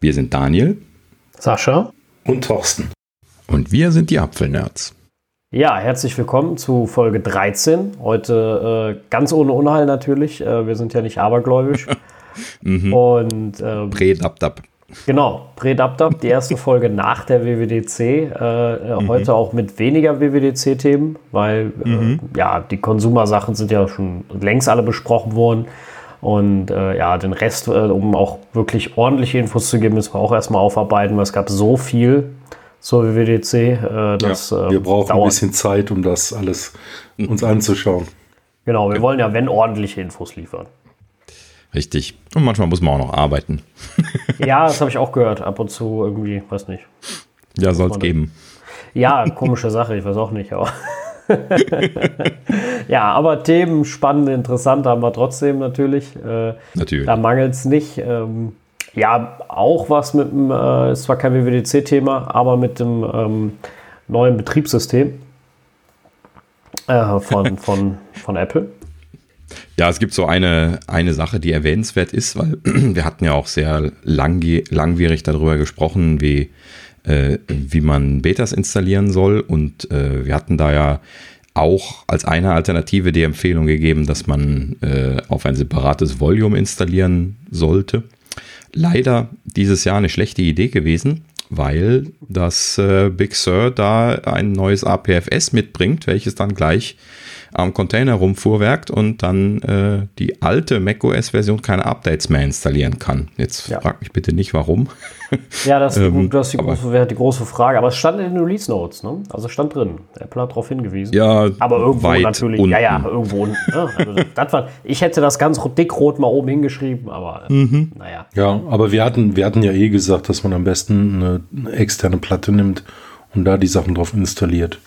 Wir sind Daniel, Sascha und Thorsten. Und wir sind die Apfelnerds. Ja, herzlich willkommen zu Folge 13. Heute äh, ganz ohne Unheil natürlich. Äh, wir sind ja nicht abergläubisch. mhm. Und äh, Predaptap. Genau, Predaptap, die erste Folge nach der WWDC. Äh, mhm. Heute auch mit weniger WWDC-Themen, weil äh, mhm. ja, die Konsumersachen sind ja schon längst alle besprochen worden. Und äh, ja, den Rest, äh, um auch wirklich ordentliche Infos zu geben, müssen wir auch erstmal aufarbeiten, weil es gab so viel zur WWDC. Äh, dass, ja, wir brauchen dauert. ein bisschen Zeit, um das alles uns anzuschauen. Genau, wir wollen ja, wenn ordentliche Infos liefern. Richtig. Und manchmal muss man auch noch arbeiten. ja, das habe ich auch gehört. Ab und zu irgendwie, weiß nicht. Ja, soll es geben. Ja, komische Sache, ich weiß auch nicht, aber. ja, aber Themen spannend, interessant haben wir trotzdem natürlich. Äh, natürlich. Da mangelt es nicht. Ähm, ja, auch was mit dem, äh, ist zwar kein WWDC-Thema, aber mit dem ähm, neuen Betriebssystem äh, von, von, von Apple. Ja, es gibt so eine, eine Sache, die erwähnenswert ist, weil wir hatten ja auch sehr lang, langwierig darüber gesprochen, wie äh, wie man Betas installieren soll. Und äh, wir hatten da ja auch als eine Alternative die Empfehlung gegeben, dass man äh, auf ein separates Volume installieren sollte. Leider dieses Jahr eine schlechte Idee gewesen, weil das äh, Big Sur da ein neues APFS mitbringt, welches dann gleich am Container rumfuhrwerkt und dann äh, die alte macOS-Version keine Updates mehr installieren kann. Jetzt ja. frag mich bitte nicht, warum. Ja, das, ähm, das die, große, die große Frage. Aber es stand in den Release Notes, ne? Also stand drin. Apple hat darauf hingewiesen. Ja, aber irgendwo natürlich. Unten. Ja, ja, irgendwo. Ne? Also das war, ich hätte das ganz dick rot mal oben hingeschrieben, aber mhm. naja. Ja, aber wir hatten, wir hatten ja eh gesagt, dass man am besten eine externe Platte nimmt und da die Sachen drauf installiert.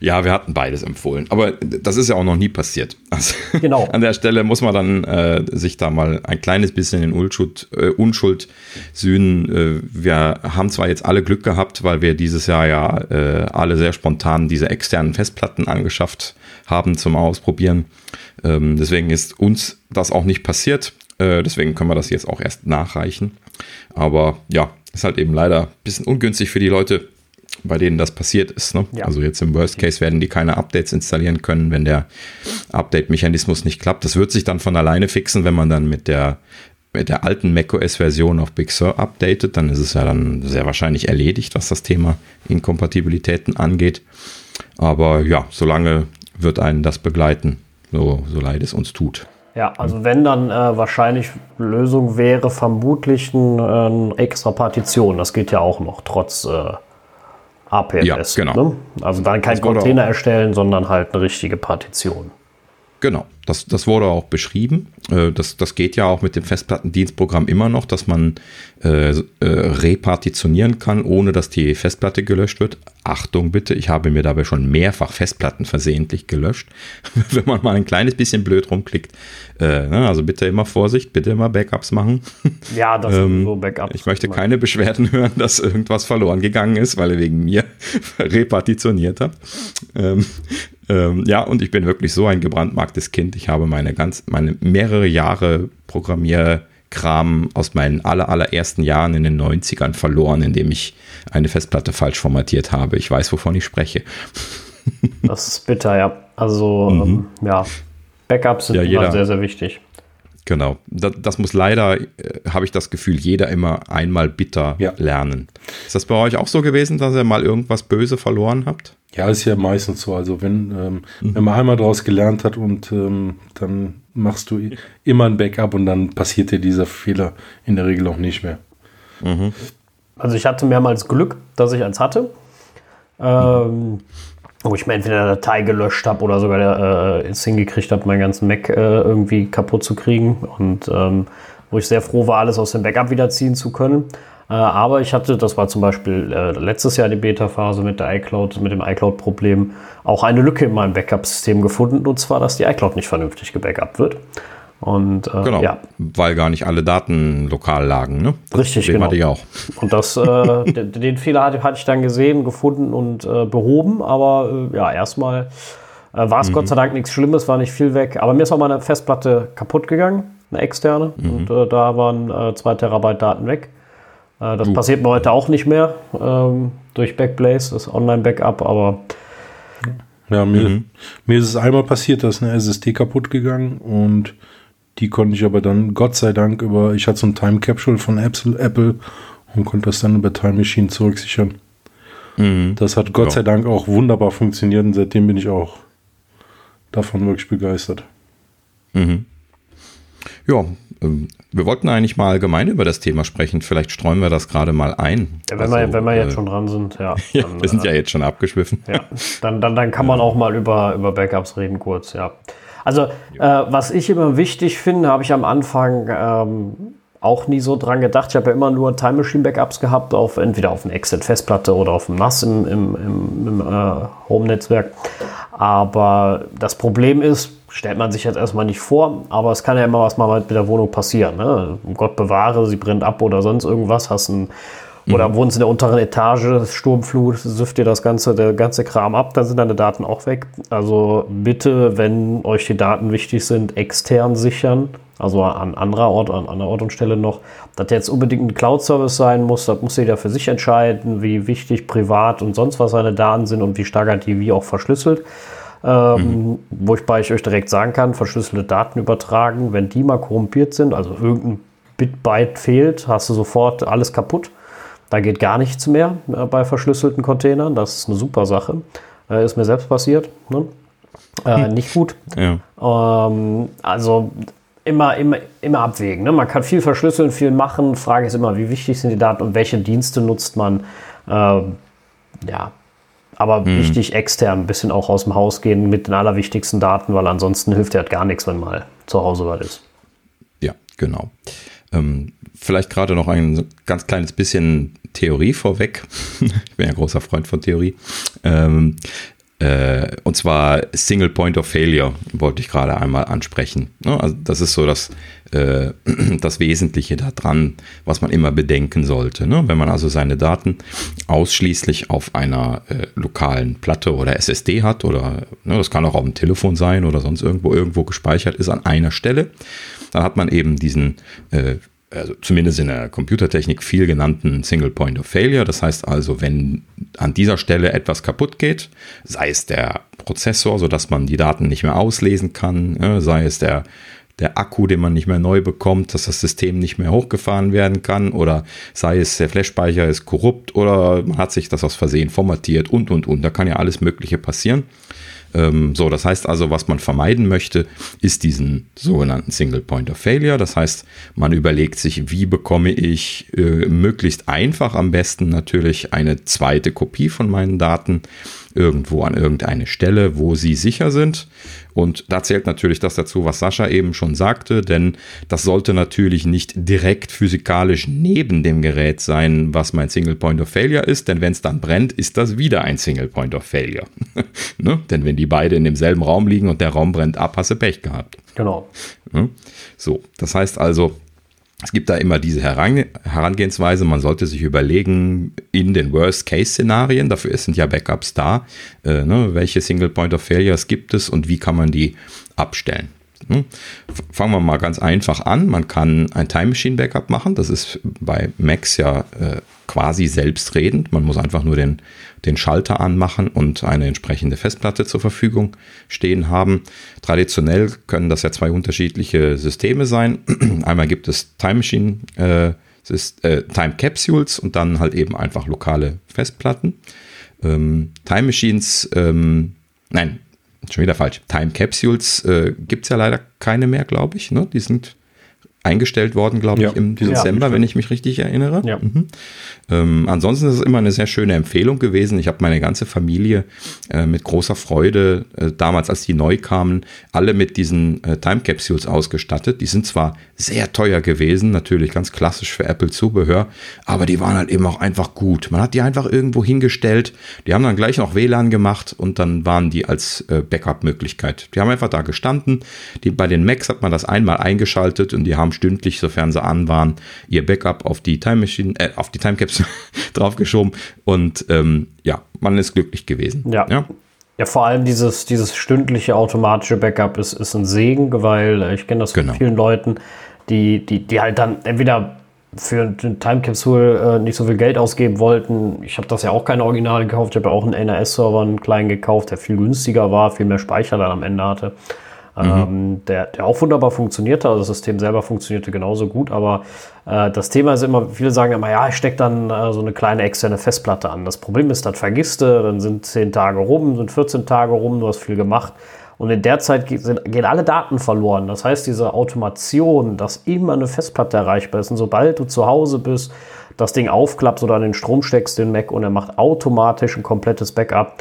Ja, wir hatten beides empfohlen. Aber das ist ja auch noch nie passiert. Also genau. An der Stelle muss man dann äh, sich da mal ein kleines bisschen in Unschuld, äh, Unschuld sühnen. Äh, wir haben zwar jetzt alle Glück gehabt, weil wir dieses Jahr ja äh, alle sehr spontan diese externen Festplatten angeschafft haben zum Ausprobieren. Ähm, deswegen ist uns das auch nicht passiert. Äh, deswegen können wir das jetzt auch erst nachreichen. Aber ja, ist halt eben leider ein bisschen ungünstig für die Leute, bei denen das passiert ist. Ne? Ja. Also jetzt im Worst Case werden die keine Updates installieren können, wenn der Update-Mechanismus nicht klappt. Das wird sich dann von alleine fixen, wenn man dann mit der mit der alten macOS-Version auf Big Sur updatet, dann ist es ja dann sehr wahrscheinlich erledigt, was das Thema Inkompatibilitäten angeht. Aber ja, solange wird einen das begleiten, so, so leid es uns tut. Ja, also wenn dann äh, wahrscheinlich Lösung wäre vermutlich ein, äh, extra Partition. Das geht ja auch noch, trotz äh, APFS. Ja, genau. Ne? Also dann kein Container erstellen, sondern halt eine richtige Partition. Genau, das, das wurde auch beschrieben. Äh, das, das geht ja auch mit dem Festplattendienstprogramm immer noch, dass man äh, äh, repartitionieren kann, ohne dass die Festplatte gelöscht wird. Achtung bitte, ich habe mir dabei schon mehrfach Festplatten versehentlich gelöscht. Wenn man mal ein kleines bisschen blöd rumklickt. Äh, ne, also bitte immer Vorsicht, bitte immer Backups machen. Ja, das ähm, sind so Backups. Ich möchte keine Beschwerden hören, dass irgendwas verloren gegangen ist, weil ihr wegen mir repartitioniert habt. Ähm, ähm, ja, und ich bin wirklich so ein gebrandmarktes Kind. Ich habe meine ganz, meine mehrere Jahre Programmierkram aus meinen aller, allerersten Jahren in den 90ern verloren, indem ich eine Festplatte falsch formatiert habe. Ich weiß, wovon ich spreche. Das ist bitter, ja. Also, mhm. ähm, ja, Backups sind ja, jeder, sehr, sehr wichtig. Genau. Das, das muss leider, äh, habe ich das Gefühl, jeder immer einmal bitter ja. lernen. Ist das bei euch auch so gewesen, dass ihr mal irgendwas böse verloren habt? Ja, ist ja meistens so. Also wenn, ähm, mhm. wenn man einmal daraus gelernt hat und ähm, dann machst du immer ein Backup und dann passiert dir dieser Fehler in der Regel auch nicht mehr. Mhm. Also ich hatte mehrmals Glück, dass ich eins hatte. Ähm, wo ich mir entweder eine Datei gelöscht habe oder sogar äh, es hingekriegt habe, meinen ganzen Mac äh, irgendwie kaputt zu kriegen. Und ähm, wo ich sehr froh war, alles aus dem Backup wiederziehen zu können. Äh, aber ich hatte, das war zum Beispiel äh, letztes Jahr die Beta-Phase mit der iCloud, mit dem iCloud-Problem, auch eine Lücke in meinem Backup-System gefunden. Und zwar, dass die iCloud nicht vernünftig gebackupt wird. Und, äh, genau, ja. weil gar nicht alle Daten lokal lagen. Ne? Richtig, Den genau. hatte ich auch. Und das, äh, den, den, Fehler hatte, hatte, ich dann gesehen, gefunden und äh, behoben. Aber äh, ja, erstmal äh, war es mhm. Gott sei Dank nichts Schlimmes, war nicht viel weg. Aber mir ist auch meine Festplatte kaputt gegangen, eine externe. Mhm. Und äh, da waren zwei Terabyte Daten weg. Äh, das uh. passiert mir heute auch nicht mehr ähm, durch Backblaze, das Online-Backup, aber. Ja, mir, mhm. mir ist es einmal passiert, da ist eine SSD kaputt gegangen und die konnte ich aber dann, Gott sei Dank, über, ich hatte so ein Time Capsule von Apple und konnte das dann über Time Machine zurücksichern. Mhm. Das hat Gott ja. sei Dank auch wunderbar funktioniert und seitdem bin ich auch davon wirklich begeistert. Mhm. Ja, ähm, wir wollten eigentlich mal allgemein über das Thema sprechen. Vielleicht streuen wir das gerade mal ein. Ja, wenn, also, wir, wenn wir jetzt äh, schon dran sind, ja. ja dann, wir sind ja äh, jetzt schon abgeschwiffen. Ja, dann, dann, dann kann man auch mal über, über Backups reden kurz, ja. Also, äh, was ich immer wichtig finde, habe ich am Anfang ähm, auch nie so dran gedacht. Ich habe ja immer nur Time Machine Backups gehabt, auf, entweder auf einer Excel-Festplatte oder auf dem NAS im, im, im, im äh, Home-Netzwerk. Aber das Problem ist, stellt man sich jetzt erstmal nicht vor, aber es kann ja immer was mal mit der Wohnung passieren. Ne? Gott bewahre, sie brennt ab oder sonst irgendwas, hast ein oder mhm. wohnst in der unteren Etage, Sturmflut, süfft dir das ganze, der ganze Kram ab, dann sind deine Daten auch weg. Also bitte, wenn euch die Daten wichtig sind, extern sichern. Also an anderer Ort, an anderer Ort und Stelle noch. Dass jetzt unbedingt ein Cloud-Service sein muss, das muss jeder für sich entscheiden, wie wichtig privat und sonst was seine Daten sind und wie stark er die wie auch verschlüsselt. Ähm, mhm. Wobei ich euch direkt sagen kann, verschlüsselte Daten übertragen, wenn die mal korrumpiert sind, also irgendein Bitbyte fehlt, hast du sofort alles kaputt. Da geht gar nichts mehr äh, bei verschlüsselten Containern. Das ist eine super Sache. Äh, ist mir selbst passiert. Ne? Äh, hm. Nicht gut. Ja. Ähm, also immer, immer, immer abwägen. Ne? Man kann viel verschlüsseln, viel machen. Frage ist immer, wie wichtig sind die Daten und welche Dienste nutzt man. Ähm, ja, aber hm. wichtig extern, ein bisschen auch aus dem Haus gehen mit den allerwichtigsten Daten, weil ansonsten hilft ja halt gar nichts, wenn mal zu Hause was ist. Ja, genau. Ähm, vielleicht gerade noch ein ganz kleines bisschen Theorie vorweg. ich bin ja großer Freund von Theorie. Ähm, äh, und zwar Single Point of Failure wollte ich gerade einmal ansprechen. Ne? Also das ist so das, äh, das Wesentliche daran, was man immer bedenken sollte. Ne? Wenn man also seine Daten ausschließlich auf einer äh, lokalen Platte oder SSD hat oder ne, das kann auch auf dem Telefon sein oder sonst irgendwo irgendwo gespeichert ist an einer Stelle, dann hat man eben diesen äh, also zumindest in der Computertechnik viel genannten Single Point of Failure. Das heißt also, wenn an dieser Stelle etwas kaputt geht, sei es der Prozessor, sodass man die Daten nicht mehr auslesen kann, sei es der, der Akku, den man nicht mehr neu bekommt, dass das System nicht mehr hochgefahren werden kann, oder sei es der Flash-Speicher ist korrupt oder man hat sich das aus Versehen formatiert und und und. Da kann ja alles Mögliche passieren. Ähm, so, das heißt also, was man vermeiden möchte, ist diesen sogenannten Single Point of Failure. Das heißt, man überlegt sich, wie bekomme ich äh, möglichst einfach am besten natürlich eine zweite Kopie von meinen Daten irgendwo an irgendeine Stelle, wo sie sicher sind. Und da zählt natürlich das dazu, was Sascha eben schon sagte, denn das sollte natürlich nicht direkt physikalisch neben dem Gerät sein, was mein Single Point of Failure ist, denn wenn es dann brennt, ist das wieder ein Single Point of Failure. ne? Denn wenn die beide in demselben Raum liegen und der Raum brennt ab, hast du Pech gehabt. Genau. Ne? So, das heißt also, es gibt da immer diese Herangehensweise, man sollte sich überlegen, in den Worst-Case-Szenarien, dafür sind ja Backups da, äh, ne, welche Single Point of Failures gibt es und wie kann man die abstellen. Hm? Fangen wir mal ganz einfach an. Man kann ein Time Machine Backup machen. Das ist bei Macs ja äh, quasi selbstredend. Man muss einfach nur den, den Schalter anmachen und eine entsprechende Festplatte zur Verfügung stehen haben. Traditionell können das ja zwei unterschiedliche Systeme sein. Einmal gibt es Time Machine, äh, ist, äh, Time Capsules und dann halt eben einfach lokale Festplatten. Ähm, Time Machines, ähm, nein, schon wieder falsch. Time Capsules äh, gibt es ja leider keine mehr, glaube ich. Ne? Die sind eingestellt worden, glaube ich, im Dezember, ja, wenn ich mich richtig erinnere. Ja. Mhm. Ähm, ansonsten ist es immer eine sehr schöne Empfehlung gewesen. Ich habe meine ganze Familie äh, mit großer Freude, äh, damals als die neu kamen, alle mit diesen äh, Time Capsules ausgestattet. Die sind zwar sehr teuer gewesen, natürlich ganz klassisch für Apple Zubehör, aber die waren halt eben auch einfach gut. Man hat die einfach irgendwo hingestellt, die haben dann gleich noch WLAN gemacht und dann waren die als äh, Backup-Möglichkeit. Die haben einfach da gestanden. Die, bei den Macs hat man das einmal eingeschaltet und die haben stündlich, sofern sie an waren, ihr Backup auf die Time Machine, äh, auf die Time Capsule draufgeschoben und ähm, ja, man ist glücklich gewesen. Ja. ja. Ja, vor allem dieses, dieses stündliche automatische Backup ist, ist ein Segen, weil äh, ich kenne das von genau. vielen Leuten, die, die, die halt dann entweder für eine Time Capsule äh, nicht so viel Geld ausgeben wollten. Ich habe das ja auch keine Originale gekauft. Ich habe ja auch einen NAS-Server, einen kleinen gekauft, der viel günstiger war, viel mehr Speicher dann am Ende hatte. Ähm, der, der auch wunderbar funktionierte. Also das System selber funktionierte genauso gut. Aber äh, das Thema ist immer, viele sagen immer, ja, ich stecke dann äh, so eine kleine externe Festplatte an. Das Problem ist, dann vergisst du, dann sind 10 Tage rum, sind 14 Tage rum, du hast viel gemacht. Und in der Zeit geht, sind, gehen alle Daten verloren. Das heißt, diese Automation, dass immer eine Festplatte erreichbar ist und sobald du zu Hause bist, das Ding aufklappst oder an den Strom steckst, den Mac, und er macht automatisch ein komplettes Backup,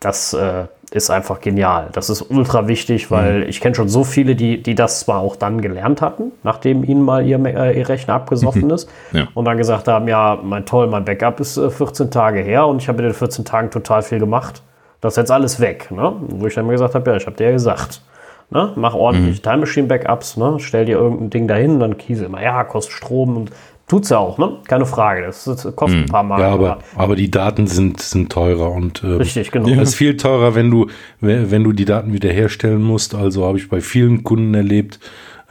das äh, ist einfach genial. Das ist ultra wichtig, weil mhm. ich kenne schon so viele, die, die das zwar auch dann gelernt hatten, nachdem ihnen mal ihr, äh, ihr Rechner abgesoffen ist ja. und dann gesagt haben, ja, mein toll, mein Backup ist äh, 14 Tage her und ich habe in den 14 Tagen total viel gemacht. Das ist jetzt alles weg. Ne? Wo ich dann mir gesagt habe, ja, ich habe dir ja gesagt. Ne? Mach ordentlich mhm. Time Machine Backups, ne? stell dir irgendein Ding dahin, dann kiese immer, ja, kostet Strom und tut's ja auch, ne? Keine Frage. Das, kostet mhm. ein paar Mal. Ja, aber, aber die Daten sind, sind teurer und äh, richtig, genau. Es ist viel teurer, wenn du, wenn du die Daten wiederherstellen musst. Also habe ich bei vielen Kunden erlebt,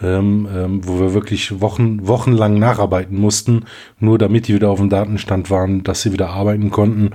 ähm, ähm, wo wir wirklich Wochen, wochenlang nacharbeiten mussten, nur damit die wieder auf dem Datenstand waren, dass sie wieder arbeiten konnten.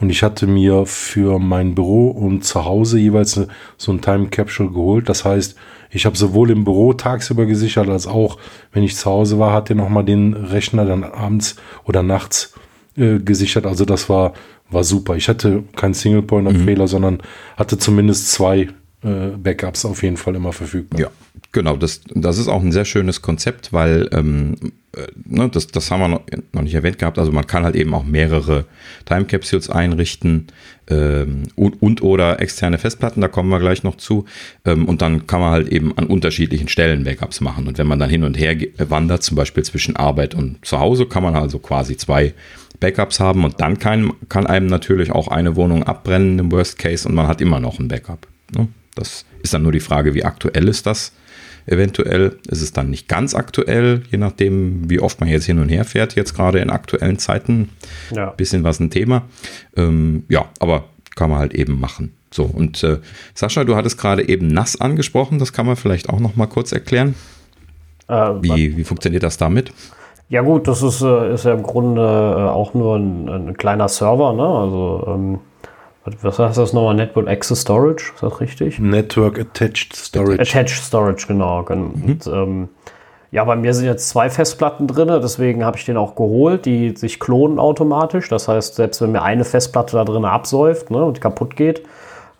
Und ich hatte mir für mein Büro und zu Hause jeweils so ein Time Capsule geholt. Das heißt, ich habe sowohl im Büro tagsüber gesichert, als auch, wenn ich zu Hause war, hat er nochmal den Rechner dann abends oder nachts äh, gesichert. Also das war, war super. Ich hatte keinen Single-Point-of-Fehler, mhm. sondern hatte zumindest zwei Backups auf jeden Fall immer verfügbar. Ja, genau. Das, das ist auch ein sehr schönes Konzept, weil ähm, äh, ne, das, das haben wir noch, noch, nicht erwähnt gehabt. Also man kann halt eben auch mehrere Time Capsules einrichten ähm, und, und, oder externe Festplatten, da kommen wir gleich noch zu. Ähm, und dann kann man halt eben an unterschiedlichen Stellen Backups machen. Und wenn man dann hin und her wandert, zum Beispiel zwischen Arbeit und zu Hause, kann man also quasi zwei Backups haben und dann kann, kann einem natürlich auch eine Wohnung abbrennen im Worst Case und man hat immer noch ein Backup. Ne? Das ist dann nur die Frage, wie aktuell ist das? Eventuell ist es dann nicht ganz aktuell, je nachdem, wie oft man jetzt hin und her fährt, jetzt gerade in aktuellen Zeiten. Ja. Bisschen was ein Thema. Ähm, ja, aber kann man halt eben machen. So, und äh, Sascha, du hattest gerade eben nass angesprochen, das kann man vielleicht auch noch mal kurz erklären. Äh, wie, wie funktioniert das damit? Ja gut, das ist, äh, ist ja im Grunde äh, auch nur ein, ein kleiner Server, ne? Also ähm, was heißt das nochmal? Network Access Storage, ist das richtig? Network Attached Storage. Attached Storage, genau. Mhm. Und, ähm, ja, bei mir sind jetzt zwei Festplatten drin, deswegen habe ich den auch geholt, die sich klonen automatisch. Das heißt, selbst wenn mir eine Festplatte da drin absäuft ne, und kaputt geht,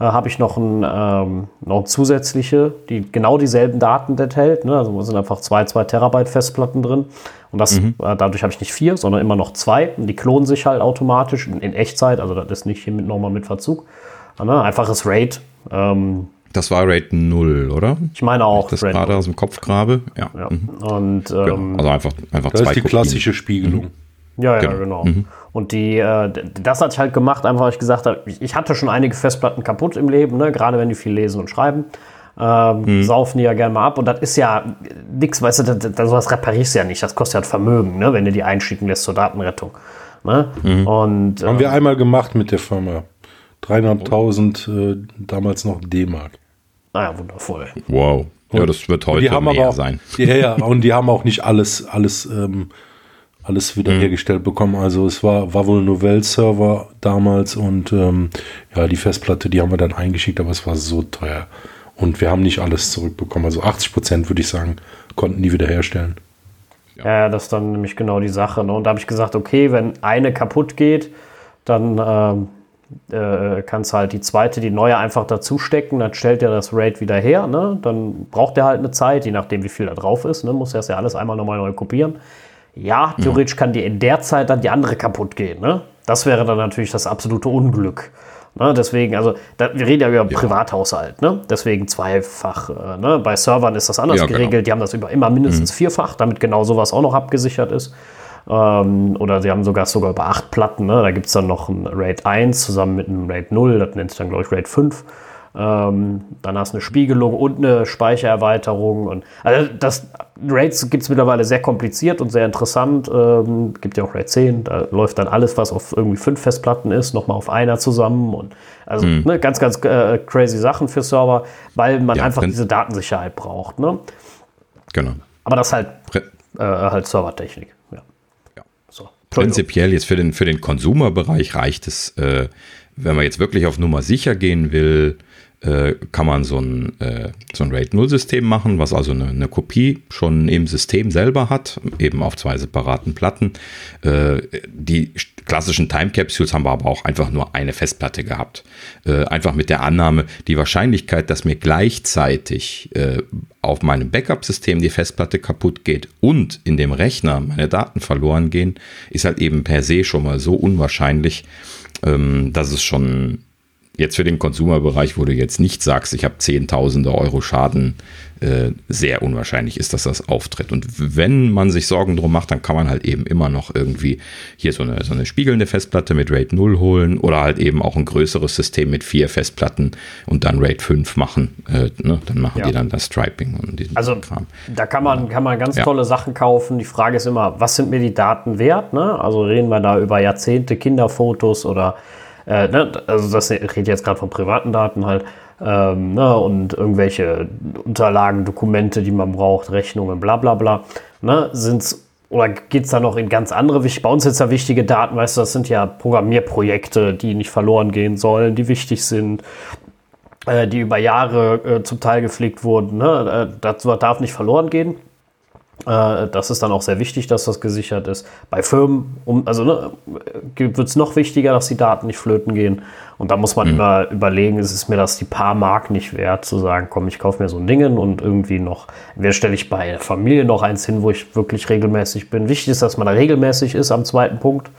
äh, habe ich noch, ein, ähm, noch eine zusätzliche, die genau dieselben Daten enthält. Ne? Also sind einfach zwei, zwei Terabyte Festplatten drin. Und das, mhm. äh, dadurch habe ich nicht vier, sondern immer noch zwei. Und die klonen sich halt automatisch in, in Echtzeit. Also das ist nicht hier mit, nochmal mit Verzug. Ne? Einfaches RAID. Ähm, das war RAID 0, oder? Ich meine auch. Ich das gerade aus dem Kopf grabe. Ja. ja. Mhm. Und, genau. ähm, Also einfach, einfach das zwei ist die Kopien. klassische Spiegelung. Mhm. Ja, ja, genau. genau. Mhm. Und die, äh, das hatte ich halt gemacht, einfach weil ich gesagt habe, ich hatte schon einige Festplatten kaputt im Leben, ne? gerade wenn die viel lesen und schreiben. Ähm, mhm. Saufen die ja gerne mal ab. Und das ist ja nichts, weißt du, das, das, sowas reparierst du ja nicht. Das kostet ja Vermögen, ne? wenn du die einschicken lässt zur Datenrettung. Ne? Mhm. Und, Haben wir ähm, einmal gemacht mit der Firma. 300.000 äh, damals noch D-Mark. Ah ja, wundervoll. Wow. Ja, das wird heute die haben mehr aber auch, sein. Ja, ja, und die haben auch nicht alles, alles ähm, alles wiederhergestellt mhm. bekommen. Also es war, war wohl ein Novell-Server damals und ähm, ja, die Festplatte, die haben wir dann eingeschickt, aber es war so teuer. Und wir haben nicht alles zurückbekommen. Also 80 Prozent, würde ich sagen, konnten die wiederherstellen. Ja, das ist dann nämlich genau die Sache. Ne? Und da habe ich gesagt, okay, wenn eine kaputt geht, dann äh, äh, kannst halt die zweite, die neue einfach dazu stecken, dann stellt er das RAID wieder her. Ne? Dann braucht er halt eine Zeit, je nachdem, wie viel da drauf ist. Ne? Muss er das ja alles einmal nochmal neu kopieren. Ja, theoretisch kann dir in der Zeit dann die andere kaputt gehen. Ne? Das wäre dann natürlich das absolute Unglück. Ne? Deswegen, also da, wir reden ja über ja. Privathaushalt, ne? deswegen zweifach. Äh, ne? Bei Servern ist das anders ja, genau. geregelt. Die haben das über immer mindestens mhm. vierfach, damit genau sowas auch noch abgesichert ist. Ähm, oder sie haben sogar sogar über acht Platten. Ne? Da gibt es dann noch ein RAID 1 zusammen mit einem RAID 0, das nennt sich dann, glaube ich, RAID 5. Ähm, dann hast du eine Spiegelung und eine Speichererweiterung. Und, also das RAIDs gibt es mittlerweile sehr kompliziert und sehr interessant. Ähm, gibt ja auch RAID 10, da läuft dann alles, was auf irgendwie fünf Festplatten ist, nochmal auf einer zusammen. Und also mhm. ne, ganz, ganz äh, crazy Sachen für Server, weil man ja, einfach diese Datensicherheit braucht. Ne? Genau. Aber das halt, äh, halt Servertechnik. Ja. prinzipiell jetzt für den, für den Konsumerbereich reicht es, äh, wenn man jetzt wirklich auf Nummer sicher gehen will, äh, kann man so ein, äh, so ein RAID-0-System machen, was also eine, eine, Kopie schon im System selber hat, eben auf zwei separaten Platten. Äh, die klassischen Time Capsules haben wir aber auch einfach nur eine Festplatte gehabt. Äh, einfach mit der Annahme, die Wahrscheinlichkeit, dass mir gleichzeitig äh, auf meinem Backup-System die Festplatte kaputt geht und in dem Rechner meine Daten verloren gehen, ist halt eben per se schon mal so unwahrscheinlich, ähm, dass es schon jetzt für den Konsumerbereich, wo du jetzt nicht sagst, ich habe Zehntausende Euro Schaden, äh, sehr unwahrscheinlich ist, dass das auftritt. Und wenn man sich Sorgen drum macht, dann kann man halt eben immer noch irgendwie hier so eine, so eine spiegelnde Festplatte mit RAID 0 holen oder halt eben auch ein größeres System mit vier Festplatten und dann RAID 5 machen. Äh, ne? Dann machen ja. die dann das Striping und diesen also, Kram. Da kann man, kann man ganz ja. tolle Sachen kaufen. Die Frage ist immer, was sind mir die Daten wert? Ne? Also reden wir da über Jahrzehnte Kinderfotos oder äh, ne, also das redet jetzt gerade von privaten Daten halt. Ähm, ne, und irgendwelche Unterlagen, Dokumente, die man braucht, Rechnungen, bla bla bla. Ne, sind's oder geht es da noch in ganz andere, bei uns jetzt ja wichtige Daten, weißt du, das sind ja Programmierprojekte, die nicht verloren gehen sollen, die wichtig sind, äh, die über Jahre äh, zum Teil gepflegt wurden. Ne? Äh, das darf nicht verloren gehen. Äh, das ist dann auch sehr wichtig, dass das gesichert ist. Bei Firmen, um, also ne, wird es noch wichtiger, dass die Daten nicht flöten gehen. Und da muss man mhm. immer überlegen, ist es mir das die paar Mark nicht wert, zu sagen, komm, ich kaufe mir so ein Ding und irgendwie noch, wer stelle ich bei der Familie noch eins hin, wo ich wirklich regelmäßig bin. Wichtig ist, dass man da regelmäßig ist am zweiten Punkt.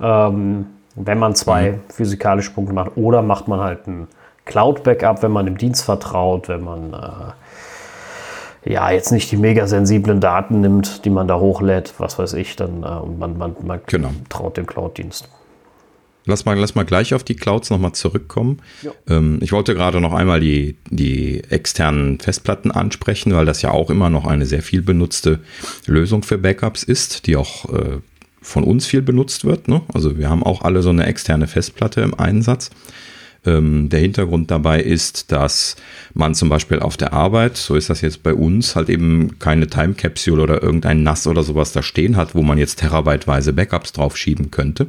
Ähm, wenn man zwei mhm. physikalische Punkte macht. Oder macht man halt ein Cloud-Backup, wenn man dem Dienst vertraut, wenn man äh, ja, jetzt nicht die mega sensiblen Daten nimmt, die man da hochlädt, was weiß ich, dann äh, man, man, man genau. traut dem Cloud-Dienst. Lass mal, lass mal gleich auf die Clouds nochmal zurückkommen. Ähm, ich wollte gerade noch einmal die, die externen Festplatten ansprechen, weil das ja auch immer noch eine sehr viel benutzte Lösung für Backups ist, die auch äh, von uns viel benutzt wird. Ne? Also wir haben auch alle so eine externe Festplatte im Einsatz. Ähm, der Hintergrund dabei ist, dass man zum Beispiel auf der Arbeit, so ist das jetzt bei uns, halt eben keine Time Capsule oder irgendein NAS oder sowas da stehen hat, wo man jetzt terabyteweise Backups draufschieben könnte.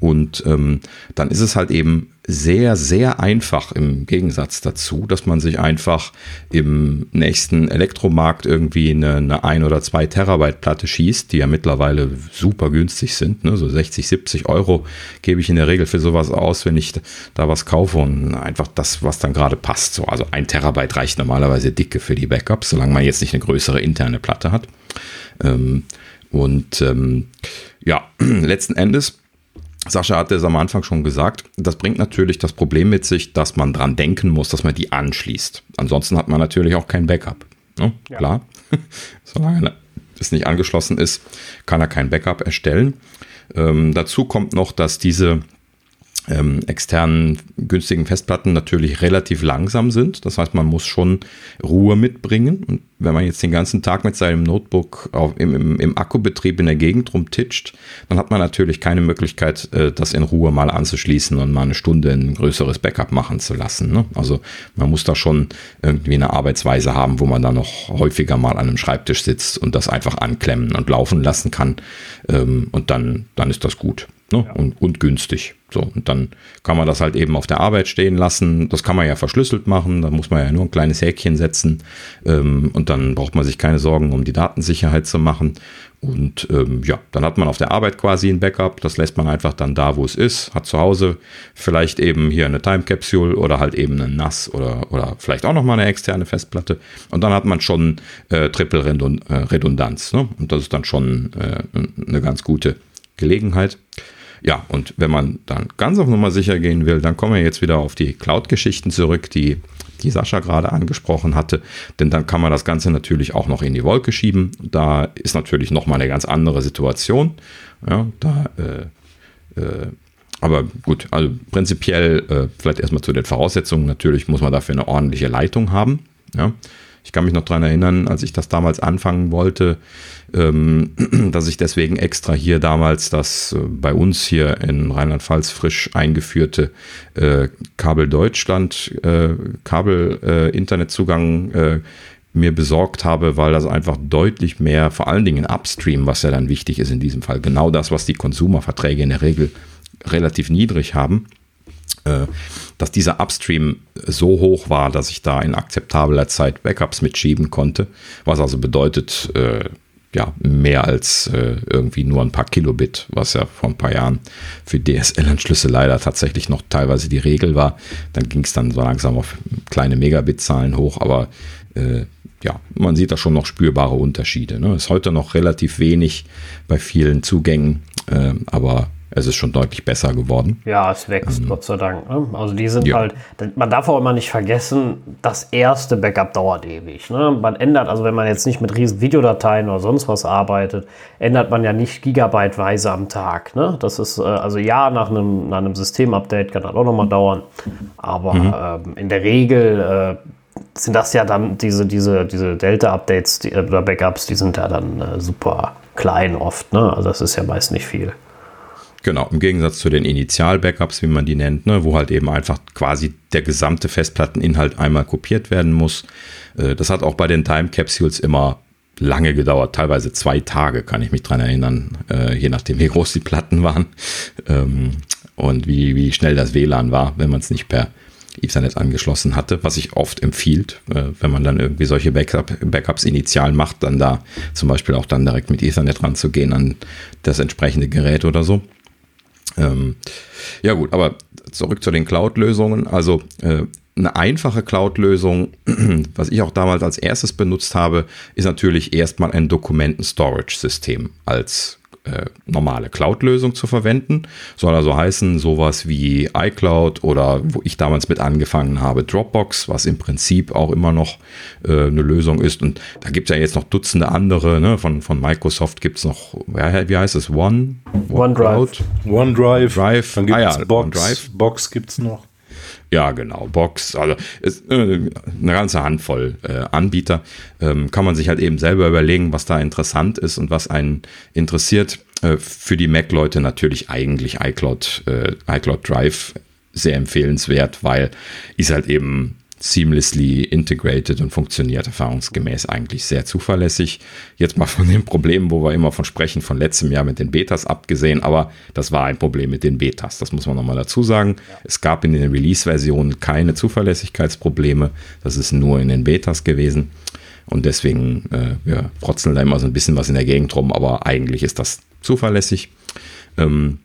Und ähm, dann ist es halt eben sehr, sehr einfach im Gegensatz dazu, dass man sich einfach im nächsten Elektromarkt irgendwie eine, eine ein oder zwei Terabyte Platte schießt, die ja mittlerweile super günstig sind. Ne? So 60, 70 Euro gebe ich in der Regel für sowas aus, wenn ich da was kaufe und einfach das, was dann gerade passt. So, also ein Terabyte reicht normalerweise dicke für die Backups, solange man jetzt nicht eine größere interne Platte hat. Ähm, und ähm, ja, letzten Endes Sascha hatte es am Anfang schon gesagt, das bringt natürlich das Problem mit sich, dass man dran denken muss, dass man die anschließt. Ansonsten hat man natürlich auch kein Backup. Ne? Ja. Klar, solange es nicht angeschlossen ist, kann er kein Backup erstellen. Ähm, dazu kommt noch, dass diese ähm, externen günstigen Festplatten natürlich relativ langsam sind. Das heißt, man muss schon Ruhe mitbringen. Und wenn man jetzt den ganzen Tag mit seinem Notebook auf, im, im, im, Akkubetrieb in der Gegend rumtitscht, dann hat man natürlich keine Möglichkeit, äh, das in Ruhe mal anzuschließen und mal eine Stunde ein größeres Backup machen zu lassen. Ne? Also man muss da schon irgendwie eine Arbeitsweise haben, wo man da noch häufiger mal an einem Schreibtisch sitzt und das einfach anklemmen und laufen lassen kann. Ähm, und dann, dann ist das gut ne? ja. und, und günstig. So, und dann kann man das halt eben auf der Arbeit stehen lassen. Das kann man ja verschlüsselt machen, da muss man ja nur ein kleines Häkchen setzen ähm, und dann braucht man sich keine Sorgen um die Datensicherheit zu machen. Und ähm, ja, dann hat man auf der Arbeit quasi ein Backup, das lässt man einfach dann da, wo es ist, hat zu Hause vielleicht eben hier eine Time Capsule oder halt eben ein NAS oder, oder vielleicht auch nochmal eine externe Festplatte. Und dann hat man schon äh, Triple äh, Redundanz. Ne? Und das ist dann schon äh, eine ganz gute Gelegenheit. Ja, und wenn man dann ganz auf Nummer sicher gehen will, dann kommen wir jetzt wieder auf die Cloud-Geschichten zurück, die, die Sascha gerade angesprochen hatte. Denn dann kann man das Ganze natürlich auch noch in die Wolke schieben. Da ist natürlich nochmal eine ganz andere Situation. Ja, da, äh, äh, aber gut, also prinzipiell äh, vielleicht erstmal zu den Voraussetzungen. Natürlich muss man dafür eine ordentliche Leitung haben. Ja. Ich kann mich noch daran erinnern, als ich das damals anfangen wollte, ähm, dass ich deswegen extra hier damals das äh, bei uns hier in Rheinland-Pfalz frisch eingeführte äh, Kabel Deutschland, äh, Kabel-Internetzugang äh, mir besorgt habe, weil das einfach deutlich mehr, vor allen Dingen Upstream, was ja dann wichtig ist in diesem Fall, genau das, was die Konsumerverträge in der Regel relativ niedrig haben, äh, dass dieser Upstream so hoch war, dass ich da in akzeptabler Zeit Backups mitschieben konnte, was also bedeutet, äh, ja, mehr als äh, irgendwie nur ein paar Kilobit, was ja vor ein paar Jahren für DSL-Anschlüsse leider tatsächlich noch teilweise die Regel war. Dann ging es dann so langsam auf kleine Megabit-Zahlen hoch, aber äh, ja, man sieht da schon noch spürbare Unterschiede. Ne? Ist heute noch relativ wenig bei vielen Zugängen, äh, aber es ist schon deutlich besser geworden. Ja, es wächst, ähm, Gott sei Dank. Ne? Also die sind ja. halt, man darf auch immer nicht vergessen, das erste Backup dauert ewig. Ne? Man ändert, also wenn man jetzt nicht mit riesen Videodateien oder sonst was arbeitet, ändert man ja nicht gigabyteweise am Tag. Ne? Das ist, äh, also ja, nach einem, nach einem Systemupdate kann das auch nochmal dauern. Aber mhm. ähm, in der Regel äh, sind das ja dann diese, diese, diese Delta-Updates die, oder Backups, die sind ja dann äh, super klein oft. Ne? Also das ist ja meist nicht viel. Genau, im Gegensatz zu den Initial-Backups, wie man die nennt, ne, wo halt eben einfach quasi der gesamte Festplatteninhalt einmal kopiert werden muss. Äh, das hat auch bei den Time Capsules immer lange gedauert, teilweise zwei Tage, kann ich mich dran erinnern, äh, je nachdem, wie groß die Platten waren ähm, und wie, wie schnell das WLAN war, wenn man es nicht per Ethernet angeschlossen hatte, was ich oft empfiehlt, äh, wenn man dann irgendwie solche Backup, Backups initial macht, dann da zum Beispiel auch dann direkt mit Ethernet ranzugehen an das entsprechende Gerät oder so. Ähm, ja gut, aber zurück zu den Cloud-Lösungen. Also äh, eine einfache Cloud-Lösung, was ich auch damals als erstes benutzt habe, ist natürlich erstmal ein Dokumenten-Storage-System als äh, normale Cloud-Lösung zu verwenden. Soll also heißen, sowas wie iCloud oder wo ich damals mit angefangen habe, Dropbox, was im Prinzip auch immer noch äh, eine Lösung ist. Und da gibt es ja jetzt noch Dutzende andere. Ne? Von, von Microsoft gibt es noch, wie heißt es? One? OneDrive. OneDrive. Drive. Dann gibt es ah, ja, Box. OneDrive. Box gibt es noch. Ja, genau, Box, also ist, äh, eine ganze Handvoll äh, Anbieter. Ähm, kann man sich halt eben selber überlegen, was da interessant ist und was einen interessiert. Äh, für die Mac-Leute natürlich eigentlich iCloud, äh, iCloud Drive sehr empfehlenswert, weil ist halt eben seamlessly integrated und funktioniert erfahrungsgemäß eigentlich sehr zuverlässig. Jetzt mal von den Problemen, wo wir immer von sprechen, von letztem Jahr mit den Betas abgesehen, aber das war ein Problem mit den Betas, das muss man nochmal dazu sagen. Es gab in den Release-Versionen keine Zuverlässigkeitsprobleme, das ist nur in den Betas gewesen. Und deswegen, äh, wir frotzeln da immer so ein bisschen was in der Gegend rum, aber eigentlich ist das zuverlässig. Ähm,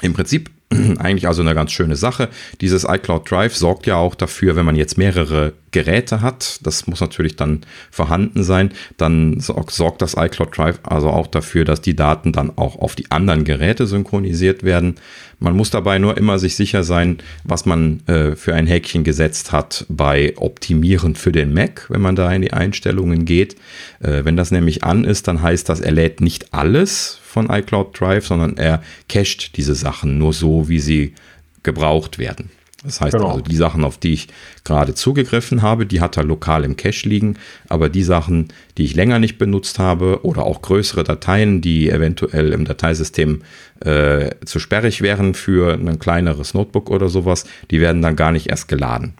Im Prinzip eigentlich also eine ganz schöne Sache. Dieses iCloud Drive sorgt ja auch dafür, wenn man jetzt mehrere Geräte hat, das muss natürlich dann vorhanden sein, dann sorgt das iCloud Drive also auch dafür, dass die Daten dann auch auf die anderen Geräte synchronisiert werden. Man muss dabei nur immer sich sicher sein, was man äh, für ein Häkchen gesetzt hat bei Optimieren für den Mac, wenn man da in die Einstellungen geht. Äh, wenn das nämlich an ist, dann heißt das, er lädt nicht alles von iCloud Drive, sondern er cached diese Sachen nur so, wie sie gebraucht werden. Das heißt genau. also, die Sachen, auf die ich gerade zugegriffen habe, die hat er lokal im Cache liegen, aber die Sachen, die ich länger nicht benutzt habe oder auch größere Dateien, die eventuell im Dateisystem äh, zu sperrig wären für ein kleineres Notebook oder sowas, die werden dann gar nicht erst geladen.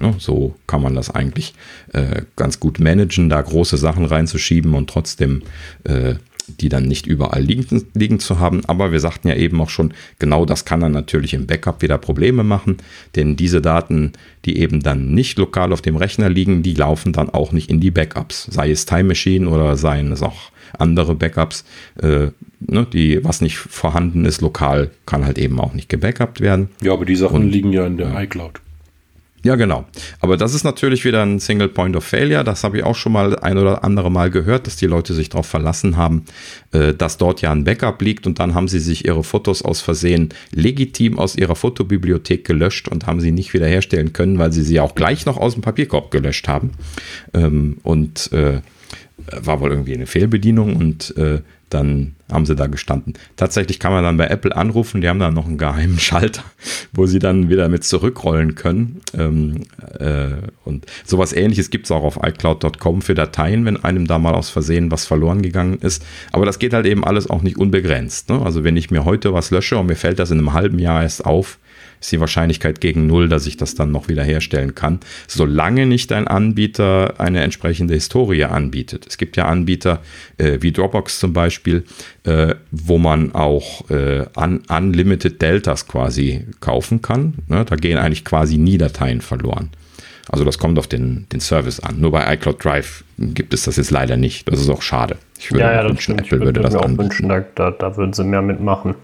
Ja, so kann man das eigentlich äh, ganz gut managen, da große Sachen reinzuschieben und trotzdem äh, die dann nicht überall liegen, liegen zu haben. Aber wir sagten ja eben auch schon, genau das kann dann natürlich im Backup wieder Probleme machen, denn diese Daten, die eben dann nicht lokal auf dem Rechner liegen, die laufen dann auch nicht in die Backups, sei es Time Machine oder seien es auch andere Backups, äh, ne, die, was nicht vorhanden ist lokal, kann halt eben auch nicht gebackupt werden. Ja, aber die Sachen Und, liegen ja in der iCloud. Ja, genau. Aber das ist natürlich wieder ein Single Point of Failure. Das habe ich auch schon mal ein oder andere Mal gehört, dass die Leute sich darauf verlassen haben, äh, dass dort ja ein Backup liegt und dann haben sie sich ihre Fotos aus Versehen legitim aus ihrer Fotobibliothek gelöscht und haben sie nicht wiederherstellen können, weil sie sie auch gleich noch aus dem Papierkorb gelöscht haben. Ähm, und äh, war wohl irgendwie eine Fehlbedienung und äh, dann haben sie da gestanden. Tatsächlich kann man dann bei Apple anrufen, die haben dann noch einen geheimen Schalter, wo sie dann wieder mit zurückrollen können. Ähm, äh, und sowas ähnliches gibt es auch auf iCloud.com für Dateien, wenn einem da mal aus Versehen was verloren gegangen ist. Aber das geht halt eben alles auch nicht unbegrenzt. Ne? Also wenn ich mir heute was lösche und mir fällt das in einem halben Jahr erst auf, ist die Wahrscheinlichkeit gegen null, dass ich das dann noch wieder herstellen kann, solange nicht ein Anbieter eine entsprechende Historie anbietet. Es gibt ja Anbieter äh, wie Dropbox zum Beispiel, äh, wo man auch äh, un Unlimited Deltas quasi kaufen kann. Ne? Da gehen eigentlich quasi nie Dateien verloren. Also das kommt auf den, den Service an. Nur bei iCloud Drive gibt es das jetzt leider nicht. Das ist auch schade. Ich würde ja, ja, wünschen, Apple würde, würde das auch wünschen, da, da, da, würden sie mehr mitmachen.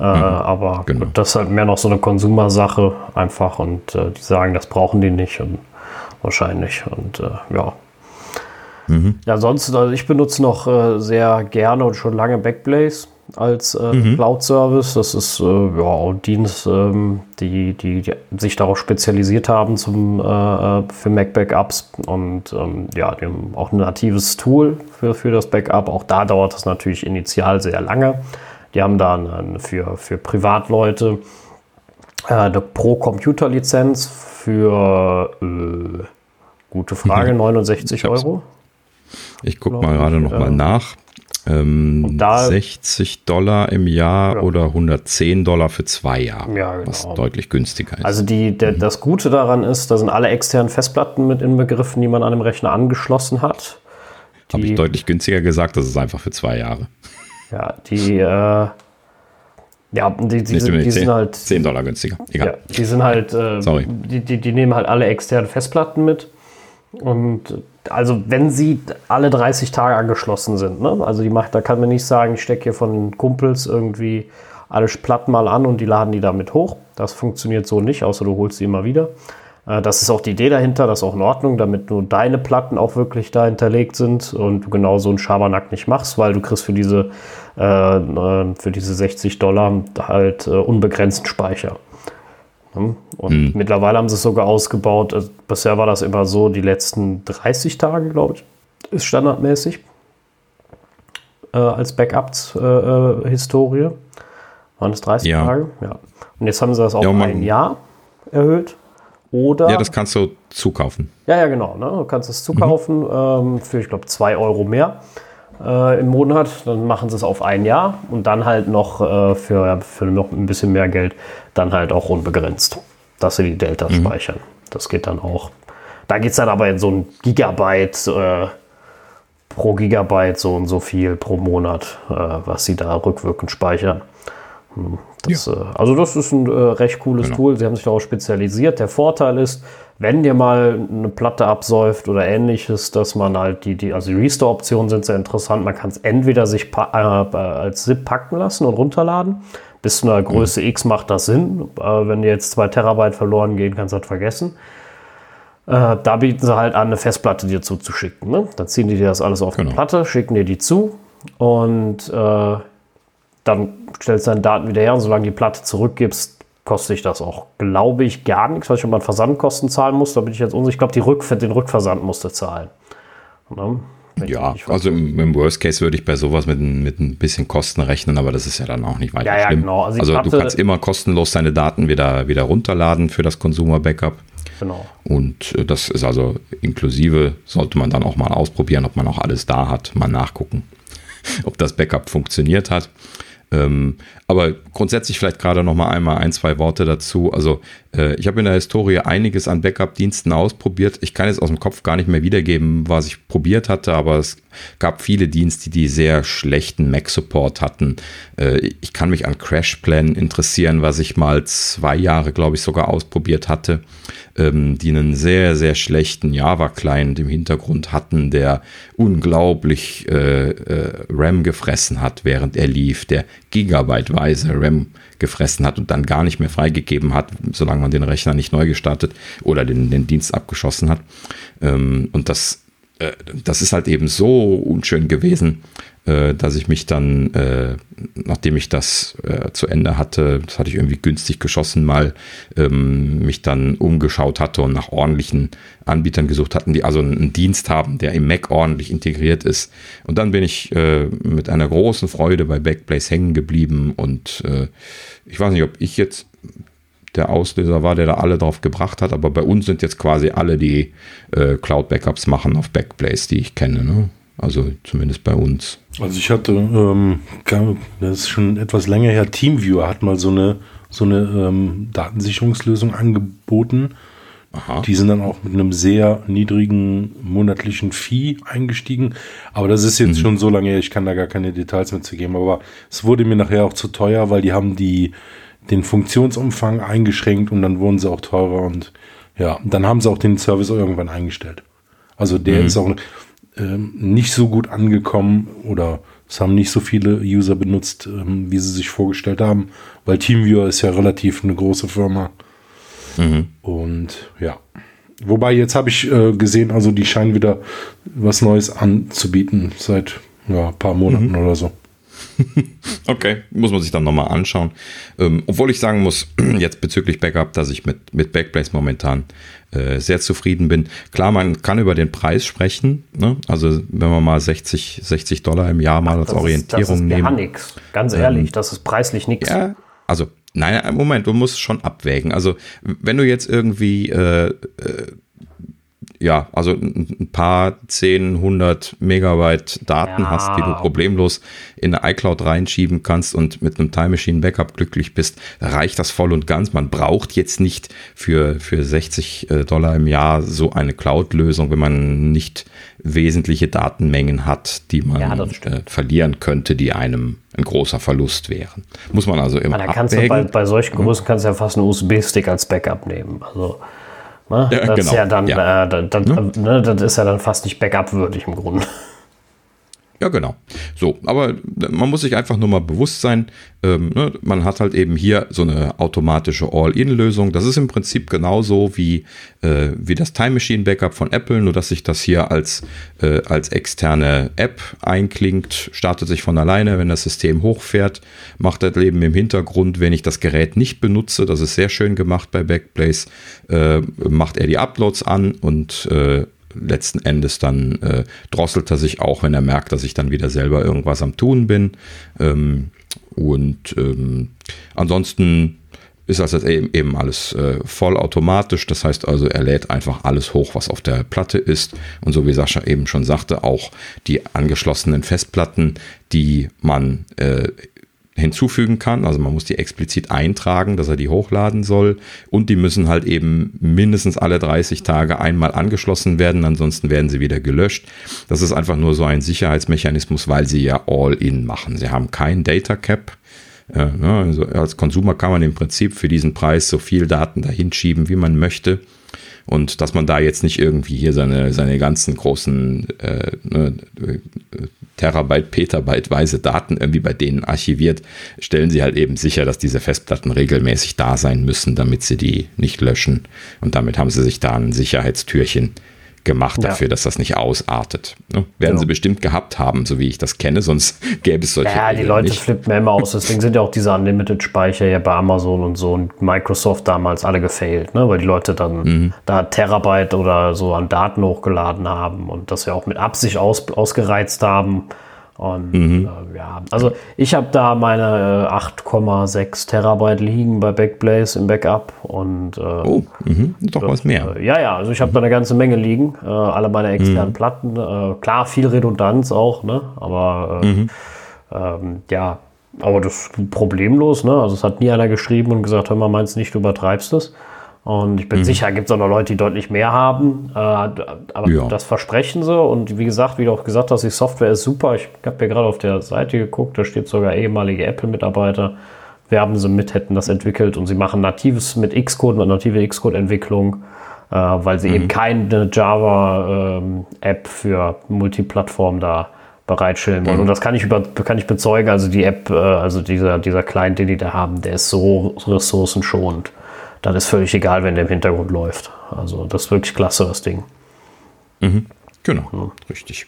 Äh, mhm, aber genau. gut, das ist halt mehr noch so eine Konsumersache einfach und äh, die sagen, das brauchen die nicht und wahrscheinlich und äh, ja. Mhm. Ja, sonst, also ich benutze noch äh, sehr gerne und schon lange Backblaze als äh, mhm. Cloud-Service. Das ist äh, ja, ein Dienst, ähm, die, die, die, sich darauf spezialisiert haben zum, für Mac-Backups und ähm, ja, die haben auch ein natives Tool für, für das Backup. Auch da dauert es natürlich initial sehr lange. Die haben da eine, für, für Privatleute äh, eine Pro-Computer-Lizenz für äh, gute Frage, 69 mhm. Euro. Ich gucke mal gerade noch mal nach. Ähm, da, 60 Dollar im Jahr ja. oder 110 Dollar für zwei Jahre, ja, genau. was deutlich günstiger ist. Also die, der, mhm. das Gute daran ist, da sind alle externen Festplatten mit inbegriffen, die man an dem Rechner angeschlossen hat. Habe ich deutlich günstiger gesagt, das ist einfach für zwei Jahre. Ja, die, äh, ja, die, die, sind, die 10, sind halt 10 Dollar günstiger. Egal. Ja, die sind halt, äh, Sorry. Die, die, die nehmen halt alle externen Festplatten mit und also wenn sie alle 30 Tage angeschlossen sind, ne? also die macht, da kann man nicht sagen, ich stecke hier von Kumpels irgendwie alle Platten mal an und die laden die damit hoch. Das funktioniert so nicht, außer du holst sie immer wieder. Äh, das ist auch die Idee dahinter, das ist auch in Ordnung, damit nur deine Platten auch wirklich da hinterlegt sind und du genau so einen Schabernack nicht machst, weil du kriegst für diese, äh, äh für diese 60 Dollar halt äh, unbegrenzten Speicher. Ne? Und mhm. mittlerweile haben sie es sogar ausgebaut. Also bisher war das immer so, die letzten 30 Tage, glaube ich, ist standardmäßig äh, als Backup-Historie. Äh, Waren es 30 ja. Tage? Ja. Und jetzt haben sie das auf ja, ein Jahr erhöht. Oder, ja, das kannst du zukaufen. Ja, ja, genau. Ne? Du kannst es zukaufen mhm. ähm, für, ich glaube, 2 Euro mehr äh, im Monat. Dann machen sie es auf ein Jahr und dann halt noch äh, für, für noch ein bisschen mehr Geld dann halt auch unbegrenzt, dass sie die Delta mhm. speichern. Das geht dann auch. Da geht es dann aber in so ein Gigabyte äh, pro Gigabyte so und so viel pro Monat, äh, was sie da rückwirkend speichern. Hm, das, ja. Äh, also das ist ein äh, recht cooles genau. Tool. Sie haben sich darauf spezialisiert. Der Vorteil ist, wenn dir mal eine Platte absäuft oder ähnliches, dass man halt die, die also die Restore-Optionen sind sehr interessant. Man kann es entweder sich äh, als ZIP packen lassen und runterladen. Bis zu einer Größe mhm. X macht das Sinn. Äh, wenn dir jetzt zwei Terabyte verloren gehen, kannst du das vergessen. Äh, da bieten sie halt an, eine Festplatte dir zuzuschicken. Ne? Dann ziehen die dir das alles auf genau. die Platte, schicken dir die zu und äh, dann stellst du deine Daten wieder her und solange die Platte zurückgibst, kostet sich das auch, glaube ich, gar nichts. Weiß ich, ob man Versandkosten zahlen muss, da bin ich jetzt unsicher. Ich glaube, die Rück den Rückversand musste zahlen. Ne? Ja, also im, im, Worst Case würde ich bei sowas mit, mit ein bisschen Kosten rechnen, aber das ist ja dann auch nicht weiter ja, schlimm. Ja, genau. Also, also du kannst immer kostenlos deine Daten wieder, wieder runterladen für das Consumer Backup. Genau. Und äh, das ist also inklusive, sollte man dann auch mal ausprobieren, ob man auch alles da hat, mal nachgucken, ob das Backup funktioniert hat. Ähm, aber grundsätzlich vielleicht gerade noch mal einmal ein, zwei Worte dazu. Also äh, ich habe in der Historie einiges an Backup-Diensten ausprobiert. Ich kann jetzt aus dem Kopf gar nicht mehr wiedergeben, was ich probiert hatte, aber es gab viele Dienste, die sehr schlechten Mac-Support hatten. Äh, ich kann mich an CrashPlan interessieren, was ich mal zwei Jahre, glaube ich, sogar ausprobiert hatte, ähm, die einen sehr, sehr schlechten Java-Client im Hintergrund hatten, der unglaublich äh, äh RAM gefressen hat, während er lief, der gigabyteweise RAM gefressen hat und dann gar nicht mehr freigegeben hat, solange man den Rechner nicht neu gestartet oder den, den Dienst abgeschossen hat. Ähm, und das, äh, das ist halt eben so unschön gewesen, äh, dass ich mich dann, äh, nachdem ich das äh, zu Ende hatte, das hatte ich irgendwie günstig geschossen, mal ähm, mich dann umgeschaut hatte und nach ordentlichen Anbietern gesucht hatten, die also einen Dienst haben, der im Mac ordentlich integriert ist. Und dann bin ich äh, mit einer großen Freude bei Backblaze hängen geblieben und ich weiß nicht, ob ich jetzt der Auslöser war, der da alle drauf gebracht hat, aber bei uns sind jetzt quasi alle, die äh, Cloud-Backups machen auf Backblaze, die ich kenne. Ne? Also zumindest bei uns. Also ich hatte, ähm, das ist schon etwas länger her, Teamviewer hat mal so eine so eine ähm, Datensicherungslösung angeboten. Aha. Die sind dann auch mit einem sehr niedrigen monatlichen Fee eingestiegen. Aber das ist jetzt schon so lange her, ich kann da gar keine Details mehr zu geben. Aber es wurde mir nachher auch zu teuer, weil die haben die, den Funktionsumfang eingeschränkt und dann wurden sie auch teurer und ja, dann haben sie auch den Service irgendwann eingestellt. Also der ist auch ähm, nicht so gut angekommen oder es haben nicht so viele User benutzt, ähm, wie sie sich vorgestellt haben, weil TeamViewer ist ja relativ eine große Firma. Und ja. Wobei jetzt habe ich äh, gesehen, also die scheinen wieder was Neues anzubieten seit ja, ein paar Monaten oder so. Okay, muss man sich dann nochmal anschauen. Ähm, obwohl ich sagen muss, jetzt bezüglich Backup, dass ich mit, mit Backblaze momentan äh, sehr zufrieden bin. Klar, man kann über den Preis sprechen. Ne? Also wenn wir mal 60, 60 Dollar im Jahr mal als Das ist, Orientierung das ist nehmen. gar nix. Ganz ehrlich, das ist preislich nichts. Ja, also, nein, Moment, du musst schon abwägen. Also, wenn du jetzt irgendwie, äh, äh, ja, also ein paar 10, 100 Megabyte Daten Ja. hast, die du problemlos in eine iCloud reinschieben kannst und mit einem Time Machine Backup glücklich bist, reicht das voll und ganz. Man braucht jetzt nicht für, für 60 äh, Dollar im Jahr so eine Cloud-Lösung, wenn man nicht wesentliche Datenmengen hat, die man Ja, äh, verlieren könnte, die einem ein großer Verlust wären. Muss man also immer Da kannst du bei, bei solchen Größen kannst du ja fast einen USB-Stick als Backup nehmen. Also, ne? Ja, das ist genau. ja dann, Ja. Äh, das, das, ne, das ist ja dann fast nicht Backup-würdig im Grunde. Ja, genau. So, aber man muss sich einfach nur mal bewusst sein, ähm, ne, man hat halt eben hier so eine automatische All-In-Lösung. Das ist im Prinzip genauso wie, äh, wie das Time Machine Backup von Apple, nur dass sich das hier als, äh, als externe App einklingt, startet sich von alleine, wenn das System hochfährt, macht das Leben im Hintergrund, wenn ich das Gerät nicht benutze, das ist sehr schön gemacht bei Backblaze, äh, macht er die Uploads an und äh, letzten Endes dann äh, drosselt er sich auch, wenn er merkt, dass ich dann wieder selber irgendwas am Tun bin. Ähm, und ähm, ansonsten ist das eben, eben alles äh, vollautomatisch. Das heißt also, er lädt einfach alles hoch, was auf der Platte ist. Und so wie Sascha eben schon sagte, auch die angeschlossenen Festplatten, die man äh, hinzufügen kann. Also man muss die explizit eintragen, dass er die hochladen soll. Und die müssen halt eben mindestens alle 30 Tage einmal angeschlossen werden, ansonsten werden sie wieder gelöscht. Das ist einfach nur so ein Sicherheitsmechanismus, weil sie ja All-In machen. Sie haben kein Data Cap. Ja, ne, also als Konsumer kann man im Prinzip für diesen Preis so viel Daten dahin schieben, wie man möchte. Und dass man da jetzt nicht irgendwie hier seine, seine ganzen großen äh, ne, äh, Terabyte, Petabyte-weise Daten irgendwie bei denen archiviert, stellen sie halt eben sicher, dass diese Festplatten regelmäßig da sein müssen, damit sie die nicht löschen. Und damit haben sie sich da ein Sicherheitstürchen gemacht Ja. dafür, dass das nicht ausartet. Ne? Werden Ja. sie bestimmt gehabt haben, so wie ich das kenne, sonst gäbe es solche Ja, die Regeln Leute nicht. flippen ja immer aus. Deswegen sind ja auch diese Unlimited-Speicher ja bei Amazon und so und Microsoft damals alle gefailt, ne? weil die Leute dann Mhm. da Terabyte oder so an Daten hochgeladen haben und das ja auch mit Absicht aus, ausgereizt haben. Und Mhm. äh, ja, also ich habe da meine äh, 8,6 Terabyte liegen bei Backblaze im Backup und äh, Oh, mhm, doch was mehr. äh, Ja, ja, also ich habe da eine ganze Menge liegen, äh, alle meine externen Platten. Äh, klar, viel Redundanz auch, ne? Aber äh, ähm, ja, aber das ist problemlos, ne? Also es hat nie einer geschrieben und gesagt, hör mal, meinst du nicht, du übertreibst es. Und ich bin sicher, gibt es auch noch Leute, die deutlich mehr haben. Äh, aber Ja. das versprechen sie. Und wie gesagt, wie du auch gesagt hast, die Software ist super. Ich habe ja gerade auf der Seite geguckt, da steht sogar ehemalige Apple-Mitarbeiter werben sie mit, hätten das entwickelt und sie machen natives mit Xcode, eine native Xcode-Entwicklung, äh, weil sie eben keine Java-App für Multiplattform da bereitstellen wollen. Und das kann ich, über, kann ich bezeugen. Also die App, äh, also dieser, dieser Client, den die da haben, der ist so ressourcenschonend. Das ist völlig egal, wenn der im Hintergrund läuft. Also das ist wirklich klasse, das Ding. Genau, richtig.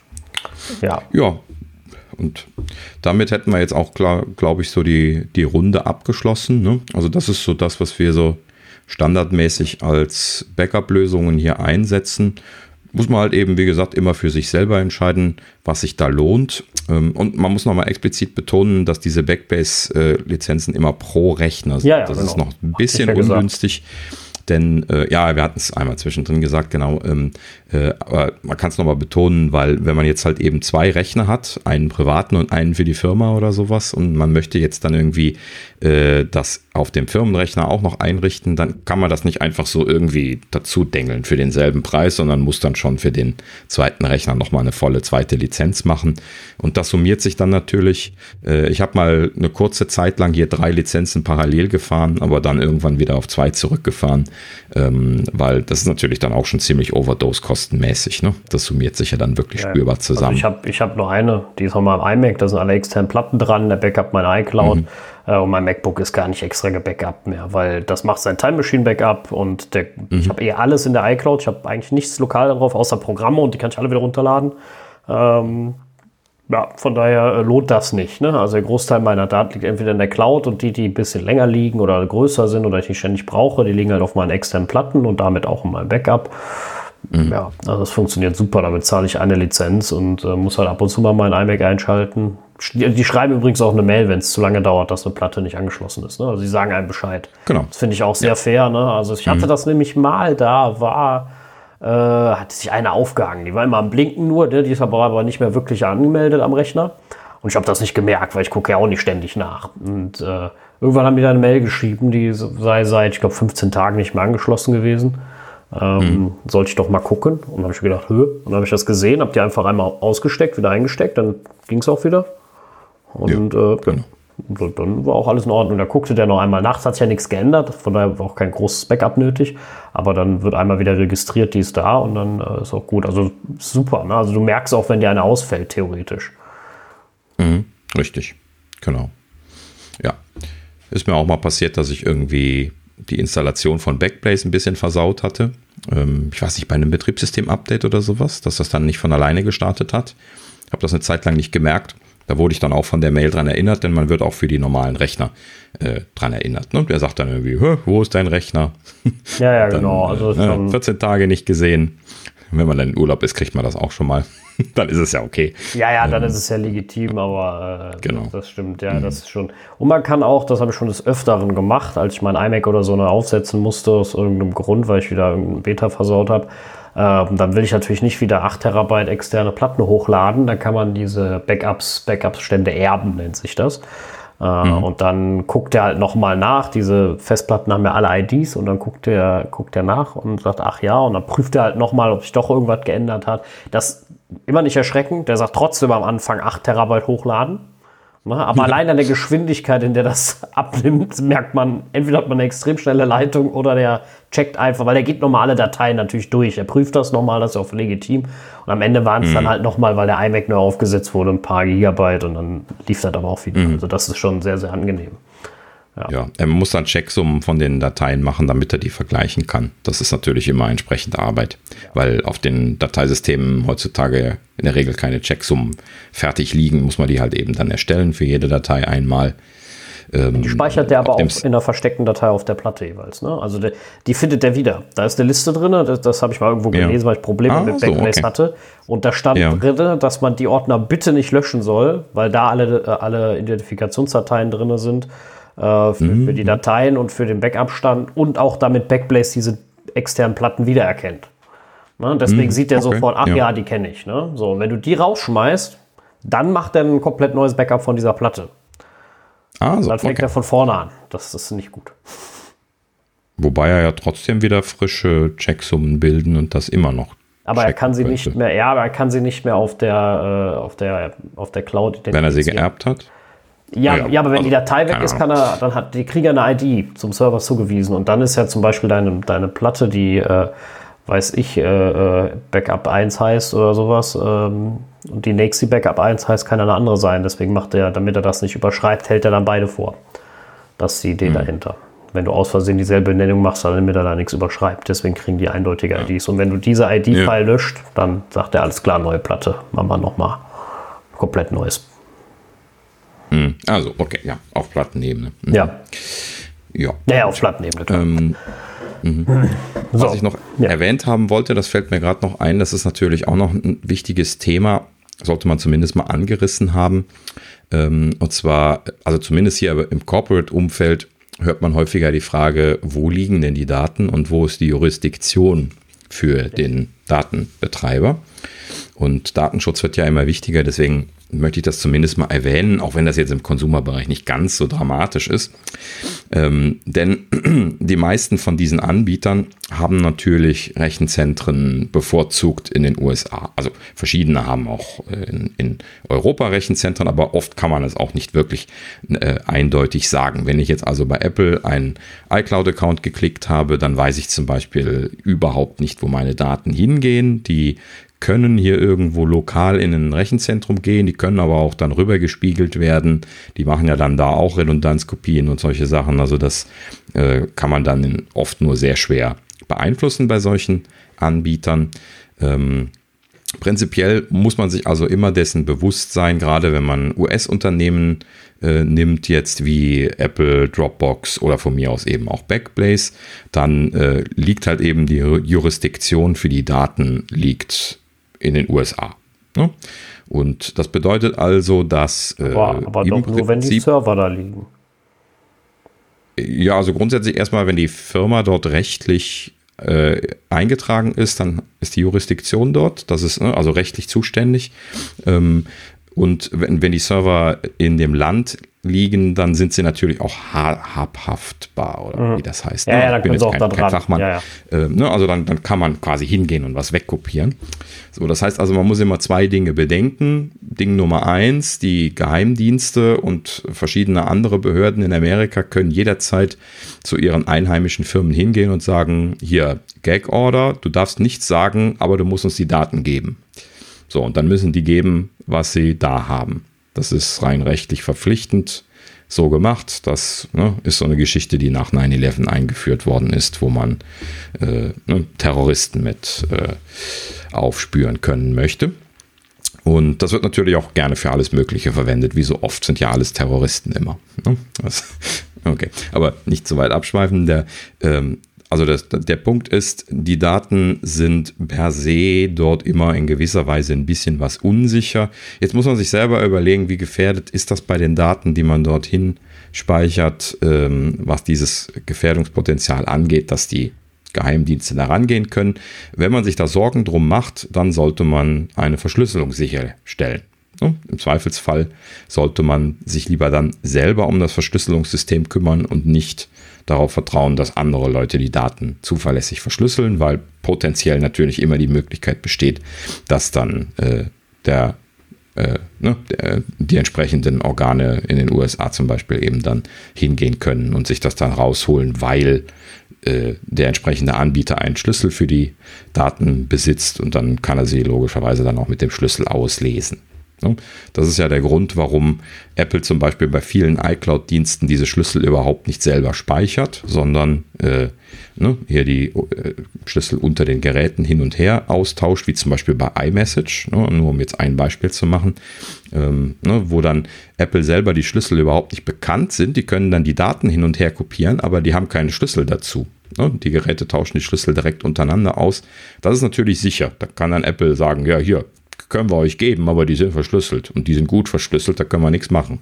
Ja, Ja, und damit hätten wir jetzt auch, glaube ich, so die, die Runde abgeschlossen. Ne? Also das ist so das, was wir so standardmäßig als Backup-Lösungen hier einsetzen. Muss man halt eben, wie gesagt, immer für sich selber entscheiden, was sich da lohnt. Ähm, Und man muss nochmal explizit betonen, dass diese Backbase-Lizenzen immer pro Rechner sind. Ja, ja, das genau. ist noch ein bisschen ja gesagt. ungünstig. denn äh, ja, wir hatten es einmal zwischendrin gesagt, genau, ähm, äh, aber man kann es nochmal betonen, weil wenn man jetzt halt eben zwei Rechner hat, einen privaten und einen für die Firma oder sowas und man möchte jetzt dann irgendwie äh, das auf dem Firmenrechner auch noch einrichten, dann kann man das nicht einfach so irgendwie dazu dengeln für denselben Preis, sondern muss dann schon für den zweiten Rechner nochmal eine volle zweite Lizenz machen. Und das summiert sich dann natürlich. Äh, ich habe mal eine kurze Zeit lang hier drei Lizenzen parallel gefahren, aber dann irgendwann wieder auf zwei zurückgefahren, ähm, weil das ist natürlich dann auch schon ziemlich Overdose-kostenmäßig. Ne? Das summiert sich ja dann wirklich ja. spürbar zusammen. Also ich habe ich hab nur eine, die ist nochmal im iMac, da sind alle externen Platten dran, der Backup mein iCloud. Mhm. Äh, und mein MacBook ist gar nicht extra gebackupt mehr, weil das macht sein Time Machine Backup und der, mhm. ich habe eh alles in der iCloud. Ich habe eigentlich nichts lokal darauf, außer Programme und die kann ich alle wieder runterladen. Ähm, ja, von daher äh, lohnt das nicht. Ne? Also der Großteil meiner Daten liegt entweder in der Cloud und die, die ein bisschen länger liegen oder größer sind oder ich die ständig brauche, die liegen halt auf meinen externen Platten und damit auch in meinem Backup. Mhm. Ja, also das funktioniert super. Damit zahle ich eine Lizenz und äh, muss halt ab und zu mal mein iMac einschalten. Die schreiben übrigens auch eine Mail, wenn es zu lange dauert, dass eine Platte nicht angeschlossen ist. Ne? Also sie sagen einem Bescheid. Genau. Das finde ich auch sehr ja. fair. Ne? Also ich hatte mhm. das nämlich mal, da war, äh, hatte sich eine aufgehangen. Die war immer am Blinken nur, ne? die ist aber, aber nicht mehr wirklich angemeldet am Rechner. Und ich habe das nicht gemerkt, weil ich gucke ja auch nicht ständig nach. Und äh, irgendwann haben die dann eine Mail geschrieben, die sei seit, ich glaube, 15 Tagen nicht mehr angeschlossen gewesen. Ähm, mhm. Sollte ich doch mal gucken. Und dann habe ich gedacht, Hö. Und dann habe ich das gesehen, habe die einfach einmal ausgesteckt, wieder eingesteckt, dann ging es auch wieder. Und ja, äh, genau. dann war auch alles in Ordnung. Da guckte der noch einmal nachts, hat sich ja nichts geändert, von daher war auch kein großes Backup nötig. Aber dann wird einmal wieder registriert, die ist da und dann äh, ist auch gut. Also super. Ne? Also du merkst auch, wenn dir eine ausfällt, theoretisch. Mhm, richtig, genau. Ja. Ist mir auch mal passiert, dass ich irgendwie die Installation von Backblaze ein bisschen versaut hatte. Ähm, ich weiß nicht, bei einem Betriebssystem-Update oder sowas, dass das dann nicht von alleine gestartet hat. Habe das eine Zeit lang nicht gemerkt. Da wurde ich dann auch von der Mail dran erinnert, denn man wird auch für die normalen Rechner äh, dran erinnert. Ne? Der sagt dann irgendwie, wo ist dein Rechner? Ja, ja, dann, genau. Also äh, 14 Tage nicht gesehen. Wenn man dann in Urlaub ist, kriegt man das auch schon mal. dann ist es ja okay. Ja, ja, dann ähm, ist es ja legitim, aber äh, genau. das stimmt, ja, mhm. das ist schon. Und man kann auch, das habe ich schon des Öfteren gemacht, als ich mein iMac oder so noch aufsetzen musste, aus irgendeinem Grund, weil ich wieder irgendein Beta versaut habe. Ähm, dann will ich natürlich nicht wieder 8 Terabyte externe Platten hochladen. Da kann man diese Backups, Backups-Stände erben, nennt sich das. Äh, mhm. Und dann guckt er halt nochmal nach. Diese Festplatten haben ja alle IDs und dann guckt er, guckt er nach und sagt, ach ja, und dann prüft er halt nochmal, ob sich doch irgendwas geändert hat. Das immer nicht erschreckend. Der sagt trotzdem am Anfang 8 Terabyte hochladen. Ne? Aber allein an der Geschwindigkeit, in der das abnimmt, merkt man, entweder hat man eine extrem schnelle Leitung oder der checkt einfach, weil der geht normale Dateien natürlich durch. Er prüft das nochmal, das ist auch legitim. Und am Ende waren es mhm. dann halt nochmal, weil der iMac neu aufgesetzt wurde, ein paar Gigabyte und dann lief das aber auch wieder. Mhm. Also das ist schon sehr, sehr angenehm. Ja. ja, er muss dann Checksummen von den Dateien machen, damit er die vergleichen kann. Das ist natürlich immer entsprechende Arbeit, ja. weil auf den Dateisystemen heutzutage in der Regel keine Checksummen fertig liegen, muss man die halt eben dann erstellen für jede Datei einmal. Ähm, die speichert der aber auch in einer versteckten Datei auf der Platte jeweils. Ne? Also die, die findet der wieder. Da ist eine Liste drin, das, das habe ich mal irgendwo gelesen, ja. weil ich Probleme ah, mit Backblaze so, okay. hatte. Und da stand ja. drin, dass man die Ordner bitte nicht löschen soll, weil da alle, äh, alle Identifikationsdateien drin sind für, mhm. für, die Dateien und für den Backup-Stand und auch damit Backblaze diese externen Platten wiedererkennt. Ne? Deswegen mhm. sieht er okay. sofort, ach ja, ja die kenne ich. Ne? So, wenn du die rausschmeißt, dann macht er ein komplett neues Backup von dieser Platte. Ah, so, dann fängt okay. er von vorne an. Das ist nicht gut. Wobei er ja trotzdem wieder frische Checksummen bilden und das immer noch. Aber er kann sie könnte. nicht mehr, ja, aber er kann sie nicht mehr auf der, äh, auf der, auf der Cloud Wenn er sie geerbt hat? Ja, ja, ja, aber wenn also, die Datei weg ist, kann er, dann hat die Krieger eine ID zum Server zugewiesen und dann ist ja zum Beispiel deine, deine Platte, die, äh, weiß ich, äh, äh Backup 1 heißt oder sowas, ähm, und die nächste Backup 1 heißt, kann eine andere sein. Deswegen macht er, damit er das nicht überschreibt, hält er dann beide vor. Das ist die Idee mhm. dahinter. Wenn du aus Versehen dieselbe Benennung machst, dann damit er da nichts überschreibt. Deswegen kriegen die eindeutige ja. IDs. Und wenn du diese ID-File ja. löscht, dann sagt er, alles klar, neue Platte, machen wir nochmal komplett neues hm. Also, okay, ja, auf Plattenebene. Mhm. Ja. Ja. Naja, auf Plattenebene. Ähm, mhm. so. Was ich noch ja. erwähnt haben wollte, das fällt mir gerade noch ein, das ist natürlich auch noch ein wichtiges Thema, sollte man zumindest mal angerissen haben. Ähm, und zwar, also zumindest hier im Corporate-Umfeld hört man häufiger die Frage, wo liegen denn die Daten und wo ist die Jurisdiktion für den Datenbetreiber? Und Datenschutz wird ja immer wichtiger, deswegen möchte ich das zumindest mal erwähnen, auch wenn das jetzt im Konsumerbereich nicht ganz so dramatisch ist. Ähm, denn die meisten von diesen Anbietern haben natürlich Rechenzentren bevorzugt in den USA. Also verschiedene haben auch äh, in, in Europa Rechenzentren, aber oft kann man es auch nicht wirklich äh, eindeutig sagen. Wenn ich jetzt also bei Apple einen iCloud-Account geklickt habe, dann weiß ich zum Beispiel überhaupt nicht, wo meine Daten hingehen. Die können hier irgendwo lokal in ein Rechenzentrum gehen, die können aber auch dann rübergespiegelt werden. Die machen ja dann da auch Redundanzkopien und solche Sachen. Also das äh, kann man dann oft nur sehr schwer beeinflussen bei solchen Anbietern. Ähm, prinzipiell muss man sich also immer dessen bewusst sein, gerade wenn man US-Unternehmen äh, nimmt, jetzt wie Apple, Dropbox oder von mir aus eben auch Backblaze, dann äh, liegt halt eben die Jurisdiktion für die Daten liegt in den USA. Ne? Und das bedeutet also, dass. Äh, aber, aber doch nur, wenn die Server da liegen. Ja, also grundsätzlich erstmal, wenn die Firma dort rechtlich äh, eingetragen ist, dann ist die Jurisdiktion dort, das ist ne, also rechtlich zuständig. Ähm, und wenn, wenn die Server in dem Land liegen, dann sind sie natürlich auch habhaftbar oder mhm. wie das heißt. Ja, ne? ja, dann können sie auch kein, da dran. Fachmann. Ja, ja. Äh, ne? Also dann, dann kann man quasi hingehen und was wegkopieren. So, das heißt also, man muss immer zwei Dinge bedenken. Ding Nummer eins, die Geheimdienste und verschiedene andere Behörden in Amerika können jederzeit zu ihren einheimischen Firmen hingehen und sagen, hier, Gag Order, du darfst nichts sagen, aber du musst uns die Daten geben. So, und dann müssen die geben, was sie da haben. Das ist rein rechtlich verpflichtend so gemacht. Das ne, ist so eine Geschichte, die nach 9-11 eingeführt worden ist, wo man äh, ne, Terroristen mit äh, aufspüren können möchte. Und das wird natürlich auch gerne für alles Mögliche verwendet. Wie so oft sind ja alles Terroristen immer. Ne? okay, aber nicht zu weit abschweifen. Der ähm, also das, der Punkt ist, die Daten sind per se dort immer in gewisser Weise ein bisschen was unsicher. Jetzt muss man sich selber überlegen, wie gefährdet ist das bei den Daten, die man dorthin speichert, ähm, was dieses Gefährdungspotenzial angeht, dass die Geheimdienste da rangehen können. Wenn man sich da Sorgen drum macht, dann sollte man eine Verschlüsselung sicherstellen. Im Zweifelsfall sollte man sich lieber dann selber um das Verschlüsselungssystem kümmern und nicht darauf vertrauen, dass andere Leute die Daten zuverlässig verschlüsseln, weil potenziell natürlich immer die Möglichkeit besteht, dass dann äh, der, äh, ne, der, die entsprechenden Organe in den USA zum Beispiel eben dann hingehen können und sich das dann rausholen, weil äh, der entsprechende Anbieter einen Schlüssel für die Daten besitzt und dann kann er sie logischerweise dann auch mit dem Schlüssel auslesen. Ne? Das ist ja der Grund, warum Apple zum Beispiel bei vielen iCloud-Diensten diese Schlüssel überhaupt nicht selber speichert, sondern äh, ne, hier die äh, Schlüssel unter den Geräten hin und her austauscht, wie zum Beispiel bei iMessage, ne, nur um jetzt ein Beispiel zu machen, ähm, ne, wo dann Apple selber die Schlüssel überhaupt nicht bekannt sind. Die können dann die Daten hin und her kopieren, aber die haben keine Schlüssel dazu. Ne? Die Geräte tauschen die Schlüssel direkt untereinander aus. Das ist natürlich sicher. Da kann dann Apple sagen, ja, hier, können wir euch geben, aber die sind verschlüsselt und die sind gut verschlüsselt, da können wir nichts machen.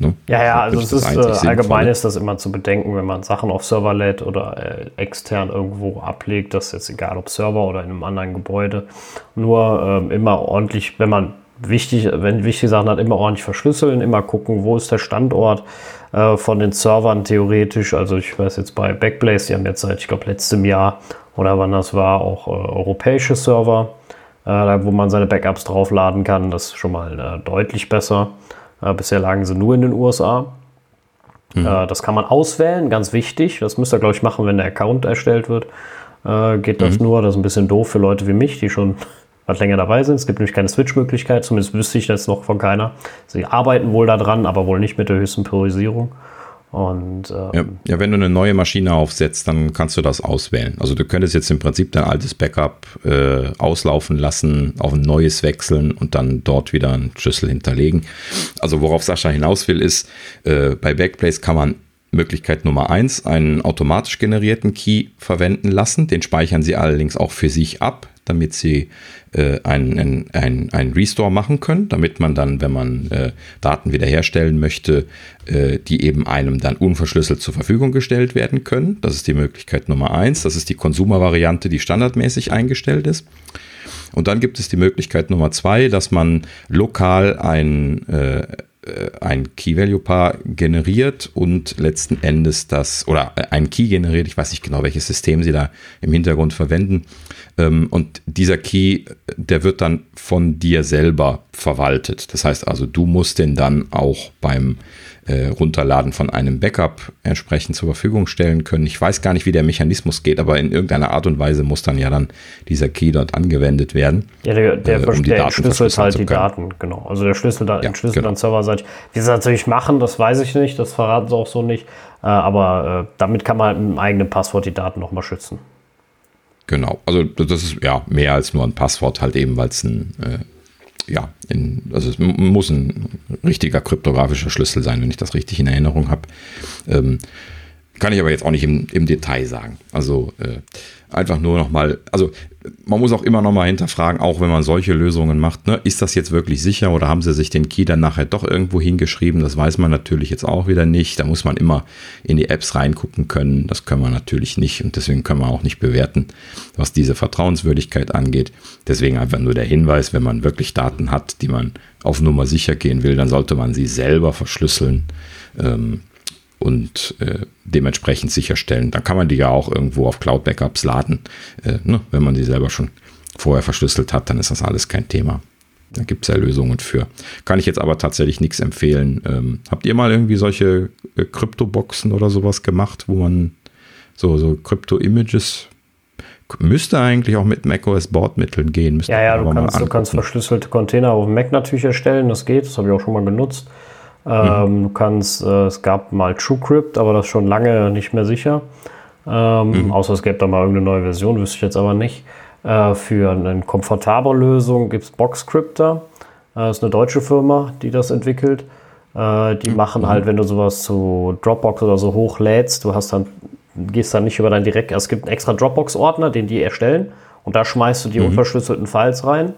Ne? Ja, ja, also es ist äh, allgemein ist das immer zu bedenken, wenn man Sachen auf Server lädt oder äh, extern irgendwo ablegt, das ist jetzt egal ob Server oder in einem anderen Gebäude, nur ähm, immer ordentlich, wenn man wichtig, wenn wichtige Sachen hat, immer ordentlich verschlüsseln, immer gucken, wo ist der Standort äh, von den Servern theoretisch. Also ich weiß jetzt bei Backblaze, die haben jetzt seit, ich glaube, letztem Jahr oder wann das war, auch äh, europäische Server äh, wo man seine Backups draufladen kann. Das ist schon mal äh, deutlich besser. Äh, bisher lagen sie nur in den USA. Mhm. Äh, das kann man auswählen, ganz wichtig. Das müsst ihr, glaube ich, machen, wenn der Account erstellt wird. Äh, geht das mhm. nur. Das ist ein bisschen doof für Leute wie mich, die schon was länger dabei sind. Es gibt nämlich keine Switch-Möglichkeit, zumindest wüsste ich das noch von keiner. Sie arbeiten wohl daran, aber wohl nicht mit der höchsten Priorisierung. Und, ähm, ja, ja, wenn du eine neue Maschine aufsetzt, dann kannst du das auswählen. Also du könntest jetzt im Prinzip dein altes Backup äh, auslaufen lassen, auf ein neues wechseln und dann dort wieder einen Schlüssel hinterlegen. Also worauf Sascha hinaus will, ist, äh, bei Backblaze kann man Möglichkeit Nummer eins einen automatisch generierten Key verwenden lassen. Den speichern sie allerdings auch für sich ab. damit sie äh, einen ein, ein Restore machen können, damit man dann, wenn man äh, Daten wiederherstellen möchte, äh, die eben einem dann unverschlüsselt zur Verfügung gestellt werden können. Das ist die Möglichkeit Nummer eins. Das ist die Konsumervariante, die standardmäßig eingestellt ist. Und dann gibt es die Möglichkeit Nummer zwei, dass man lokal ein äh, ein Key-Value-Paar generiert und letzten Endes das, oder ein Key generiert, ich weiß nicht genau, welches System sie da im Hintergrund verwenden. Ähm, und dieser Key, der wird dann von dir selber verwaltet. Das heißt also, du musst den dann auch beim äh, Runterladen von einem Backup entsprechend zur Verfügung stellen können. Ich weiß gar nicht, wie der Mechanismus geht, aber in irgendeiner Art und Weise muss dann ja dann dieser Key dort angewendet werden. Ja, der, der, äh, um der entschlüsselt halt die Daten, genau. Also der Schlüssel da, ja, entschlüsselt genau. dann serverseitig. Wie sie das natürlich machen, das weiß ich nicht, das verraten sie auch so nicht. Äh, aber äh, damit kann man halt mit einem eigenen Passwort die Daten nochmal schützen. Genau, also das ist ja mehr als nur ein Passwort, halt eben, weil es ein äh, ja, in, also es muss ein richtiger kryptografischer Schlüssel sein, wenn ich das richtig in Erinnerung habe. Ähm, kann ich aber jetzt auch nicht im, im Detail sagen. Also äh, einfach nur nochmal, also man muss auch immer nochmal hinterfragen, auch wenn man solche Lösungen macht, ne, ist das jetzt wirklich sicher oder haben sie sich den Key dann nachher doch irgendwo hingeschrieben? Das weiß man natürlich jetzt auch wieder nicht. Da muss man immer in die Apps reingucken können. Das können wir natürlich nicht und deswegen können wir auch nicht bewerten, was diese Vertrauenswürdigkeit angeht. Deswegen einfach nur der Hinweis, wenn man wirklich Daten hat, die man auf Nummer sicher gehen will, dann sollte man sie selber verschlüsseln. Ähm, und äh, dementsprechend sicherstellen. Dann kann man die ja auch irgendwo auf Cloud-Backups laden. Äh, ne? Wenn man sie selber schon vorher verschlüsselt hat, dann ist das alles kein Thema. Da gibt es ja Lösungen für. Kann ich jetzt aber tatsächlich nichts empfehlen. Ähm, habt ihr mal irgendwie solche äh, Krypto-Boxen oder sowas gemacht, wo man so, so Krypto-Images müsste eigentlich auch mit macOS Bordmitteln gehen. ja, ja, du kannst, du kannst verschlüsselte Container auf dem Mac natürlich erstellen, das geht, das habe ich auch schon mal genutzt. Ähm, mhm. Du kannst, äh, es gab mal TrueCrypt, aber das ist schon lange nicht mehr sicher. Ähm, mhm. Außer es gäbe da mal irgendeine neue Version, wüsste ich jetzt aber nicht. Äh, für eine komfortable Lösung gibt es Boxcrypter. Äh, das ist eine deutsche Firma, die das entwickelt. Äh, die mhm. machen halt, wenn du sowas zu Dropbox oder so hochlädst, du hast dann, gehst dann nicht über dein Direkt, es gibt einen extra Dropbox-Ordner, den die erstellen und da schmeißt du die mhm. unverschlüsselten Files rein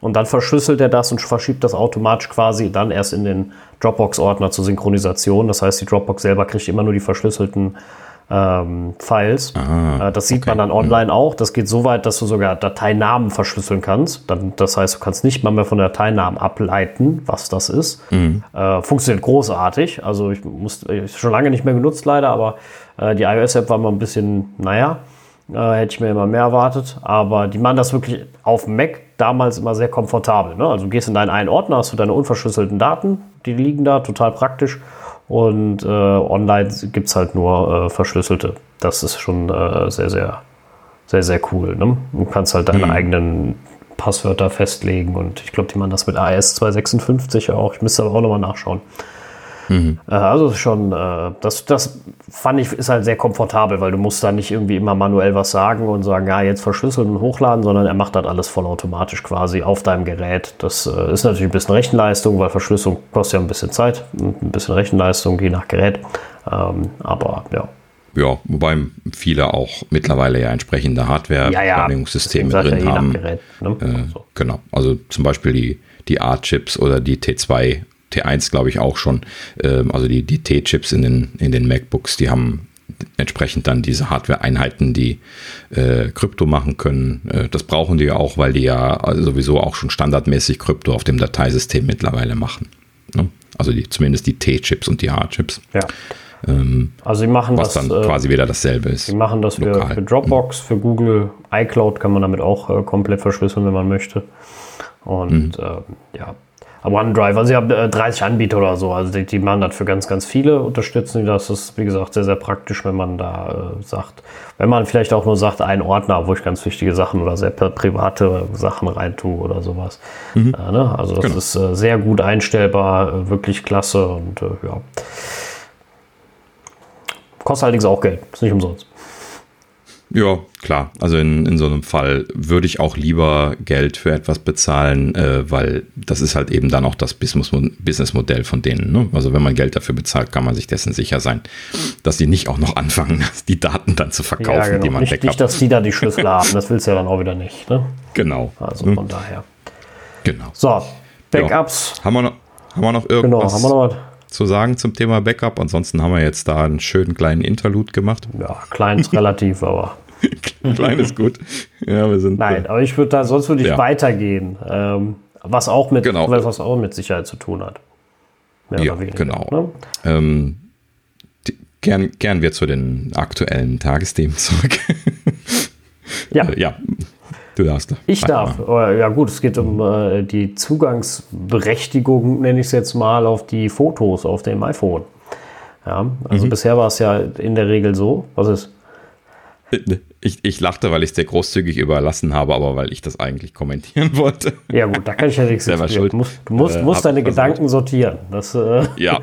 und dann verschlüsselt er das und verschiebt das automatisch quasi dann erst in den Dropbox-Ordner zur Synchronisation. Das heißt, die Dropbox selber kriegt immer nur die verschlüsselten ähm, Files. Ah, äh, das sieht okay. man dann online auch. Das geht so weit, dass du sogar Dateinamen verschlüsseln kannst. Dann, das heißt, du kannst nicht mal mehr von Dateinamen ableiten, was das ist. Mhm. Äh, funktioniert großartig. Also ich muss ich schon lange nicht mehr genutzt leider, aber äh, die iOS-App war mal ein bisschen, naja. Äh, hätte ich mir immer mehr erwartet. Aber die machen das wirklich auf dem Mac damals immer sehr komfortabel. Ne? Also du gehst in deinen einen Ordner, hast du deine unverschlüsselten Daten, die liegen da, total praktisch. Und äh, online gibt es halt nur äh, verschlüsselte. Das ist schon äh, sehr, sehr, sehr, sehr cool. Ne? Du kannst halt deine mhm. eigenen Passwörter festlegen und ich glaube, die machen das mit AS 256 auch. Ich müsste aber auch nochmal nachschauen. Mhm. Äh, also schon, äh, das, das fand ich, ist halt sehr komfortabel, weil du musst da nicht irgendwie immer manuell was sagen und sagen, ja, jetzt verschlüsseln und hochladen, sondern er macht das alles vollautomatisch quasi auf deinem Gerät. Das äh, ist natürlich ein bisschen Rechenleistung, weil Verschlüsselung kostet ja ein bisschen Zeit und ein bisschen Rechenleistung, je nach Gerät. Ähm, aber ja, ja, wobei viele auch mittlerweile ja entsprechende Hardware-Planungssysteme ja, ja. drin haben. Gerät, ne? äh, so. Genau, also zum Beispiel die, die A-Chips oder die T2 T1 glaube ich auch schon. Ähm, also die, die T-Chips in den, in den MacBooks, die haben entsprechend dann diese Hardware-Einheiten, die äh, Krypto machen können. Äh, das brauchen die ja auch, weil die ja sowieso auch schon standardmäßig Krypto auf dem Dateisystem mittlerweile machen. Ne? Also die, zumindest die T-Chips und die H-Chips. Ja. Ähm, also sie machen was das, dann äh, quasi wieder dasselbe ist. Sie machen das für, für, Dropbox, für Google, iCloud kann man damit auch äh, komplett verschlüsseln, wenn man möchte. Und mhm. äh, OneDrive, also ich habe 30 Anbieter oder so, also die, die machen das für ganz, ganz viele, unterstützen die das. Das ist, wie gesagt, sehr, sehr praktisch, wenn man da äh, sagt, wenn man vielleicht auch nur sagt, ein Ordner, wo ich ganz wichtige Sachen oder sehr private Sachen reintue oder sowas. Mhm. Äh, ne? Also das genau. ist äh, sehr gut einstellbar, äh, wirklich klasse und äh, ja. Kostet allerdings auch Geld, ist nicht umsonst. Ja, klar. Also in, in so einem Fall würde ich auch lieber Geld für etwas bezahlen, äh, weil das ist halt eben dann auch das Businessmodell von denen. Ne? Also wenn man Geld dafür bezahlt, kann man sich dessen sicher sein, dass die nicht auch noch anfangen, die Daten dann zu verkaufen, ja, genau. die man nicht. Nicht, dass die da die Schlüssel haben, das willst du ja dann auch wieder nicht. Ne? Genau. Also von hm. daher. Genau. So, Backups. Ja. Haben, wir noch, haben wir noch irgendwas? Genau, haben wir noch was? Zu sagen zum Thema Backup. Ansonsten haben wir jetzt da einen schönen kleinen Interlude gemacht. Ja, klein ist relativ, aber. klein ist gut. Ja, wir sind. Nein, aber ich würde da, sonst würde ich ja. weitergehen. Ähm, was auch mit, genau. was auch mit Sicherheit zu tun hat. Mehr ja, weniger, genau. Ne? Ähm, die, gern, gern wir zu den aktuellen Tagesthemen zurück. ja. Äh, ja. Du darfst. Ich darf. Oh, ja gut, es geht um äh, die Zugangsberechtigung, nenne ich es jetzt mal, auf die Fotos auf dem iPhone. Ja, also mhm. bisher war es ja in der Regel so. Was ist? Ich, ich lachte, weil ich es dir großzügig überlassen habe, aber weil ich das eigentlich kommentieren wollte. Ja gut, da kann ich ja nichts Selber schuld. Du musst, du musst, äh, musst deine Gedanken sortieren. Das, äh, ja.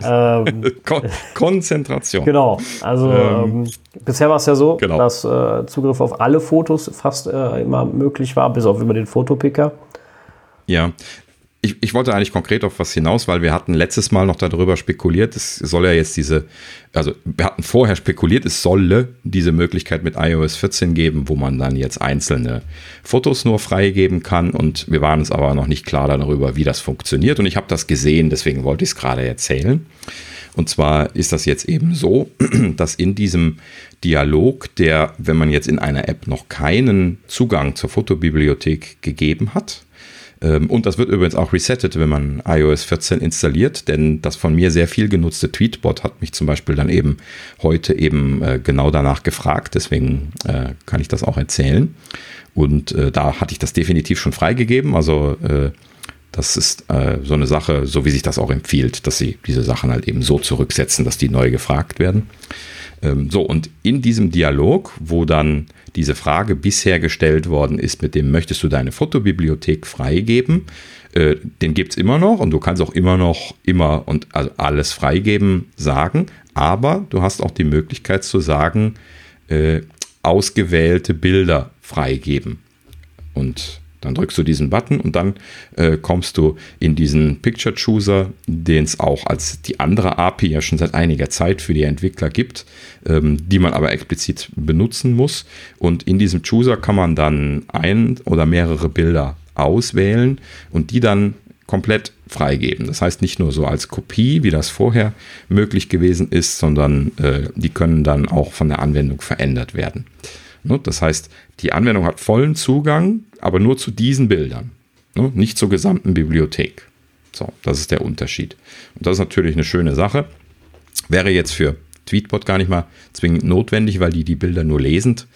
ähm, Kon Konzentration. Genau. Also ähm, ähm, bisher war es ja so, genau. dass äh, Zugriff auf alle Fotos fast äh, immer möglich war, bis auf über den Fotopicker. Ja, ich, ich wollte eigentlich konkret auf was hinaus, weil wir hatten letztes Mal noch darüber spekuliert, es soll ja jetzt diese, also wir hatten vorher spekuliert, es solle diese Möglichkeit mit iOS 14 geben, wo man dann jetzt einzelne Fotos nur freigeben kann. Und wir waren uns aber noch nicht klar darüber, wie das funktioniert. Und ich habe das gesehen, deswegen wollte ich es gerade erzählen. Und zwar ist das jetzt eben so, dass in diesem Dialog, der, wenn man jetzt in einer App noch keinen Zugang zur Fotobibliothek gegeben hat, und das wird übrigens auch resettet, wenn man iOS 14 installiert, denn das von mir sehr viel genutzte Tweetbot hat mich zum Beispiel dann eben heute eben äh, genau danach gefragt, deswegen äh, kann ich das auch erzählen. Und äh, da hatte ich das definitiv schon freigegeben, also das ist so eine Sache, so wie sich das auch empfiehlt, dass sie diese Sachen halt eben so zurücksetzen, dass die neu gefragt werden. Ähm, so, und in diesem Dialog, wo dann diese Frage bisher gestellt worden ist, mit dem möchtest du deine Fotobibliothek freigeben, äh, den gibt es immer noch und du kannst auch immer noch immer und also alles freigeben sagen, aber du hast auch die Möglichkeit zu sagen, äh, ausgewählte Bilder freigeben. Und dann drückst du diesen Button und dann äh, kommst du in diesen Picture Chooser, den es auch als die andere API ja schon seit einiger Zeit für die Entwickler gibt, ähm, die man aber explizit benutzen muss. Und in diesem Chooser kann man dann ein oder mehrere Bilder auswählen und die dann komplett freigeben. Das heißt nicht nur so als Kopie, wie das vorher möglich gewesen ist, sondern äh, die können dann auch von der Anwendung verändert werden. Ne? Das heißt, die Anwendung hat vollen Zugang, aber nur zu diesen Bildern, ne? nicht zur gesamten Bibliothek. So, das ist der Unterschied. Und das ist natürlich eine schöne Sache. Wäre jetzt für Tweetbot gar nicht mal zwingend notwendig, weil die die Bilder nur lesend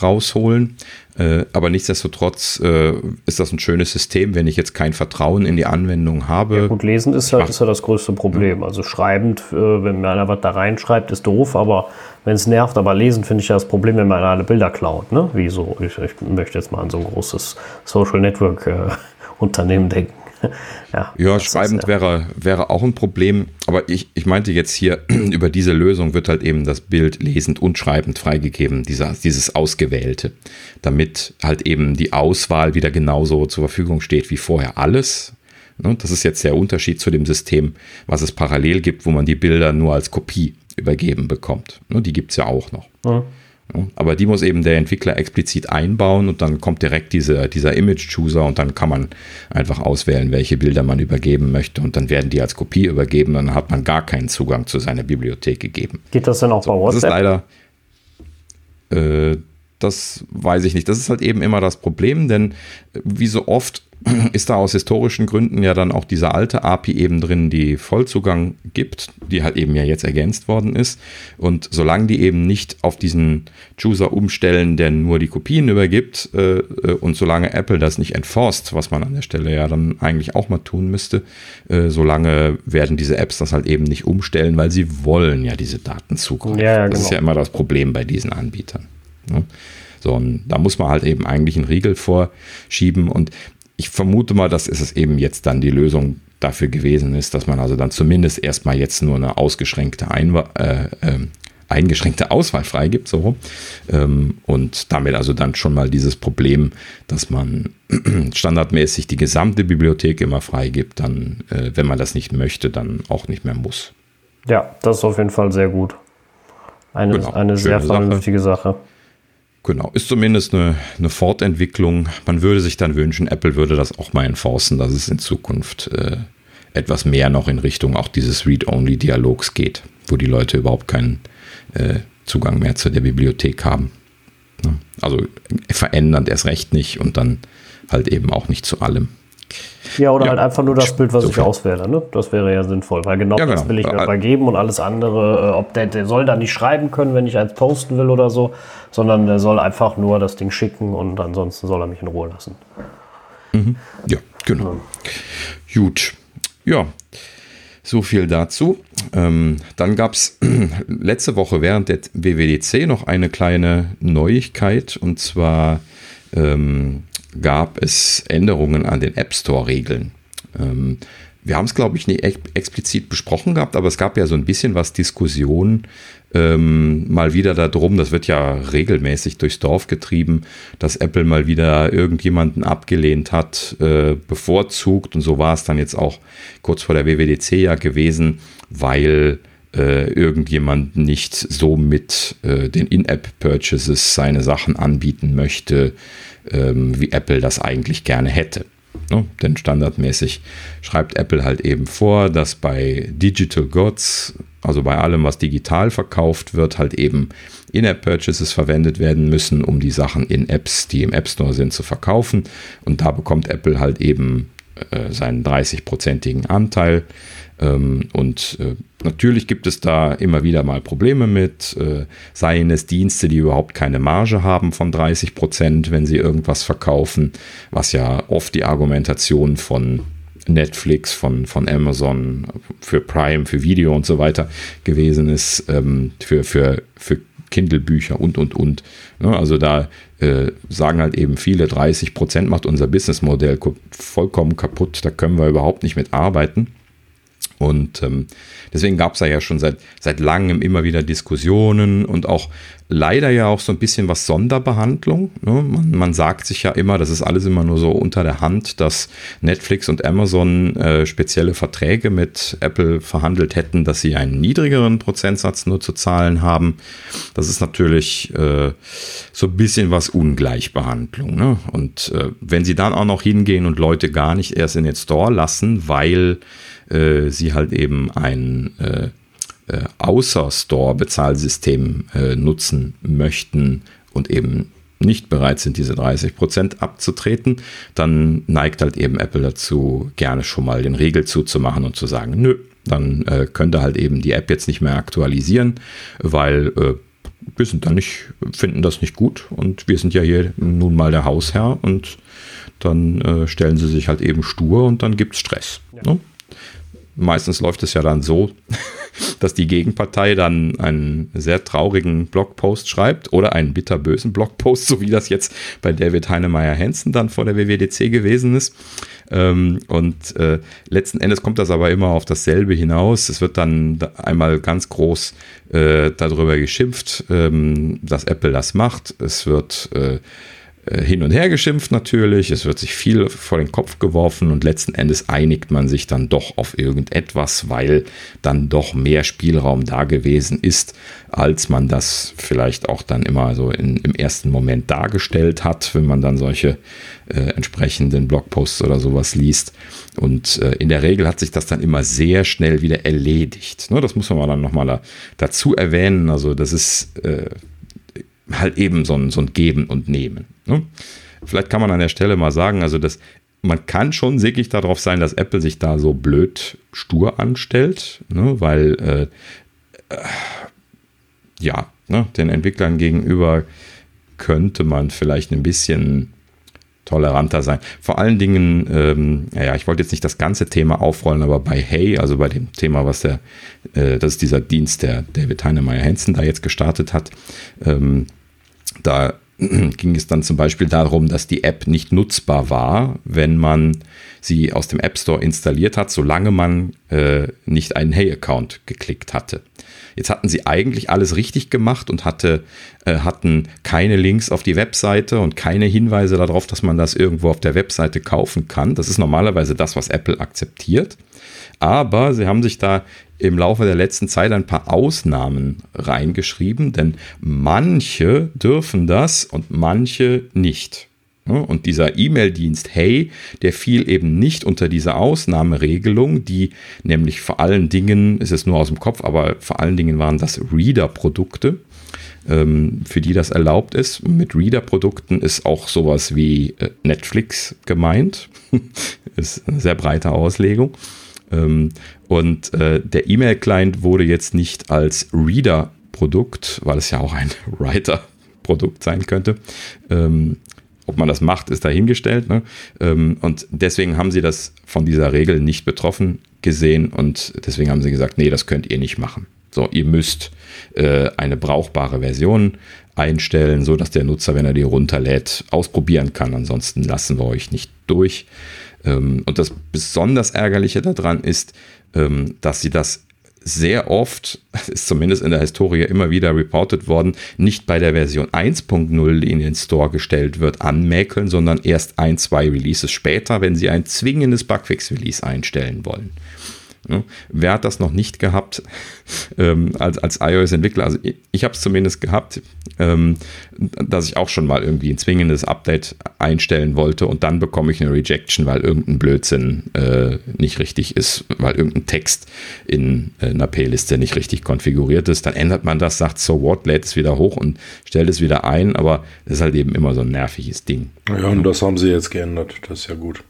rausholen. Äh, aber nichtsdestotrotz äh, ist das ein schönes System, wenn ich jetzt kein Vertrauen in die Anwendung habe. Ja, gut, lesen ist ja, ist ja das größte Problem. Also schreibend, äh, wenn mir einer was da reinschreibt, ist doof, aber wenn es nervt, aber lesen finde ich ja das Problem, wenn man alle Bilder klaut. Ne? Wie so, ich, ich möchte jetzt mal an so ein großes Social Network äh, Unternehmen denken. ja, ja schreibend ist, ja. Wäre, wäre auch ein Problem. Aber ich, ich meinte jetzt hier, über diese Lösung wird halt eben das Bild lesend und schreibend freigegeben, dieser, dieses Ausgewählte, damit halt eben die Auswahl wieder genauso zur Verfügung steht wie vorher alles. Ne, das ist jetzt der Unterschied zu dem System, was es parallel gibt, wo man die Bilder nur als Kopie übergeben bekommt. Ne, die gibt es ja auch noch. Mhm. Aber die muss eben der Entwickler explizit einbauen und dann kommt direkt diese, dieser Image-Chooser und dann kann man einfach auswählen, welche Bilder man übergeben möchte und dann werden die als Kopie übergeben und dann hat man gar keinen Zugang zu seiner Bibliothek gegeben. Geht das dann auch so, bei WhatsApp? Das ist leider, äh, das weiß ich nicht. Das ist halt eben immer das Problem, denn wie so oft ist da aus historischen Gründen ja dann auch diese alte API eben drin, die Vollzugang gibt, die halt eben ja jetzt ergänzt worden ist. Und solange die eben nicht auf diesen Chooser umstellen, der nur die Kopien übergibt, äh, äh, und solange Apple das nicht enforced, was man an der Stelle ja dann eigentlich auch mal tun müsste, äh, solange werden diese Apps das halt eben nicht umstellen, weil sie wollen ja diese Daten zugreifen. Ja, ja, genau. Das ist genau. ja immer das Problem bei diesen Anbietern. Ne? So, und da muss man halt eben eigentlich einen Riegel vorschieben. Und ich vermute mal, dass es eben jetzt dann die Lösung dafür gewesen ist, dass man also dann zumindest erstmal jetzt nur eine ausgeschränkte Einwa äh, äh, eingeschränkte Auswahl freigibt, so ähm, und damit also dann schon mal dieses Problem, dass man standardmäßig die gesamte Bibliothek immer freigibt, dann, äh, wenn man das nicht möchte, dann auch nicht mehr muss. Ja, das ist auf jeden Fall sehr gut. Eine, genau, eine sehr vernünftige Sache. Sache. Genau, ist zumindest eine, eine, Fortentwicklung. Man würde sich dann wünschen, Apple würde das auch mal enforcen, dass es in Zukunft äh, etwas mehr noch in Richtung auch dieses Read-Only-Dialogs geht, wo die Leute überhaupt keinen äh, Zugang mehr zu der Bibliothek haben. Ne? Also verändern erst recht nicht und dann halt eben auch nicht zu allem. Ja, oder ja. halt einfach nur das Bild, was so ich auswähle. Ne? Das wäre ja sinnvoll, weil genau, ja, genau. das will ich mir dabei geben und alles andere, äh, ob der, der soll da nicht schreiben können, wenn ich eins posten will oder so, sondern der soll einfach nur das Ding schicken und ansonsten soll er mich in Ruhe lassen. Mhm. Ja, genau. Ja. Gut. Ja, so viel dazu. Ähm, dann gab es letzte Woche während der WWDC noch eine kleine Neuigkeit und zwar ähm, gab es Änderungen an den App Store-Regeln. Ähm, wir haben es, glaube ich, nicht explizit besprochen gehabt, aber es gab ja so ein bisschen was Diskussion ähm, mal wieder darum, das wird ja regelmäßig durchs Dorf getrieben, dass Apple mal wieder irgendjemanden abgelehnt hat, äh, bevorzugt und so war es dann jetzt auch kurz vor der WWDC ja gewesen, weil äh, irgendjemand nicht so mit äh, den In-App-Purchases seine Sachen anbieten möchte, ähm, wie Apple das eigentlich gerne hätte. Ne? Denn standardmäßig schreibt Apple halt eben vor, dass bei Digital Goods, also bei allem, was digital verkauft wird, halt eben In-App-Purchases verwendet werden müssen, um die Sachen in Apps, die im App Store sind, zu verkaufen. Und da bekommt Apple halt eben äh, seinen 30-prozentigen Anteil. Ähm, und äh, natürlich gibt es da immer wieder mal Probleme mit, äh, seien es Dienste, die überhaupt keine Marge haben von 30 Prozent, wenn sie irgendwas verkaufen, was ja oft die Argumentation von Netflix, von, von Amazon, für Prime, für Video und so weiter gewesen ist, ähm, für, für, für Kindle-Bücher und, und, und. Ne, also da äh, sagen halt eben viele, 30 Prozent macht unser Businessmodell vollkommen kaputt, da können wir überhaupt nicht mit arbeiten. Und ähm, deswegen gab es da ja schon seit, seit langem immer wieder Diskussionen und auch leider ja auch so ein bisschen was Sonderbehandlung. Ne? Man, man, sagt sich ja immer, das ist alles immer nur so unter der Hand, dass Netflix und Amazon äh, spezielle Verträge mit Apple verhandelt hätten, dass sie einen niedrigeren Prozentsatz nur zu zahlen haben. Das ist natürlich äh, so ein bisschen was Ungleichbehandlung. Ne? Und äh, wenn sie dann auch noch hingehen und Leute gar nicht erst in den Store lassen, weil äh, sie halt eben ein äh, äh, Außer-Store-Bezahlsystem äh, nutzen möchten und eben nicht bereit sind, diese 30% abzutreten, dann neigt halt eben Apple dazu, gerne schon mal den Regel zuzumachen und zu sagen, nö, dann äh, könnte halt eben die App jetzt nicht mehr aktualisieren, weil äh, wir sind da nicht, finden das nicht gut und wir sind ja hier nun mal der Hausherr und dann äh, stellen sie sich halt eben stur und dann gibt es Stress. Ja. Ne? Meistens läuft es ja dann so, dass die Gegenpartei dann einen sehr traurigen Blogpost schreibt oder einen bitterbösen Blogpost, so wie das jetzt bei David Heinemeier Hansen dann vor der WWDC gewesen ist. Ähm, und äh, letzten Endes kommt das aber immer auf dasselbe hinaus. Es wird dann einmal ganz groß äh, darüber geschimpft, ähm, dass Apple das macht. Es wird äh, hin und her geschimpft natürlich, es wird sich viel vor den Kopf geworfen und letzten Endes einigt man sich dann doch auf irgendetwas, weil dann doch mehr Spielraum da gewesen ist, als man das vielleicht auch dann immer so in, im ersten Moment dargestellt hat, wenn man dann solche äh, entsprechenden Blogposts oder sowas liest. Und äh, in der Regel hat sich das dann immer sehr schnell wieder erledigt. Ne, das muss man dann nochmal da, dazu erwähnen. Also das ist äh, halt eben so ein, so ein Geben und Nehmen. Ne? Vielleicht kann man an der Stelle mal sagen, also das, man kann schon sickig darauf sein, dass Apple sich da so blöd stur anstellt, ne? weil äh, äh, ja, ne? den Entwicklern gegenüber könnte man vielleicht ein bisschen toleranter sein. Vor allen Dingen, ähm, ja, ich wollte jetzt nicht das ganze Thema aufrollen, aber bei Hey, also bei dem Thema, was der, äh, das ist dieser Dienst, der David Heinemeier Hansen da jetzt gestartet hat, ähm, da ging es dann zum Beispiel darum, dass die App nicht nutzbar war, wenn man sie aus dem App Store installiert hat, solange man äh, nicht einen Hey-Account geklickt hatte. Jetzt hatten sie eigentlich alles richtig gemacht und hatte, äh, hatten keine Links auf die Webseite und keine Hinweise darauf, dass man das irgendwo auf der Webseite kaufen kann. Das ist normalerweise das, was Apple akzeptiert. Aber sie haben sich da im Laufe der letzten Zeit ein paar Ausnahmen reingeschrieben, denn manche dürfen das und manche nicht. Und dieser E-Mail-Dienst Hey, der fiel eben nicht unter diese Ausnahmeregelung, die nämlich vor allen Dingen, ist es nur aus dem Kopf, aber vor allen Dingen waren das Reader-Produkte, ähm, für die das erlaubt ist. Mit Reader-Produkten ist auch sowas wie äh, Netflix gemeint. ist eine sehr breite Auslegung. Ähm, und äh, der E-Mail-Client wurde jetzt nicht als Reader-Produkt, weil es ja auch ein Writer-Produkt sein könnte, ähm, ob man das macht, ist dahingestellt. Ne? Ähm, und deswegen haben sie das von dieser Regel nicht betroffen gesehen und deswegen haben sie gesagt, nee, das könnt ihr nicht machen. So, ihr müsst äh, eine brauchbare Version einstellen, so dass der Nutzer, wenn er die runterlädt, ausprobieren kann. Ansonsten lassen wir euch nicht durch. Ähm, und das besonders ärgerliche daran ist, ähm, dass sie das sehr oft, ist zumindest in der Historie immer wieder reported worden, nicht bei der Version 1.0, die in den Store gestellt wird, anmäkeln, sondern erst ein, zwei Releases später, wenn sie ein zwingendes Bugfix-Release einstellen wollen. Ne? Wer hat das noch nicht gehabt ähm, als, als iOS-Entwickler? Also ich, ich habe es zumindest gehabt, ähm, dass ich auch schon mal irgendwie ein zwingendes Update einstellen wollte und dann bekomme ich eine Rejection, weil irgendein Blödsinn äh, nicht richtig ist, weil irgendein Text in äh, einer P-Liste nicht richtig konfiguriert ist. Dann ändert man das, sagt so what, lädt es wieder hoch und stellt es wieder ein, aber das ist halt eben immer so ein nerviges Ding. Ja, und das haben sie jetzt geändert. Das ist ja gut.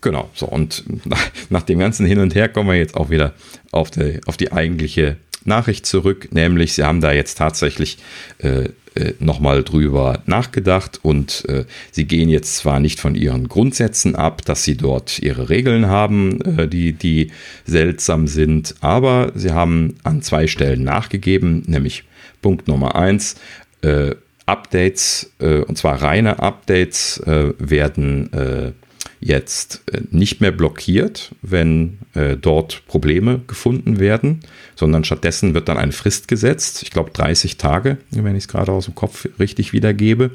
Genau, so. Und nach, nach, dem ganzen Hin und Her kommen wir jetzt auch wieder auf die, auf die eigentliche Nachricht zurück, nämlich sie haben da jetzt tatsächlich äh, äh, nochmal drüber nachgedacht und äh, sie gehen jetzt zwar nicht von ihren Grundsätzen ab, dass sie dort ihre Regeln haben, äh, die, die seltsam sind, aber sie haben an zwei Stellen nachgegeben, nämlich Punkt Nummer eins, äh, Updates, äh, und zwar reine Updates werden jetzt äh, nicht mehr blockiert, wenn äh, dort Probleme gefunden werden, sondern stattdessen wird dann eine Frist gesetzt, ich glaube 30 Tage, wenn ich es gerade aus dem Kopf richtig wiedergebe,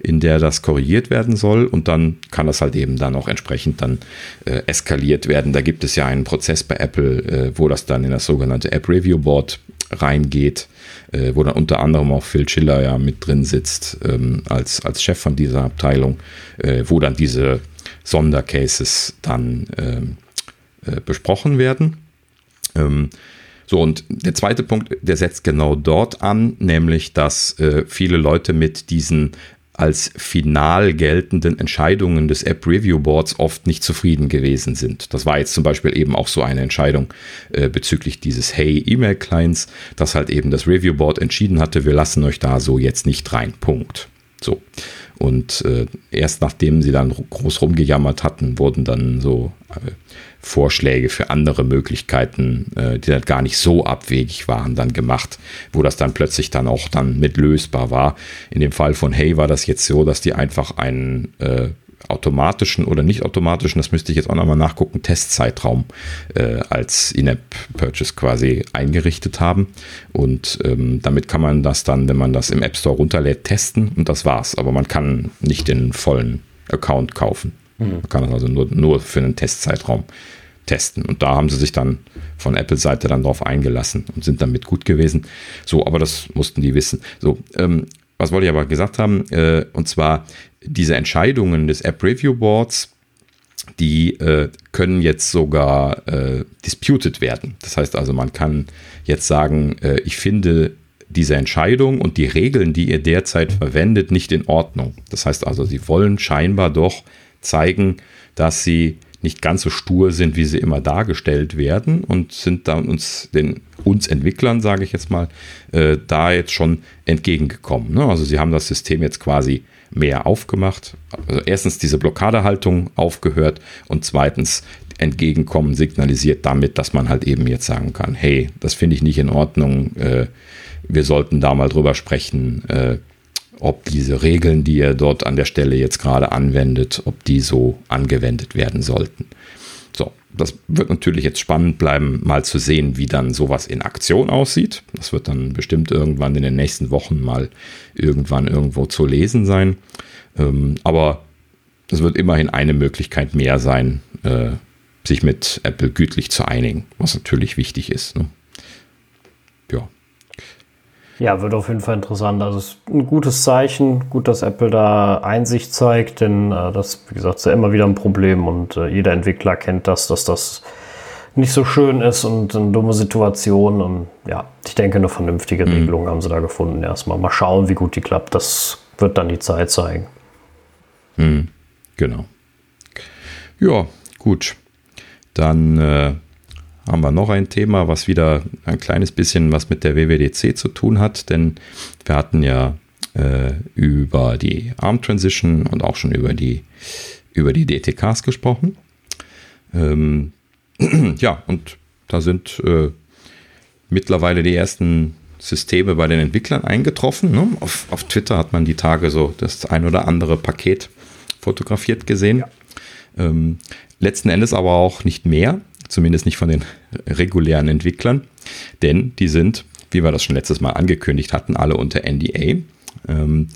in der das korrigiert werden soll und dann kann das halt eben dann auch entsprechend dann äh, eskaliert werden. Da gibt es ja einen Prozess bei Apple, äh, wo das dann in das sogenannte App Review Board reingeht, äh, wo dann unter anderem auch Phil Schiller ja mit drin sitzt ähm, als, als Chef von dieser Abteilung, äh, wo dann diese Sondercases dann ähm, äh, besprochen werden. Ähm, so, und der zweite Punkt, der setzt genau dort an, nämlich, dass äh, viele Leute mit diesen als final geltenden Entscheidungen des App Review Boards oft nicht zufrieden gewesen sind. Das war jetzt zum Beispiel eben auch so eine Entscheidung äh, bezüglich dieses Hey E-Mail Clients, dass halt eben das Review Board entschieden hatte, wir lassen euch da so jetzt nicht rein. Punkt. So. Und äh, erst nachdem sie dann groß rumgejammert hatten, wurden dann so äh, Vorschläge für andere Möglichkeiten, äh, die dann gar nicht so abwegig waren, dann gemacht, wo das dann plötzlich dann auch dann mit lösbar war. In dem Fall von Hey war das jetzt so, dass die einfach einen äh, automatischen oder nicht automatischen, das müsste ich jetzt auch nochmal nachgucken, Testzeitraum äh, als In-App-Purchase quasi eingerichtet haben. Und ähm, damit kann man das dann, wenn man das im App Store runterlädt, testen und das war's. Aber man kann nicht den vollen Account kaufen. Mhm. Man kann das also nur, nur für einen Testzeitraum testen. Und da haben sie sich dann von Apple-Seite dann drauf eingelassen und sind damit gut gewesen. So, aber das mussten die wissen. So, ähm, was wollte ich aber gesagt haben? Äh, und zwar diese Entscheidungen des App Review Boards, die äh, können jetzt sogar äh, disputed werden. Das heißt also, man kann jetzt sagen, äh, ich finde diese Entscheidung und die Regeln, die ihr derzeit verwendet, nicht in Ordnung. Das heißt also, sie wollen scheinbar doch zeigen, dass sie nicht ganz so stur sind, wie sie immer dargestellt werden und sind da uns, den uns Entwicklern, sage ich jetzt mal, äh, da jetzt schon entgegengekommen. Ne? Also sie haben das System jetzt quasi mehr aufgemacht. Also erstens diese Blockadehaltung aufgehört und zweitens entgegenkommen signalisiert damit, dass man halt eben jetzt sagen kann, hey, das finde ich nicht in Ordnung, äh, wir sollten da mal drüber sprechen, äh, ob diese Regeln, die ihr dort an der Stelle jetzt gerade anwendet, ob die so angewendet werden sollten. So, das wird natürlich jetzt spannend bleiben, mal zu sehen, wie dann sowas in Aktion aussieht. Das wird dann bestimmt irgendwann in den nächsten Wochen mal irgendwann irgendwo zu lesen sein. Ähm, aber es wird immerhin eine Möglichkeit mehr sein, äh, sich mit Apple gütlich zu einigen, was natürlich wichtig ist. Ne? Ja. Wird auf jeden Fall interessant. Also es ist ein gutes Zeichen, gut, dass Apple da Einsicht zeigt, denn äh, das, wie gesagt, ist ja immer wieder ein Problem und äh, jeder Entwickler kennt das, dass das nicht so schön ist und eine dumme Situation. Und ja, ich denke, eine vernünftige mhm. Regelung haben sie da gefunden. Erstmal mal schauen, wie gut die klappt. Das wird dann die Zeit zeigen. Mhm. Genau. Ja, gut. Dann äh, haben wir noch ein Thema, was wieder ein kleines bisschen was mit der WWDC zu tun hat, denn wir hatten ja äh, über die ARM Transition und auch schon über die, über die DTKs gesprochen. Ähm, ja, und da sind äh, mittlerweile die ersten Systeme bei den Entwicklern eingetroffen. Ne? Auf, auf Twitter hat man die Tage so das ein oder andere Paket fotografiert gesehen. Ja. Ähm, letzten Endes aber auch nicht mehr, zumindest nicht von den regulären Entwicklern, denn die sind, wie wir das schon letztes Mal angekündigt hatten, alle unter NDA. Ähm,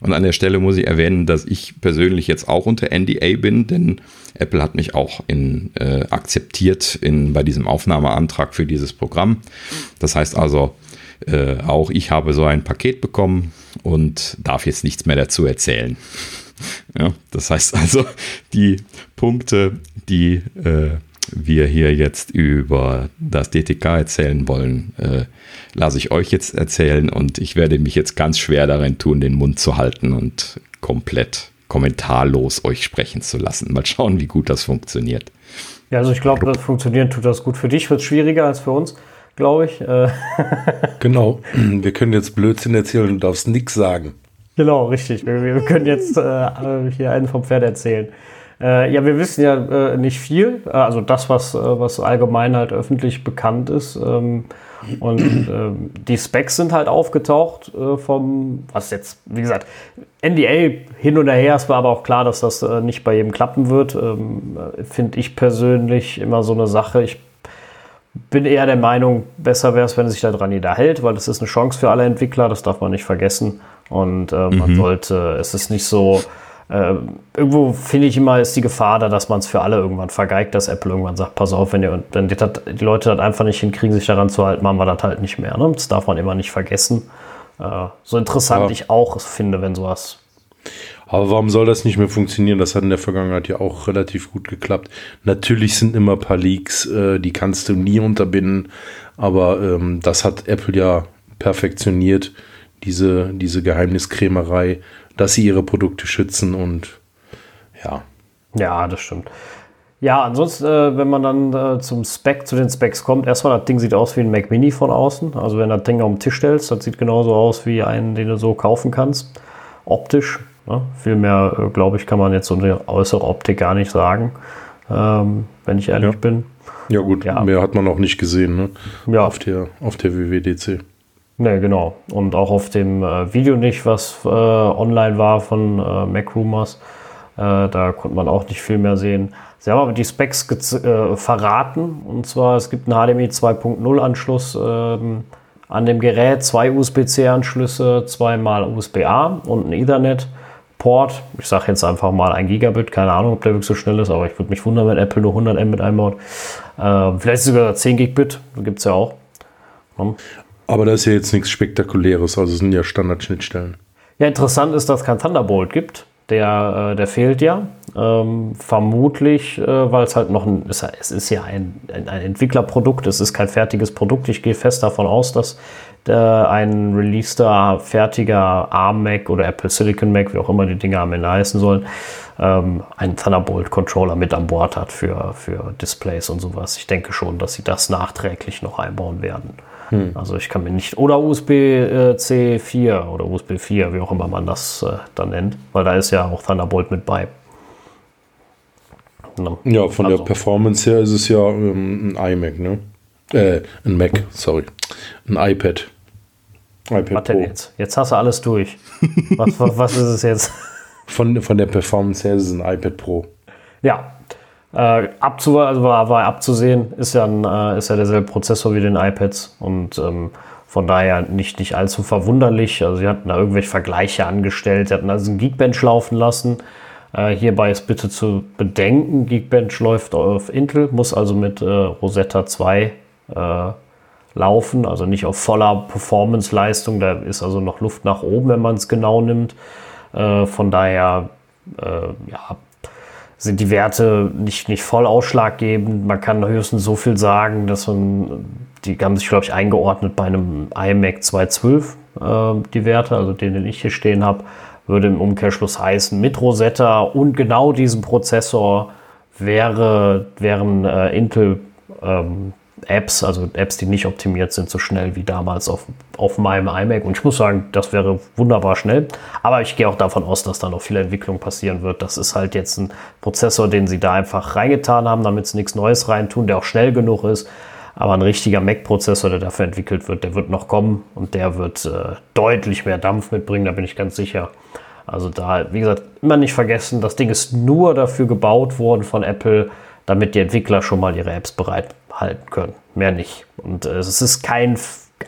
und an der Stelle muss ich erwähnen, dass ich persönlich jetzt auch unter NDA bin, denn Apple hat mich auch in, äh, akzeptiert in, bei diesem Aufnahmeantrag für dieses Programm. Das heißt also, äh, auch ich habe so ein Paket bekommen und darf jetzt nichts mehr dazu erzählen. Ja, das heißt also, die Punkte, die äh, wir hier jetzt über das DTK erzählen wollen, äh, lasse ich euch jetzt erzählen und ich werde mich jetzt ganz schwer darin tun, den Mund zu halten und komplett kommentarlos euch sprechen zu lassen. Mal schauen, wie gut das funktioniert. Ja, also ich glaube, das funktionieren tut das gut. Für dich wird es schwieriger als für uns, glaube ich. Äh. genau. Wir können jetzt Blödsinn erzählen und du darfst nichts sagen. Genau, richtig. Wir, wir können jetzt äh, hier einen vom Pferd erzählen. Äh, ja, wir wissen ja äh, nicht viel. Also das, was, äh, was allgemein halt öffentlich bekannt ist. Ähm, und ähm, die Specs sind halt aufgetaucht äh, vom, was jetzt, wie gesagt, NDA hin und her. Es war aber auch klar, dass das äh, nicht bei jedem klappen wird. Ähm, Finde ich persönlich immer so eine Sache. Ich bin eher der Meinung, besser wäre es, wenn sich daran jeder hält, weil das ist eine Chance für alle Entwickler, das darf man nicht vergessen. Und äh, man mhm. sollte, es ist nicht so, äh, irgendwo finde ich immer, ist die Gefahr da, dass man es für alle irgendwann vergeigt, dass Apple irgendwann sagt, pass auf, wenn, ihr, wenn die, die, Leute das einfach nicht hinkriegen, sich daran zu halten, machen wir das halt nicht mehr. Ne? Das darf man immer nicht vergessen. Äh, so interessant ja. ich auch finde, wenn sowas aber warum soll das nicht mehr funktionieren? Das hat in der Vergangenheit ja auch relativ gut geklappt. Natürlich sind immer ein paar Leaks, äh, die kannst du nie unterbinden, aber ähm, das hat Apple ja perfektioniert diese, diese Geheimniskrämerei, dass sie ihre Produkte schützen und ja. Ja, das stimmt. Ja, ansonsten, äh, wenn man dann äh, zum Spec, zu den Specs kommt, erstmal, das Ding sieht aus wie ein Mac Mini von außen. Also wenn du das Ding auf den Tisch stellst, das sieht genauso aus wie einen, den du so kaufen kannst. Optisch. Ne? Viel mehr, äh, glaube ich, kann man jetzt unter äußere Optik gar nicht sagen, ähm, wenn ich ehrlich ja. bin. Ja gut, ja. mehr hat man auch nicht gesehen, ne? Ja. Auf der, auf der WWDC. Ne, genau. Und auch auf dem äh, Video nicht, was äh, online war von äh, Mac Rumors. Äh, da konnte man auch nicht viel mehr sehen. Sie haben aber die Specs äh, verraten. Und zwar, es gibt einen HDMI 2.0 Anschluss ähm, an dem Gerät, zwei USB-C-Anschlüsse, zweimal USB-A und ein Ethernet-Port. Ich sage jetzt einfach mal ein Gigabit. Keine Ahnung, ob der wirklich so schnell ist, aber ich würde mich wundern, wenn Apple nur 100 M mit einbaut. Äh, vielleicht sogar 10 Gigabit, gibt es ja auch. Aber das ist ja jetzt nichts Spektakuläres, also es sind ja Standardschnittstellen. Ja, interessant ist, dass es kein Thunderbolt gibt. Der, äh, der fehlt ja. Ähm, vermutlich, äh, weil es halt noch ein, es ist ja ein, ein, ein, Entwicklerprodukt, es ist kein fertiges Produkt. Ich gehe fest davon aus, dass äh, ein releaster, fertiger ARM-Mac oder Apple Silicon Mac, wie auch immer die Dinge am Ende heißen sollen, ähm, einen Thunderbolt-Controller mit an Bord hat für, für Displays und sowas. Ich denke schon, dass sie das nachträglich noch einbauen werden. Hm. Also ich kann mir nicht, oder USB-C 4 oder USB 4, wie auch immer man das äh, dann nennt, weil da ist ja auch Thunderbolt mit bei. Ja, von also. der Performance her ist es ja ähm, ein iMac, ne? Äh, ein Mac, sorry. Ein iPad. iPad was denn jetzt? Jetzt hast du alles durch. was, was, was ist es jetzt? Von, von der Performance her ist es ein iPad Pro. Ja, Äh, abzu also war, war abzusehen, ist ja, ein, äh, ist ja derselbe Prozessor wie den iPads und ähm, von daher nicht, nicht allzu verwunderlich. Also sie hatten da irgendwelche Vergleiche angestellt, sie hatten also einen Geekbench laufen lassen. Äh, hierbei ist bitte zu bedenken, Geekbench läuft auf Intel, muss also mit äh, Rosetta 2 äh, laufen, also nicht auf voller Performance-Leistung. Da ist also noch Luft nach oben, wenn man es genau nimmt. Äh, von daher, äh, ja, sind die Werte nicht, nicht voll ausschlaggebend. Man kann höchstens so viel sagen, dass man, die haben sich, glaube ich, eingeordnet bei einem iMac 212, äh, die Werte, also den, den ich hier stehen habe, würde im Umkehrschluss heißen, mit Rosetta und genau diesem Prozessor wäre, wären äh, Intel ähm, Apps, also Apps, die nicht optimiert sind, so schnell wie damals auf, auf meinem iMac. Und ich muss sagen, das wäre wunderbar schnell. Aber ich gehe auch davon aus, dass da noch viel Entwicklung passieren wird. Das ist halt jetzt ein Prozessor, den sie da einfach reingetan haben, damit sie nichts Neues reintun, der auch schnell genug ist. Aber ein richtiger Mac-Prozessor, der dafür entwickelt wird, der wird noch kommen und der wird äh, deutlich mehr Dampf mitbringen, da bin ich ganz sicher. Also da, wie gesagt, immer nicht vergessen, das Ding ist nur dafür gebaut worden von Apple, damit die Entwickler schon mal ihre Apps bereit halten können. Mehr nicht. Und äh, es ist kein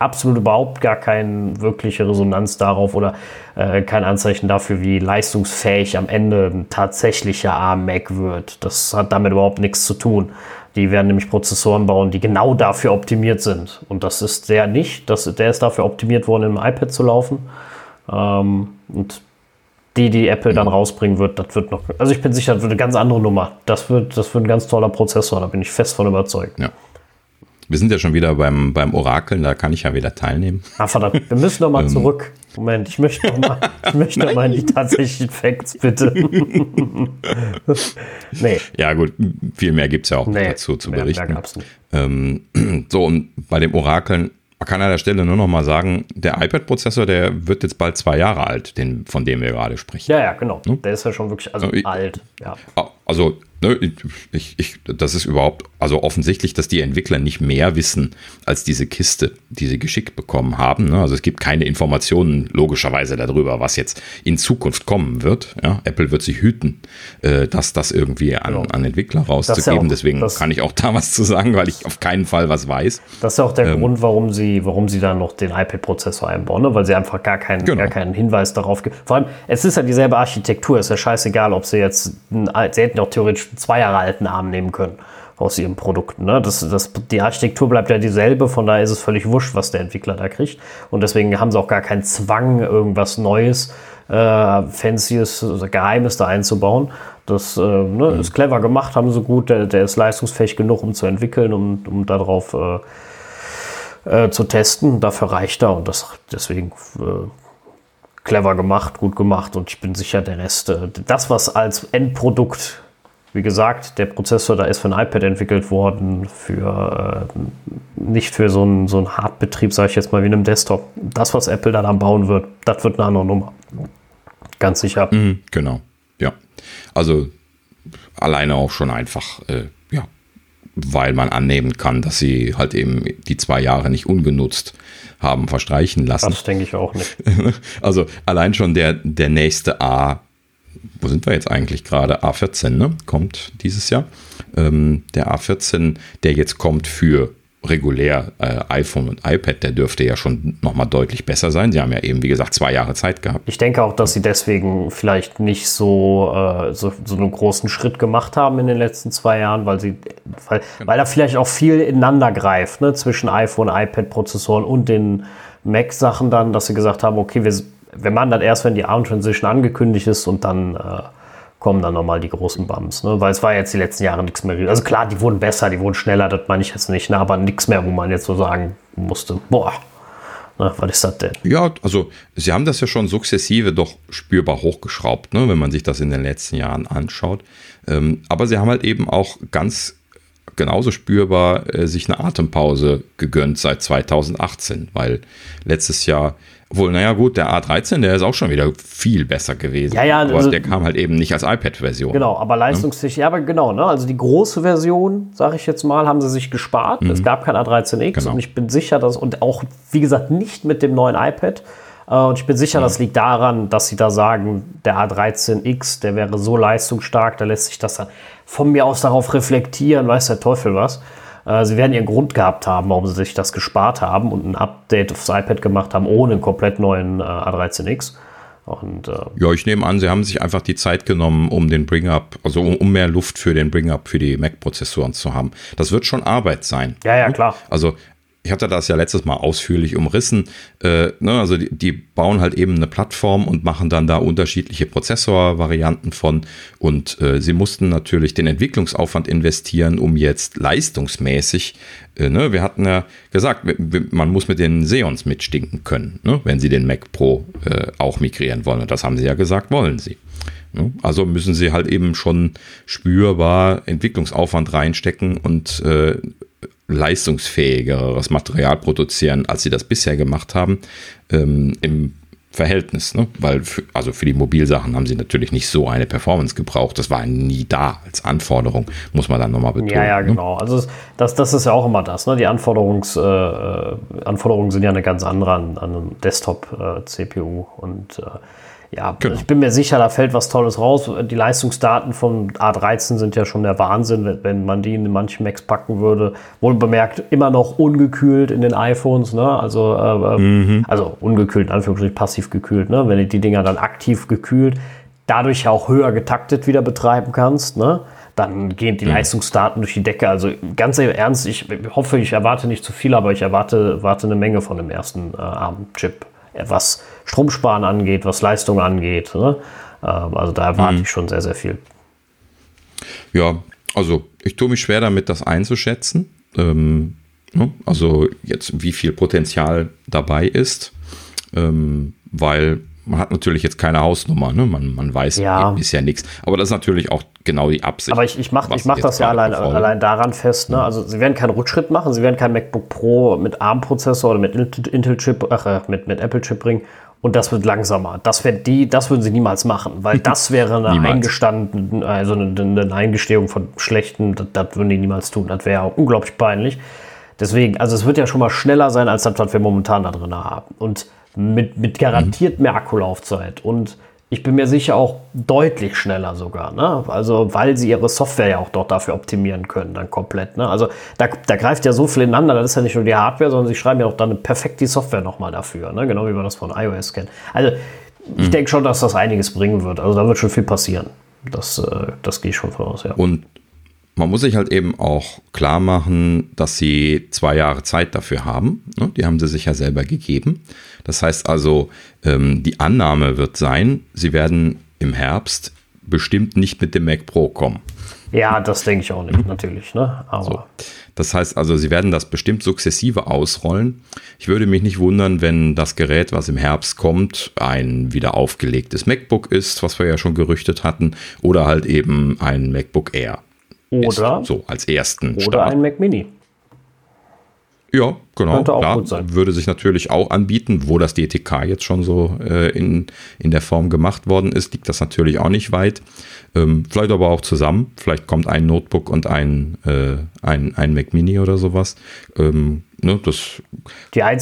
absolut überhaupt gar keine wirkliche Resonanz darauf oder äh, kein Anzeichen dafür, wie leistungsfähig am Ende ein tatsächlicher ARM-Mac wird. Das hat damit überhaupt nichts zu tun. Die werden nämlich Prozessoren bauen, die genau dafür optimiert sind. Und das ist der nicht. Das, der ist dafür optimiert worden, im iPad zu laufen. Ähm, und die, die Apple dann rausbringen wird, das wird noch. Also ich bin sicher, das wird eine ganz andere Nummer. Das wird, das wird ein ganz toller Prozessor, da bin ich fest von überzeugt. Ja. Wir sind ja schon wieder beim, beim Orakeln, da kann ich ja wieder teilnehmen. Ah, verdammt, wir müssen noch mal ähm. zurück. Moment, ich möchte noch mal, ich möchte noch mal in die tatsächlichen Facts, bitte. nee. Ja, gut, viel mehr gibt es ja auch nee, dazu zu mehr, berichten. Mehr gab's nicht. Ähm, so, und bei dem Orakeln man kann an der Stelle nur noch mal sagen, der iPad-Prozessor, der wird jetzt bald zwei Jahre alt, den, von dem wir gerade sprechen. Ja, ja, genau. Ne? Der ist ja schon wirklich also, also alt. Ja. Also ne, ich, ich, das ist überhaupt, also offensichtlich, dass die Entwickler nicht mehr wissen als diese Kiste, die sie geschickt bekommen haben. Ne? Also es gibt keine Informationen logischerweise darüber, was jetzt in Zukunft kommen wird. Ja? Apple wird sich hüten, äh, dass das irgendwie an, genau. an Entwickler rauszugeben. Ja auch, Deswegen kann ich auch da was zu sagen, weil ich auf keinen Fall was weiß. Das ist ja auch der ähm, Grund, warum sie, warum sie dann noch den iPad-Prozessor einbauen, ne? weil sie einfach gar keinen, genau. gar keinen Hinweis darauf geben. Vor allem, es ist ja dieselbe Architektur, ist ja scheißegal, ob sie jetzt, sie hätten auch theoretisch zwei Jahre alten Arm nehmen können aus ihren Produkten. Ne? Das, das, die Architektur bleibt ja dieselbe, von daher ist es völlig wurscht, was der Entwickler da kriegt. Und deswegen haben sie auch gar keinen Zwang, irgendwas Neues, äh, Fancyes, also Geheimes da einzubauen. Das äh, ne, mhm. ist clever gemacht, haben sie gut, der, der, ist leistungsfähig genug, um zu entwickeln, um, um darauf äh, äh, zu testen. Dafür reicht er und das deswegen äh, clever gemacht, gut gemacht und ich bin sicher, der Rest, äh, das, was als Endprodukt wie gesagt, der Prozessor da ist für ein iPad entwickelt worden, für äh, nicht für so einen so Hardbetrieb, sage ich jetzt mal, wie einem Desktop. Das, was Apple da dann bauen wird, das wird eine andere Nummer. Ganz sicher. Mhm, genau, ja. Also alleine auch schon einfach, äh, ja, weil man annehmen kann, dass sie halt eben die zwei Jahre nicht ungenutzt haben verstreichen lassen. Das denke ich auch nicht. Also allein schon der, der nächste A wo sind wir jetzt eigentlich gerade? A14, ne? Kommt dieses Jahr. Ähm, der A14, der jetzt kommt für regulär äh, iPhone und iPad, der dürfte ja schon nochmal deutlich besser sein. Sie haben ja eben, wie gesagt, zwei Jahre Zeit gehabt. Ich denke auch, dass sie deswegen vielleicht nicht so, äh, so, so, einen großen Schritt gemacht haben in den letzten zwei Jahren, weil sie, weil, genau. weil da vielleicht auch viel ineinander greift, ne, zwischen iPhone, iPad-Prozessoren und den Mac-Sachen dann, dass sie gesagt haben, okay, wir wir machen das erst, wenn die ARM-Transition angekündigt ist und dann äh, kommen dann nochmal die großen Bumps. Ne? Weil es war jetzt die letzten Jahre nichts mehr. Also klar, die wurden besser, die wurden schneller, das meine ich jetzt nicht, ne? aber nichts mehr, wo man jetzt so sagen musste, boah, ne, was ist das denn? Ja, also sie haben das ja schon sukzessive doch spürbar hochgeschraubt, ne? wenn man sich das in den letzten Jahren anschaut. Ähm, aber sie haben halt eben auch ganz genauso spürbar äh, sich eine Atempause gegönnt seit 2018, weil letztes Jahr obwohl, naja, gut, der A13, der ist auch schon wieder viel besser gewesen. Ja, ja, aber also, der kam halt eben nicht als iPad-Version. Genau, aber leistungsfähig, ne? ja, aber genau, ne? Also die große Version, sage ich jetzt mal, haben sie sich gespart. Mhm. Es gab kein A13X genau. und ich bin sicher, dass, und auch, wie gesagt, nicht mit dem neuen iPad, Äh, und ich bin sicher, das liegt daran, dass sie da sagen, der A13X, der wäre so leistungsstark, da lässt sich das dann von mir aus darauf reflektieren, weiß der Teufel was. Äh, sie werden ihren Grund gehabt haben, warum sie sich das gespart haben und ein Update aufs iPad gemacht haben, ohne einen komplett neuen äh, A13X. Und, äh, ja, ich nehme an, sie haben sich einfach die Zeit genommen, um den Bring-Up, also um, um, mehr Luft für den Bring-Up für die Mac-Prozessoren zu haben. Das wird schon Arbeit sein. Ja, ja, klar. Also ich hatte das ja letztes Mal ausführlich umrissen. Äh, ne, also die, die, bauen halt eben eine Plattform und machen dann da unterschiedliche Prozessorvarianten von. Und äh, sie mussten natürlich den Entwicklungsaufwand investieren, um jetzt leistungsmäßig, äh, ne, wir hatten ja gesagt, man muss mit den Xeons mitstinken können, ne, wenn sie den Mac Pro äh, auch migrieren wollen. Und das haben sie ja gesagt, wollen sie. Ne? Also müssen sie halt eben schon spürbar Entwicklungsaufwand reinstecken und äh, leistungsfähigeres Material produzieren, als sie das bisher gemacht haben, ähm, im Verhältnis, ne? weil für, also für die Mobilsachen haben sie natürlich nicht so eine Performance gebraucht. Das war nie da als Anforderung, muss man dann nochmal betonen. Ja, ja, ne? genau. Ne? Also das, das ist ja auch immer das. Ne? Die Anforderungs, äh, Anforderungen sind ja eine ganz andere an, an einem Desktop-CPU äh, und äh, ja, genau. ich bin mir sicher, da fällt was Tolles raus. Die Leistungsdaten von A13 sind ja schon der Wahnsinn, wenn man die in manchen Macs packen würde. Wohl bemerkt, immer noch ungekühlt in den iPhones, ne? Also, äh, mhm. also ungekühlt, in Anführungsstrichen passiv gekühlt, ne? Wenn du die Dinger dann aktiv gekühlt, dadurch auch höher getaktet wieder betreiben kannst, ne? Dann gehen die mhm. Leistungsdaten durch die Decke. Also ganz ernst, ich hoffe, ich erwarte nicht zu viel, aber ich erwarte, erwarte eine Menge von dem ersten äh, ARM-Chip was Stromsparen angeht, was Leistung angeht. Ne? Ähm, also da erwarte mhm. ich schon sehr, sehr viel. Ja, also ich tue mich schwer damit, das einzuschätzen. Ähm, ne? Also jetzt, wie viel Potenzial dabei ist, ähm, weil man hat natürlich jetzt keine Hausnummer, ne? man, man weiß ja. bisher nichts. Aber das ist natürlich auch genau die Absicht. Aber ich, ich mache mach das ja allein, allein daran fest. Ne? Also sie werden keinen Rückschritt machen, sie werden kein MacBook Pro mit ARM-Prozessor oder mit Intel-Chip, ach, äh, mit, mit Apple-Chip bringen. Und das wird langsamer. Das, wird die, das würden sie niemals machen, weil das wäre eine eingestanden, also eine, eine, Eingestehung von schlechten, das, das würden die niemals tun. Das wäre unglaublich peinlich. Deswegen, also es wird ja schon mal schneller sein als das, was wir momentan da drin haben. Und mit, mit garantiert mehr Akkulaufzeit. Und ich bin mir sicher auch deutlich schneller sogar. Ne? Also, weil sie ihre Software ja auch dort dafür optimieren können, dann komplett. Ne? Also, da, da greift ja so viel ineinander. Das ist ja nicht nur die Hardware, sondern sie schreiben ja auch dann perfekt die Software nochmal dafür. Ne? Genau wie man das von iOS kennt. Also, ich mhm. denke schon, dass das einiges bringen wird. Also, da wird schon viel passieren. Das, äh, das gehe ich schon voraus, ja. Und man muss sich halt eben auch klar machen, dass sie zwei Jahre Zeit dafür haben. Ne? Die haben sie sich ja selber gegeben. Das heißt also, ähm, die Annahme wird sein, sie werden im Herbst bestimmt nicht mit dem Mac Pro kommen. Ja, das denke ich auch nicht, natürlich. Ne? Aber so. Das heißt also, sie werden das bestimmt sukzessive ausrollen. Ich würde mich nicht wundern, wenn das Gerät, was im Herbst kommt, ein wieder aufgelegtes MacBook ist, was wir ja schon gerüchtet hatten, oder halt eben ein MacBook Air. Oder ist, so als ersten Oder Start. ein Mac Mini. Ja, genau. Könnte auch klar, gut sein. Würde sich natürlich auch anbieten, wo das DTK jetzt schon so äh, in, in der Form gemacht worden ist, liegt das natürlich auch nicht weit. Ähm, vielleicht aber auch zusammen. Vielleicht kommt ein Notebook und ein, äh, ein, ein Mac Mini oder sowas. Ähm, ne, das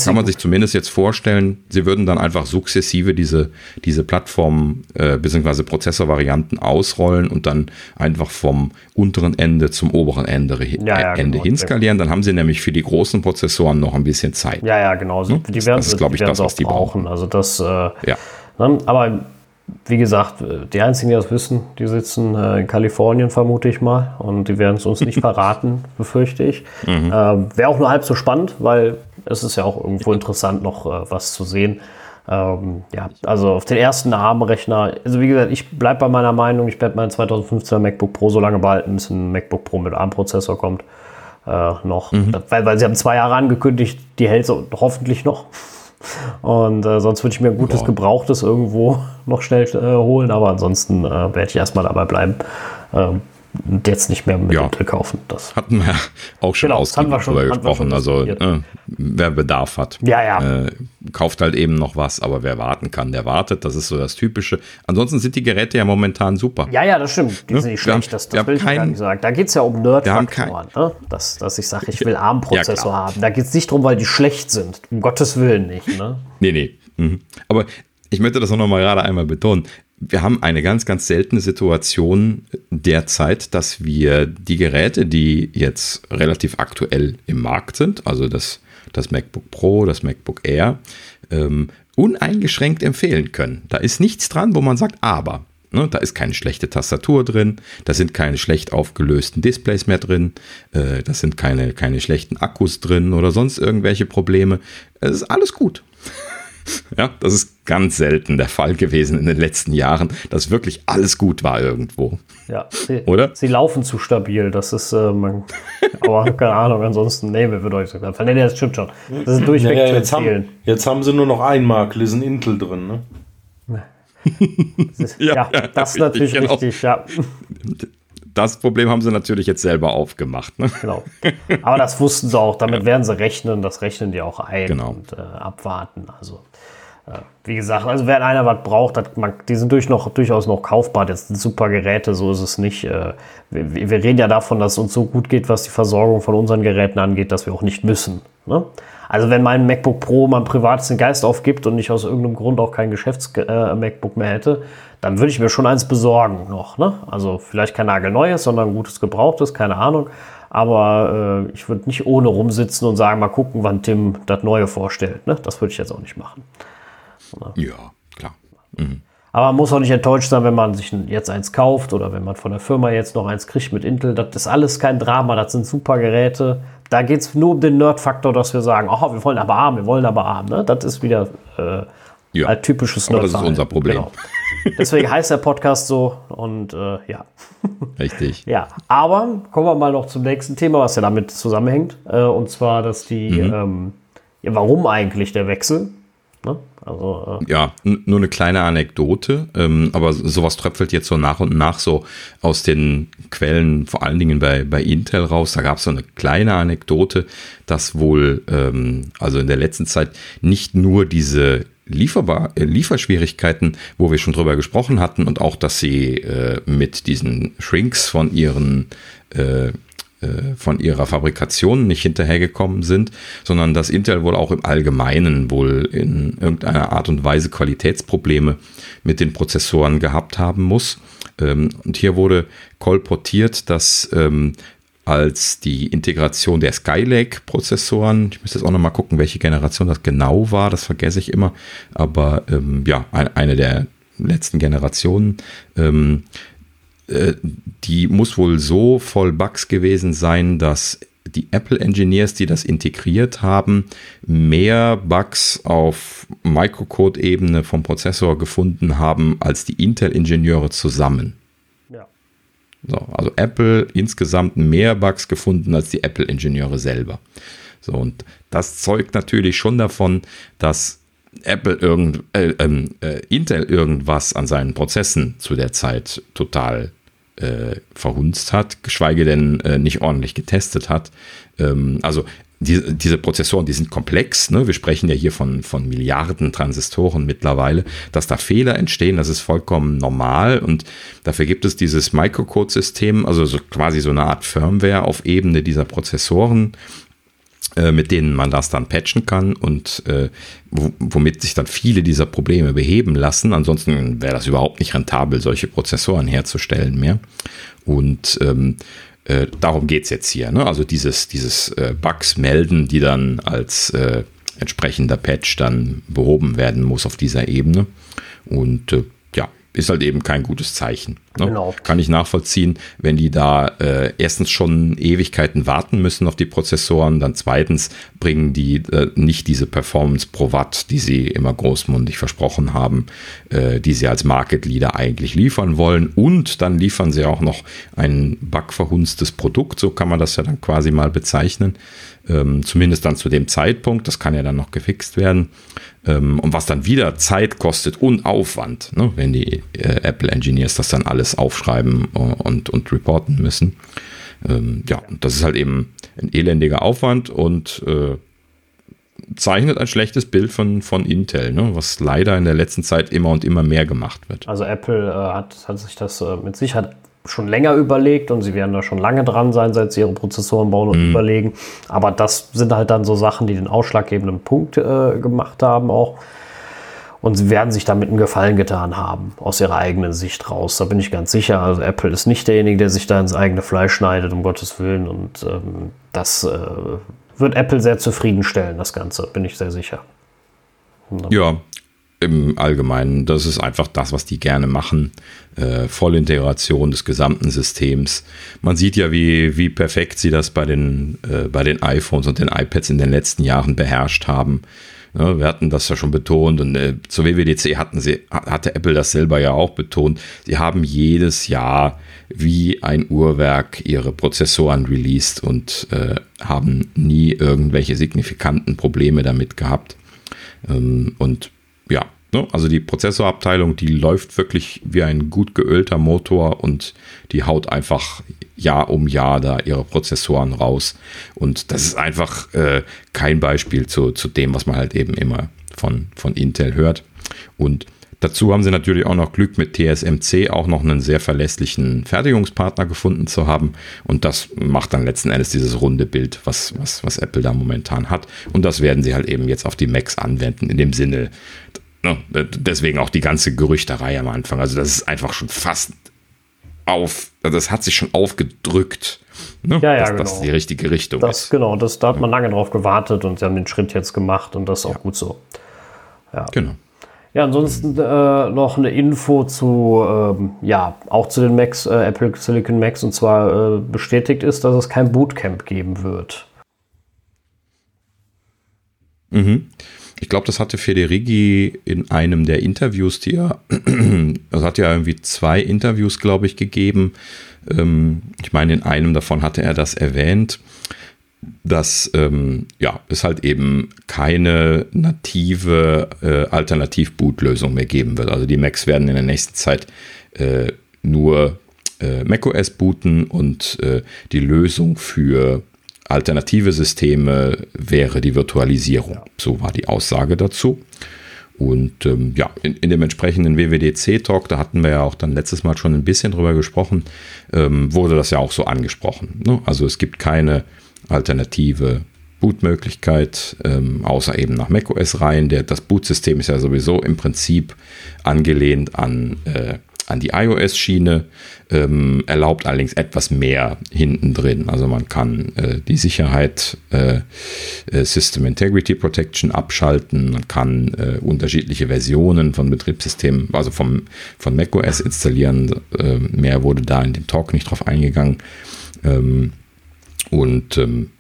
kann man sich zumindest jetzt vorstellen. Sie würden dann einfach sukzessive diese, diese Plattform äh, bzw. Prozessorvarianten ausrollen und dann einfach vom unteren Ende zum oberen Ende, ja, ja, Ende genau. hinskalieren. Dann haben sie nämlich für die großen Prozessoren noch ein bisschen Zeit. Ja, ja, genau. Ne? Die werden, das ist, glaube ich, das, was die brauchen. brauchen. Also das, äh, ja. Ne? Aber wie gesagt, die einzigen, die das wissen, die sitzen äh, in Kalifornien, vermute ich mal. Und die werden es uns nicht verraten, befürchte ich. Mhm. Äh, Wäre auch nur halb so spannend, weil es ist ja auch irgendwo interessant, noch äh, was zu sehen. Ähm, ja, also auf den ersten ARM-Rechner, also wie gesagt, ich bleibe bei meiner Meinung, ich werde meinen 2015er MacBook Pro so lange behalten, bis ein MacBook Pro mit ARM-Prozessor kommt. Äh, noch. Mhm. Weil, weil sie haben zwei Jahre angekündigt, die hält so hoffentlich noch. Und äh, sonst würde ich mir ein gutes Boah. Gebrauchtes irgendwo noch schnell äh, holen, aber ansonsten äh, werde ich erstmal dabei bleiben. Ähm, jetzt nicht mehr mit ja. Kaufen. Das hatten wir auch schon genau, ausgiebig drüber gesprochen. Also äh, wer Bedarf hat, ja, ja. Äh, kauft halt eben noch was, aber wer warten kann, der wartet. Das ist so das Typische. Ansonsten sind die Geräte ja momentan super. Ja, ja, das stimmt. Die ne? sind nicht schlecht, haben, das, das will ich kein, gar nicht sagen. Da geht es ja um Nerd-Faktoren. Ne? Dass, dass ich sage, ich will ARM-Prozessor haben. Da geht es nicht darum, weil die schlecht sind. Um Gottes Willen nicht. Ne? Nee, nee. Mhm. Aber ich möchte das auch noch mal gerade einmal betonen. Wir haben eine ganz, ganz seltene Situation derzeit, dass wir die Geräte, die jetzt relativ aktuell im Markt sind, also das, das MacBook Pro, das MacBook Air, ähm, uneingeschränkt empfehlen können. Da ist nichts dran, wo man sagt, aber. Ne, da ist keine schlechte Tastatur drin, da sind keine schlecht aufgelösten Displays mehr drin, äh, da sind keine, keine schlechten Akkus drin oder sonst irgendwelche Probleme. Es ist alles gut. Ja, das ist ganz selten der Fall gewesen in den letzten Jahren, dass wirklich alles gut war irgendwo. Ja, sie, oder? Sie laufen zu stabil. Das ist, äh, man, aber keine Ahnung, ansonsten, nee, wir würde euch sagen. Nee, das stimmt schon. Das ist durchweg naja, jetzt, haben, jetzt haben sie nur noch ein Mark Listen Intel drin, ne? Das ist, ja, ja, ja, das ist natürlich genau. richtig, ja. Das Problem haben sie natürlich jetzt selber aufgemacht. Ne? Genau. Aber das wussten sie auch, damit werden sie rechnen, das rechnen die auch ein genau. und äh, abwarten. Also wie gesagt, also wenn einer was braucht, das, man, die sind durch noch, durchaus noch kaufbar. Das sind super Geräte, so ist es nicht. Äh, wir, wir, reden ja davon, dass es uns so gut geht, was die Versorgung von unseren Geräten angeht, dass wir auch nicht müssen. Ne? Also wenn mein MacBook Pro mein privates Geist aufgibt und ich aus irgendeinem Grund auch kein Geschäfts-MacBook äh, mehr hätte, dann würde ich mir schon eins besorgen noch. Ne? Also vielleicht kein nagelneues, sondern ein gutes gebrauchtes, keine Ahnung. Aber äh, ich würde nicht ohne rumsitzen und sagen, mal gucken, wann Tim das Neue vorstellt. Ne? Das würde ich jetzt auch nicht machen. Ja, klar. Mhm. Aber man muss auch nicht enttäuscht sein, wenn man sich jetzt eins kauft oder wenn man von der Firma jetzt noch eins kriegt mit Intel. Das ist alles kein Drama, das sind super Geräte. Da geht es nur um den Nerd-Faktor, dass wir sagen, oh, wir wollen aber haben, wir wollen aber haben. Ne? Das ist wieder äh, ja, ein typisches nerd Das ist unser Problem. Genau. Deswegen heißt der Podcast so und äh, ja. Richtig. ja, aber kommen wir mal noch zum nächsten Thema, was ja damit zusammenhängt. Äh, und zwar, dass die, mhm. ähm, ja, warum eigentlich der Wechsel? Also, äh ja, nur eine kleine Anekdote, ähm, aber sowas tröpfelt jetzt so nach und nach so aus den Quellen, vor allen Dingen bei, bei Intel raus. Da gab es so eine kleine Anekdote, dass wohl, ähm, also in der letzten Zeit nicht nur diese Lieferbar äh, Lieferschwierigkeiten, wo wir schon drüber gesprochen hatten, und auch, dass sie äh, mit diesen Shrinks von ihren äh, von ihrer Fabrikation nicht hinterhergekommen sind, sondern dass Intel wohl auch im Allgemeinen wohl in irgendeiner Art und Weise Qualitätsprobleme mit den Prozessoren gehabt haben muss. Ähm, und hier wurde kolportiert, dass ähm, als die Integration der Skylake-Prozessoren, ich müsste jetzt auch nochmal gucken, welche Generation das genau war, das vergesse ich immer, aber ähm, ja, eine der letzten Generationen, äh, die muss wohl so voll Bugs gewesen sein, dass die Apple Engineers, die das integriert haben, mehr Bugs auf Microcode-Ebene vom Prozessor gefunden haben als die Intel-Ingenieure zusammen. Ja. So, also Apple insgesamt mehr Bugs gefunden als die Apple-Ingenieure selber. So, und das zeugt natürlich schon davon, dass Apple irgend, äh, ähm, äh, Intel irgendwas an seinen Prozessen zu der Zeit total äh, verhunzt hat, geschweige denn äh, nicht ordentlich getestet hat. Ähm, also die, diese Prozessoren, die sind komplex. Ne? Wir sprechen ja hier von, von Milliarden Transistoren mittlerweile. Dass da Fehler entstehen, das ist vollkommen normal. Und dafür gibt es dieses Microcode-System, also so quasi so eine Art Firmware auf Ebene dieser Prozessoren, mit denen man das dann patchen kann und äh, womit sich dann viele dieser Probleme beheben lassen. Ansonsten wäre das überhaupt nicht rentabel, solche Prozessoren herzustellen mehr. Und ähm, äh, darum geht es jetzt hier. Ne? Also dieses, dieses äh, Bugs melden, die dann als äh, entsprechender Patch dann behoben werden muss auf dieser Ebene. Und äh, ist halt eben kein gutes Zeichen. Ne? Genau. Kann ich nachvollziehen, wenn die da äh, erstens schon Ewigkeiten warten müssen auf die Prozessoren, dann zweitens bringen die äh, nicht diese Performance pro Watt, die sie immer großmundig versprochen haben, äh, die sie als Market Leader eigentlich liefern wollen und dann liefern sie auch noch ein bugverhunstes Produkt, so kann man das ja dann quasi mal bezeichnen ähm, zumindest dann zu dem Zeitpunkt. Das kann ja dann noch gefixt werden. Ähm, und was dann wieder Zeit kostet und Aufwand, ne, wenn die äh, Apple Engineers das dann alles aufschreiben und, und reporten müssen. Ähm, ja, das ist halt eben ein elendiger Aufwand und äh, zeichnet ein schlechtes Bild von, von Intel, ne, was leider in der letzten Zeit immer und immer mehr gemacht wird. Also Apple äh, hat, hat sich das äh, mit Sicherheit schon länger überlegt und sie werden da schon lange dran sein, seit sie ihre Prozessoren bauen und mhm. überlegen. Aber das sind halt dann so Sachen, die den ausschlaggebenden Punkt äh, gemacht haben auch. Und sie werden sich damit einen Gefallen getan haben, aus ihrer eigenen Sicht raus. Da bin ich ganz sicher. Also Apple ist nicht derjenige, der sich da ins eigene Fleisch schneidet, um Gottes Willen. Und ähm, das äh, wird Apple sehr zufriedenstellen, das Ganze, bin ich sehr sicher. Ja, im Allgemeinen, das ist einfach das, was die gerne machen. Äh, Vollintegration des gesamten Systems. Man sieht ja, wie, wie perfekt sie das bei den, äh, bei den iPhones und den iPads in den letzten Jahren beherrscht haben. Ja, wir hatten das ja schon betont und äh, zur WWDC hatten sie, hatte Apple das selber ja auch betont. Sie haben jedes Jahr wie ein Uhrwerk ihre Prozessoren released und äh, haben nie irgendwelche signifikanten Probleme damit gehabt. Ähm, und ja, ne, also die Prozessorabteilung, die läuft wirklich wie ein gut geölter Motor und die haut einfach Jahr um Jahr da ihre Prozessoren raus. Und das ist einfach äh, kein Beispiel zu, zu dem, was man halt eben immer von, von Intel hört. Und Dazu haben sie natürlich auch noch Glück mit TSMC auch noch einen sehr verlässlichen Fertigungspartner gefunden zu haben. Und das macht dann letzten Endes dieses runde Bild, was, was, was Apple da momentan hat. Und das werden sie halt eben jetzt auf die Macs anwenden, in dem Sinne, ne, deswegen auch die ganze Gerüchterei am Anfang. Also das ist einfach schon fast auf, also das hat sich schon aufgedrückt, ne, ja, ja, dass genau. das die richtige Richtung das, ist. Genau, das, da hat man lange drauf gewartet und sie haben den Schritt jetzt gemacht und das ist auch Ja. gut so. Ja. Genau. Ja, ansonsten äh, noch eine Info zu, ähm, ja, auch zu den Macs, äh, Apple Silicon Macs, und zwar äh, bestätigt ist, dass es kein Bootcamp geben wird. Mhm. Ich glaube, das hatte Federighi in einem der Interviews, die er, also hat ja irgendwie zwei Interviews, glaube ich, gegeben. Ähm, ich meine, in einem davon hatte er das erwähnt, dass ähm, ja, es halt eben keine native äh, Alternativ-Boot-Lösung mehr geben wird. Also die Macs werden in der nächsten Zeit äh, nur äh, macOS booten und äh, die Lösung für alternative Systeme wäre die Virtualisierung. So war die Aussage dazu. Und ähm, ja, in, in dem entsprechenden WWDC-Talk, da hatten wir ja auch dann letztes Mal schon ein bisschen drüber gesprochen, ähm, wurde das ja auch so angesprochen. Ne? Also es gibt keine alternative Bootmöglichkeit, ähm, außer eben nach macOS rein. Der, das Bootsystem ist ja sowieso im Prinzip angelehnt an, äh, an die iOS-Schiene, ähm, erlaubt allerdings etwas mehr hinten drin. Also man kann äh, die Sicherheit äh, äh, System Integrity Protection abschalten, man kann äh, unterschiedliche Versionen von Betriebssystemen, also vom, von macOS installieren. Äh, mehr wurde da in dem Talk nicht drauf eingegangen. Ähm, und ähm,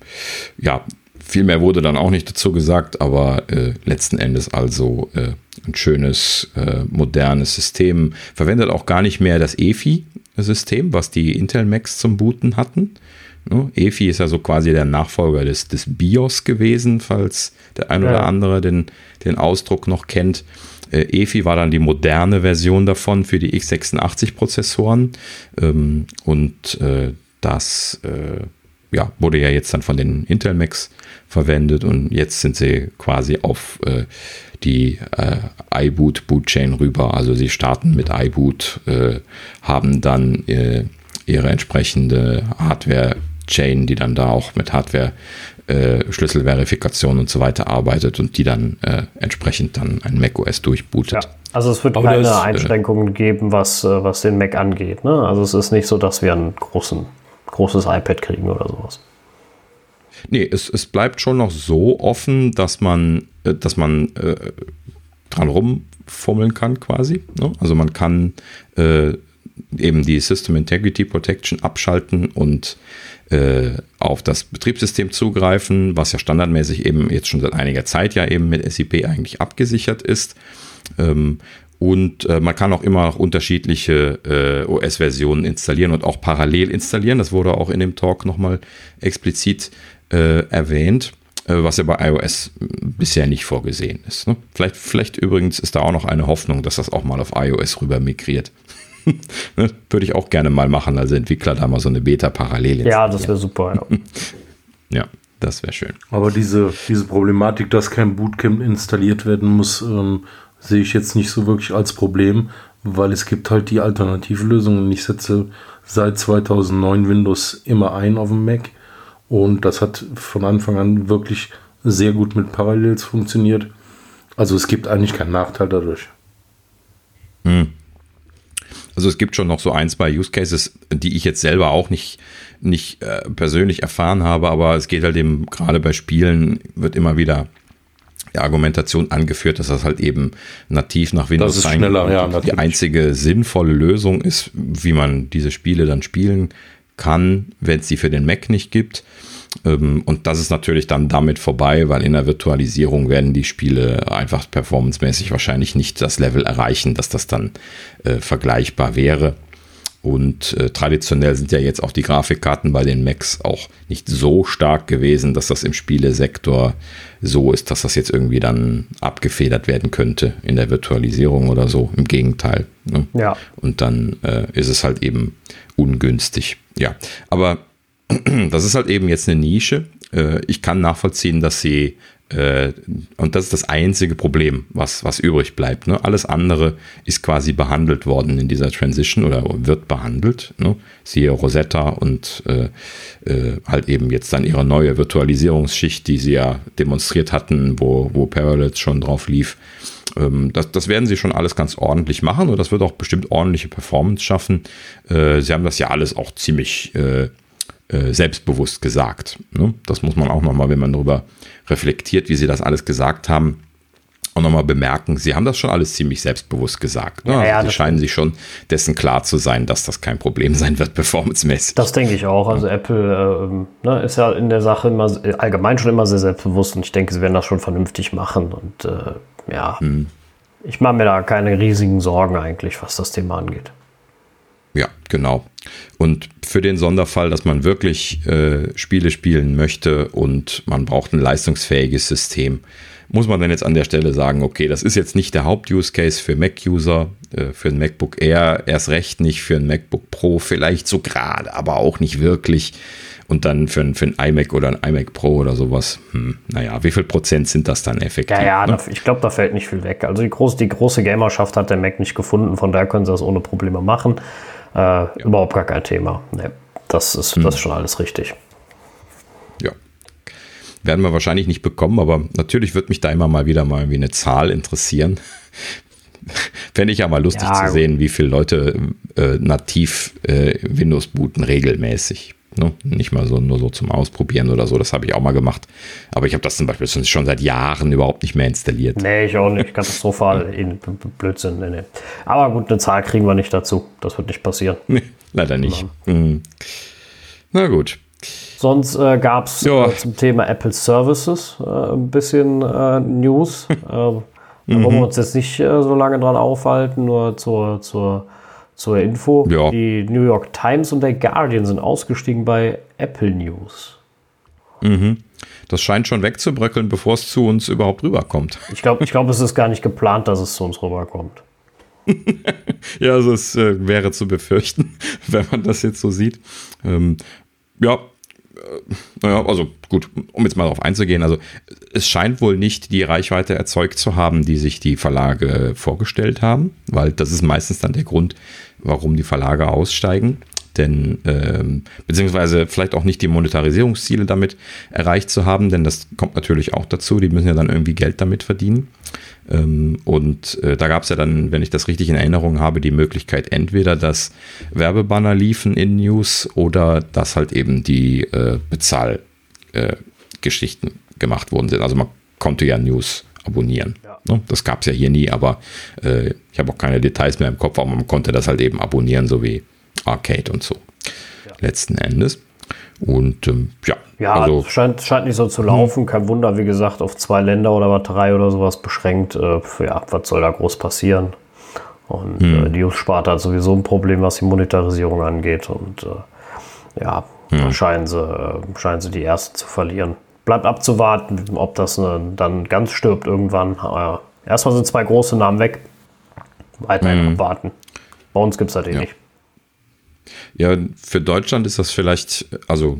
ja, viel mehr wurde dann auch nicht dazu gesagt, aber äh, letzten Endes also äh, ein schönes, äh, modernes System. Verwendet auch gar nicht mehr das EFI-System, was die Intel Macs zum Booten hatten. Ne? EFI ist ja so quasi der Nachfolger des, des BIOS gewesen, falls der ein oder Ja. andere den, den Ausdruck noch kennt. Äh, EFI war dann die moderne Version davon für die x86-Prozessoren. Ähm, und äh, das äh, ja, wurde ja jetzt dann von den Intel Macs verwendet und jetzt sind sie quasi auf äh, die äh, iBoot Bootchain rüber. Also sie starten mit iBoot, äh, haben dann äh, ihre entsprechende Hardware Chain, die dann da auch mit Hardware äh, Schlüsselverifikation und so weiter arbeitet und die dann äh, entsprechend dann ein macOS durchbootet. Ja. Also es wird Aber keine das, Einschränkungen geben, was, was den Mac angeht. Ne? Also es ist nicht so, dass wir ein großen, großes iPad kriegen oder sowas. Nee, es, es bleibt schon noch so offen, dass man, äh, dass man äh, dran rumfummeln kann quasi. Ne? Also man kann äh, eben die System Integrity Protection abschalten und äh, auf das Betriebssystem zugreifen, was ja standardmäßig eben jetzt schon seit einiger Zeit ja eben mit SIP eigentlich abgesichert ist. Ähm, und äh, man kann auch immer noch unterschiedliche äh, OS-Versionen installieren und auch parallel installieren. Das wurde auch in dem Talk nochmal explizit äh, erwähnt, äh, was ja bei iOS bisher nicht vorgesehen ist. Ne? Vielleicht, vielleicht übrigens ist da auch noch eine Hoffnung, dass das auch mal auf iOS rüber migriert. ne? Würde ich auch gerne mal machen, als Entwickler da mal so eine Beta parallel Ja, das wäre super. Ja. Ja, das wäre schön. Aber diese, diese Problematik, dass kein Bootcamp installiert werden muss, ähm, sehe ich jetzt nicht so wirklich als Problem, weil es gibt halt die alternative Lösung. Ich setze seit 2009 Windows immer ein auf dem Mac und das hat von Anfang an wirklich sehr gut mit Parallels funktioniert. Also es gibt eigentlich keinen Nachteil dadurch. Hm. Also es gibt schon noch so ein, zwei Use Cases, die ich jetzt selber auch nicht, nicht äh, persönlich erfahren habe, aber es geht halt eben gerade bei Spielen wird immer wieder Argumentation angeführt, dass das halt eben nativ nach Windows das ist schneller, ja, die natürlich. einzige sinnvolle Lösung ist, wie man diese Spiele dann spielen kann, wenn es sie für den Mac nicht gibt. Ähm, Und das ist natürlich dann damit vorbei, weil in der Virtualisierung werden die Spiele einfach performancemäßig wahrscheinlich nicht das Level erreichen, dass das dann äh, vergleichbar wäre. Und äh, traditionell sind ja jetzt auch die Grafikkarten bei den Macs auch nicht so stark gewesen, dass das im Spielesektor so ist, dass das jetzt irgendwie dann abgefedert werden könnte in der Virtualisierung oder so. Im Gegenteil. Ne? Ja. Und dann äh, ist es halt eben ungünstig. Ja, aber das ist halt eben jetzt eine Nische. Äh, ich kann nachvollziehen, dass sie, äh, und das ist das einzige Problem, was, was übrig bleibt. Ne? Alles andere ist quasi behandelt worden in dieser Transition oder wird behandelt. Ne? Siehe Rosetta und äh, äh, halt eben jetzt dann ihre neue Virtualisierungsschicht, die sie ja demonstriert hatten, wo, wo Parallels schon drauf lief. Ähm, das, das werden sie schon alles ganz ordentlich machen und das wird auch bestimmt ordentliche Performance schaffen. Äh, sie haben das ja alles auch ziemlich äh, selbstbewusst gesagt. Ne? Das muss man auch nochmal, wenn man darüber reflektiert, wie sie das alles gesagt haben, auch nochmal bemerken. Sie haben das schon alles ziemlich selbstbewusst gesagt. Ne? Ja, ja, also sie scheinen sich schon dessen klar zu sein, dass das kein Problem sein wird, performancemäßig. Das denke ich auch. Also Apple ähm, ne, ist ja in der Sache immer allgemein schon immer sehr selbstbewusst und ich denke, sie werden das schon vernünftig machen. Und äh, ja, ich mache mir da keine riesigen Sorgen eigentlich, was das Thema angeht. Genau. Und für den Sonderfall, dass man wirklich äh, Spiele spielen möchte und man braucht ein leistungsfähiges System, muss man dann jetzt an der Stelle sagen, okay, das ist jetzt nicht der Haupt-Use-Case für Mac-User, äh, für ein MacBook Air erst recht nicht, für ein MacBook Pro vielleicht so gerade, aber auch nicht wirklich. Und dann für ein, für ein iMac oder ein iMac Pro oder sowas, hm, naja, wie viel Prozent sind das dann effektiv? Ja, ja, ne? da, ich glaube, da fällt nicht viel weg. Also die große, die große Gamerschaft hat der Mac nicht gefunden, von daher können sie das ohne Probleme machen. Äh, Überhaupt gar kein Thema. Nee, das, ist, das ist schon alles richtig. Ja. Werden wir wahrscheinlich nicht bekommen, aber natürlich wird mich da immer mal wieder mal irgendwie eine Zahl interessieren. Fände ich ja mal lustig Ja, zu sehen, wie viele Leute äh, nativ äh, Windows booten regelmäßig. Ne? Nicht mal so nur so zum Ausprobieren oder so. Das habe ich auch mal gemacht. Aber ich habe das zum Beispiel schon seit Jahren überhaupt nicht mehr installiert. Nee, ich auch nicht. Katastrophal. B- Blödsinn. Nee, nee. Aber gut, eine Zahl kriegen wir nicht dazu. Das wird nicht passieren. Nee, leider nicht. Mhm. Na gut. Sonst äh, gab es Ja. äh, zum Thema Apple Services äh, ein bisschen äh, News. äh, da wollen wir uns jetzt nicht äh, so lange dran aufhalten, nur zur, zur, zur Info. Ja. Die New York Times und der Guardian sind ausgestiegen bei Apple News. Das scheint schon wegzubröckeln, bevor es zu uns überhaupt rüberkommt. Ich glaube, ich glaub, es ist gar nicht geplant, dass es zu uns rüberkommt. Ja, also es äh, wäre zu befürchten, wenn man das jetzt so sieht. Ähm, ja, äh, naja, also gut, um jetzt mal darauf einzugehen, also es scheint wohl nicht die Reichweite erzeugt zu haben, die sich die Verlage vorgestellt haben, weil das ist meistens dann der Grund, warum die Verlage aussteigen. Denn, ähm, beziehungsweise vielleicht auch nicht die Monetarisierungsziele damit erreicht zu haben, denn das kommt natürlich auch dazu, die müssen ja dann irgendwie Geld damit verdienen. Ähm, und äh, da gab es ja dann, wenn ich das richtig in Erinnerung habe, die Möglichkeit entweder, dass Werbebanner liefen in News oder dass halt eben die äh, Bezahlgeschichten gemacht worden sind. Also man konnte ja News abonnieren. Ne? Das gab es ja hier nie, aber äh, ich habe auch keine Details mehr im Kopf, aber man konnte das halt eben abonnieren, so wie Arcade und so. Letzten Endes. Und ähm, ja, Ja, also scheint, scheint nicht so zu laufen. Kein Wunder, wie gesagt, auf zwei Länder oder was, drei oder sowas beschränkt. Äh, ja, was soll da groß passieren? Und äh, die News-Sparte hat sowieso ein Problem, was die Monetarisierung angeht. Und äh, ja, da scheinen sie, äh, scheinen sie die ersten zu verlieren. Bleibt abzuwarten, ob das äh, dann ganz stirbt irgendwann. Aber erstmal sind zwei große Namen weg. Weiterhin abwarten. Bei uns gibt es das eh nicht. Ja, für Deutschland ist das vielleicht, also,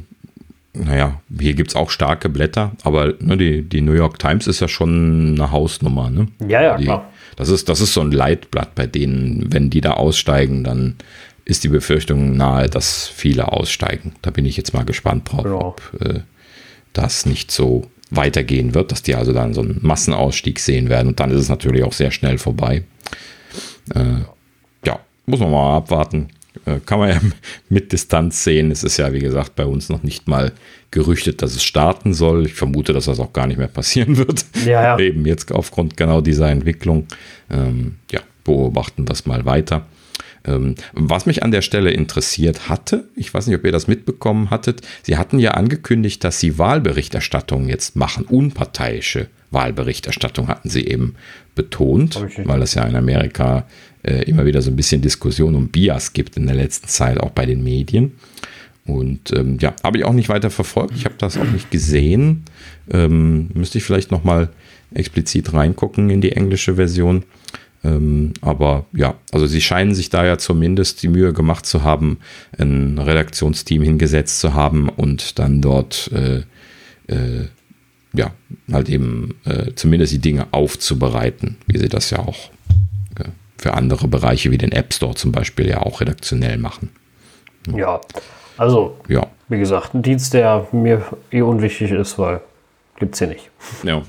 naja, hier gibt es auch starke Blätter, aber ne, die, die New York Times ist ja schon eine Hausnummer. Ne? Ja, ja, die, klar. Das ist, das ist so ein Leitblatt bei denen, wenn die da aussteigen, dann ist die Befürchtung nahe, dass viele aussteigen. Da bin ich jetzt mal gespannt drauf, Ja. ob äh, das nicht so weitergehen wird, dass die also dann so einen Massenausstieg sehen werden und dann ist es natürlich auch sehr schnell vorbei. Äh, ja, muss man mal abwarten. Äh, kann man ja mit Distanz sehen. Es ist ja, wie gesagt, bei uns noch nicht mal gerüchtet, dass es starten soll. Ich vermute, dass das auch gar nicht mehr passieren wird. Ja, ja. Eben jetzt aufgrund genau dieser Entwicklung. Ähm, ja, beobachten das mal weiter. Ähm, was mich an der Stelle interessiert hatte, ich weiß nicht, ob ihr das mitbekommen hattet, sie hatten ja angekündigt, dass sie Wahlberichterstattung jetzt machen, unparteiische Wahlberichterstattung hatten sie eben betont, weil es ja in Amerika äh, immer wieder so ein bisschen Diskussion um Bias gibt in der letzten Zeit, auch bei den Medien. Und ähm, ja, habe ich auch nicht weiter verfolgt. Ich habe das auch nicht gesehen. Ähm, müsste ich vielleicht nochmal explizit reingucken in die englische Version. Ähm, aber ja, also sie scheinen sich da ja zumindest die Mühe gemacht zu haben, ein Redaktionsteam hingesetzt zu haben und dann dort äh, äh, ja, halt eben äh, zumindest die Dinge aufzubereiten, wie sie das ja auch äh, für andere Bereiche wie den App Store zum Beispiel ja auch redaktionell machen. Ja, also, ja. wie gesagt, ein Dienst, der mir eh unwichtig ist, weil gibt es hier nicht. Ja.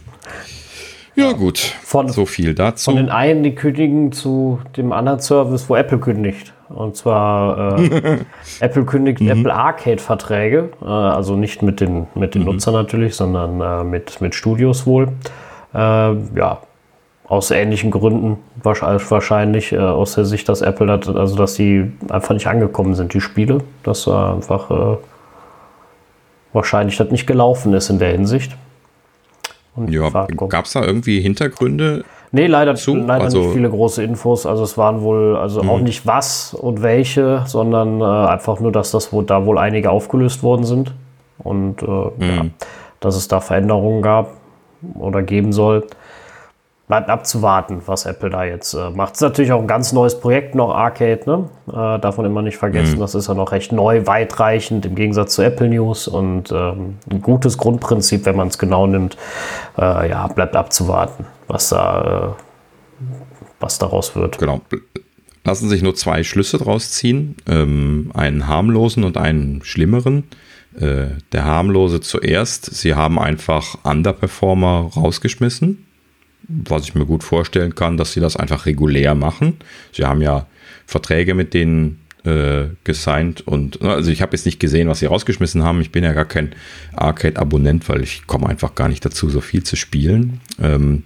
Ja, gut. Von, so viel dazu. Von den einen, die kündigen zu dem anderen Service, wo Apple kündigt. Und zwar äh, Apple kündigt mhm. Apple Arcade-Verträge, äh, also nicht mit den, mit den mhm. Nutzern natürlich, sondern äh, mit, mit Studios wohl. Äh, ja, aus ähnlichen Gründen wahrscheinlich äh, aus der Sicht, dass Apple hat, also dass die einfach nicht angekommen sind, die Spiele, dass da einfach äh, wahrscheinlich das nicht gelaufen ist in der Hinsicht. Und ja, gab es da irgendwie Hintergründe? Nee, leider, zu? leider also, nicht viele große Infos. Also es waren wohl, also auch mhm. nicht was und welche, sondern äh, einfach nur, dass das wohl, da wohl einige aufgelöst worden sind. Und äh, ja, mhm. dass es da Veränderungen gab oder geben soll bleibt abzuwarten, was Apple da jetzt äh, macht. Es ist natürlich auch ein ganz neues Projekt noch, Arcade, ne? Äh, darf man immer nicht vergessen. Mhm. Das ist ja noch recht neu, weitreichend im Gegensatz zu Apple News und ähm, ein gutes Grundprinzip, wenn man es genau nimmt. Äh, ja, bleibt abzuwarten, was da, äh, was daraus wird. Genau. Lassen sich nur zwei Schlüsse draus ziehen, ähm, einen harmlosen und einen schlimmeren. Äh, der harmlose zuerst, sie haben einfach Underperformer rausgeschmissen was ich mir gut vorstellen kann, dass sie das einfach regulär machen. Sie haben ja Verträge mit denen äh, gesigned und also ich habe jetzt nicht gesehen, was sie rausgeschmissen haben. Ich bin ja gar kein Arcade-Abonnent, weil ich komme einfach gar nicht dazu, so viel zu spielen. Ähm,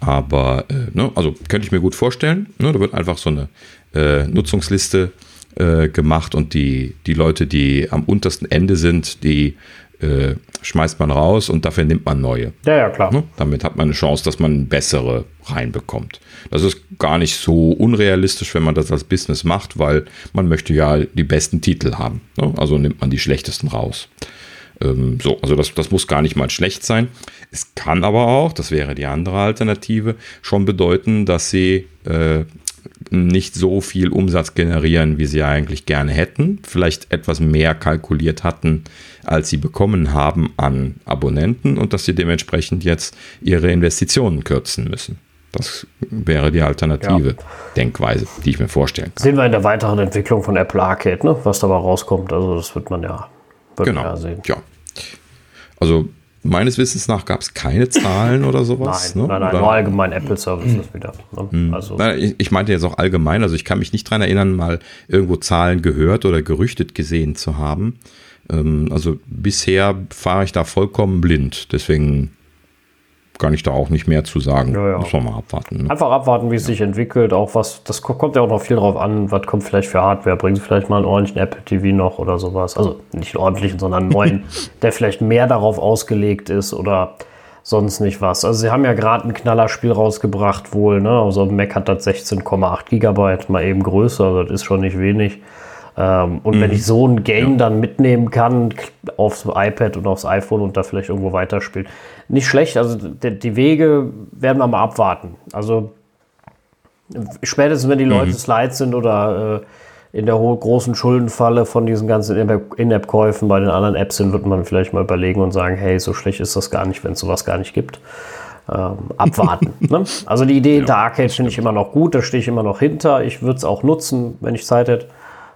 aber äh, ne, also könnte ich mir gut vorstellen. Ne, da wird einfach so eine äh, Nutzungsliste äh, gemacht und die, die Leute, die am untersten Ende sind, die äh, schmeißt man raus und dafür nimmt man neue. Ja, ja, klar. Ne? Damit hat man eine Chance, dass man bessere reinbekommt. Das ist gar nicht so unrealistisch, wenn man das als Business macht, weil man möchte ja die besten Titel haben. Ne? Also nimmt man die schlechtesten raus. Ähm, so, also das, das muss gar nicht mal schlecht sein. Es kann aber auch, das wäre die andere Alternative, schon bedeuten, dass sie äh, nicht so viel Umsatz generieren, wie sie eigentlich gerne hätten. Vielleicht etwas mehr kalkuliert hatten, als sie bekommen haben an Abonnenten und dass sie dementsprechend jetzt ihre Investitionen kürzen müssen. Das wäre die alternative ja. Denkweise, die ich mir vorstellen kann. Sehen wir in der weiteren Entwicklung von Apple Arcade, ne? was dabei rauskommt. Also das wird man ja, wird genau. man ja sehen. Ja. Also Meines Wissens nach gab es keine Zahlen oder sowas. Nein, ne? nein, nein nur allgemein Apple Services hm. wieder. Ne? Hm. Also ich, ich, meinte jetzt auch allgemein, also ich kann mich nicht daran erinnern, mal irgendwo Zahlen gehört oder gerüchtet gesehen zu haben. Ähm, also bisher fahre ich da vollkommen blind. Deswegen kann ich da auch nicht mehr zu sagen. Ja, ja. Muss man mal abwarten. Ne? Einfach abwarten, wie es ja. sich entwickelt. Auch was, das kommt ja auch noch viel drauf an, was kommt vielleicht für Hardware. Bringen sie vielleicht mal einen ordentlichen Apple TV noch oder sowas. Also nicht einen ordentlichen, sondern einen neuen, der vielleicht mehr darauf ausgelegt ist oder sonst nicht was. Also sie haben ja gerade ein Knallerspiel rausgebracht wohl. Ne? Also Mac hat das 16,8 Gigabyte, mal eben größer. Also das ist schon nicht wenig. Ähm, und mhm. wenn ich so ein Game ja. dann mitnehmen kann aufs iPad und aufs iPhone und da vielleicht irgendwo weiterspielen, nicht schlecht. Also die, die Wege werden wir mal abwarten. Also spätestens wenn die Leute mhm. Slides sind oder äh, in der großen Schuldenfalle von diesen ganzen In-App-Käufen bei den anderen Apps sind, wird man vielleicht mal überlegen und sagen, hey, so schlecht ist das gar nicht, wenn es sowas gar nicht gibt. Ähm, abwarten. ne? Also die Idee ja, hinter Arcade finde ich immer noch gut, da stehe ich immer noch hinter. Ich würde es auch nutzen, wenn ich Zeit hätte.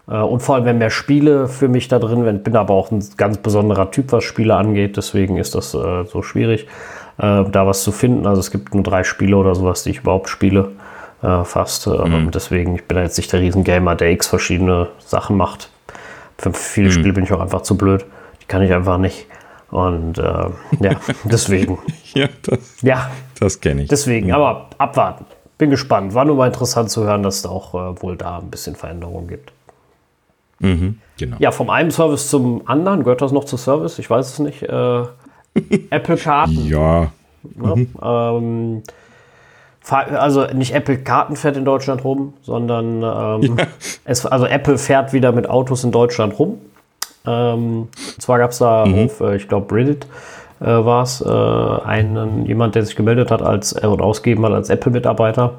Äh, und vor allem, wenn mehr Spiele für mich da drin sind, bin aber auch ein ganz besonderer Typ, was Spiele angeht. Deswegen ist das äh, so schwierig, äh, da was zu finden. Also es gibt nur drei Spiele oder sowas, die ich überhaupt spiele. Äh, fast. Mhm. Deswegen, ich bin jetzt nicht der Riesengamer, der x verschiedene Sachen macht. Für viele mhm. Spiele bin ich auch einfach zu blöd. Die kann ich einfach nicht. Und äh, ja, deswegen. ja, das, ja, das kenne ich. Deswegen, aber abwarten. Bin gespannt. War nur mal interessant zu hören, dass es auch äh, wohl da ein bisschen Veränderungen gibt. Mhm, genau. Ja, vom einen Service zum anderen. Gehört das noch zu Service? Ich weiß es nicht. Äh, Apple-Karten. Ja. ja mhm. ähm, also nicht Apple Karten fährt in Deutschland rum, sondern ähm, ja. es, also Apple fährt wieder mit Autos in Deutschland rum. Ähm, und zwar gab es da mhm. auf, äh, ich glaube, Reddit äh, war es, äh, einen, jemand, der sich gemeldet hat als äh, und ausgeben hat als Apple-Mitarbeiter.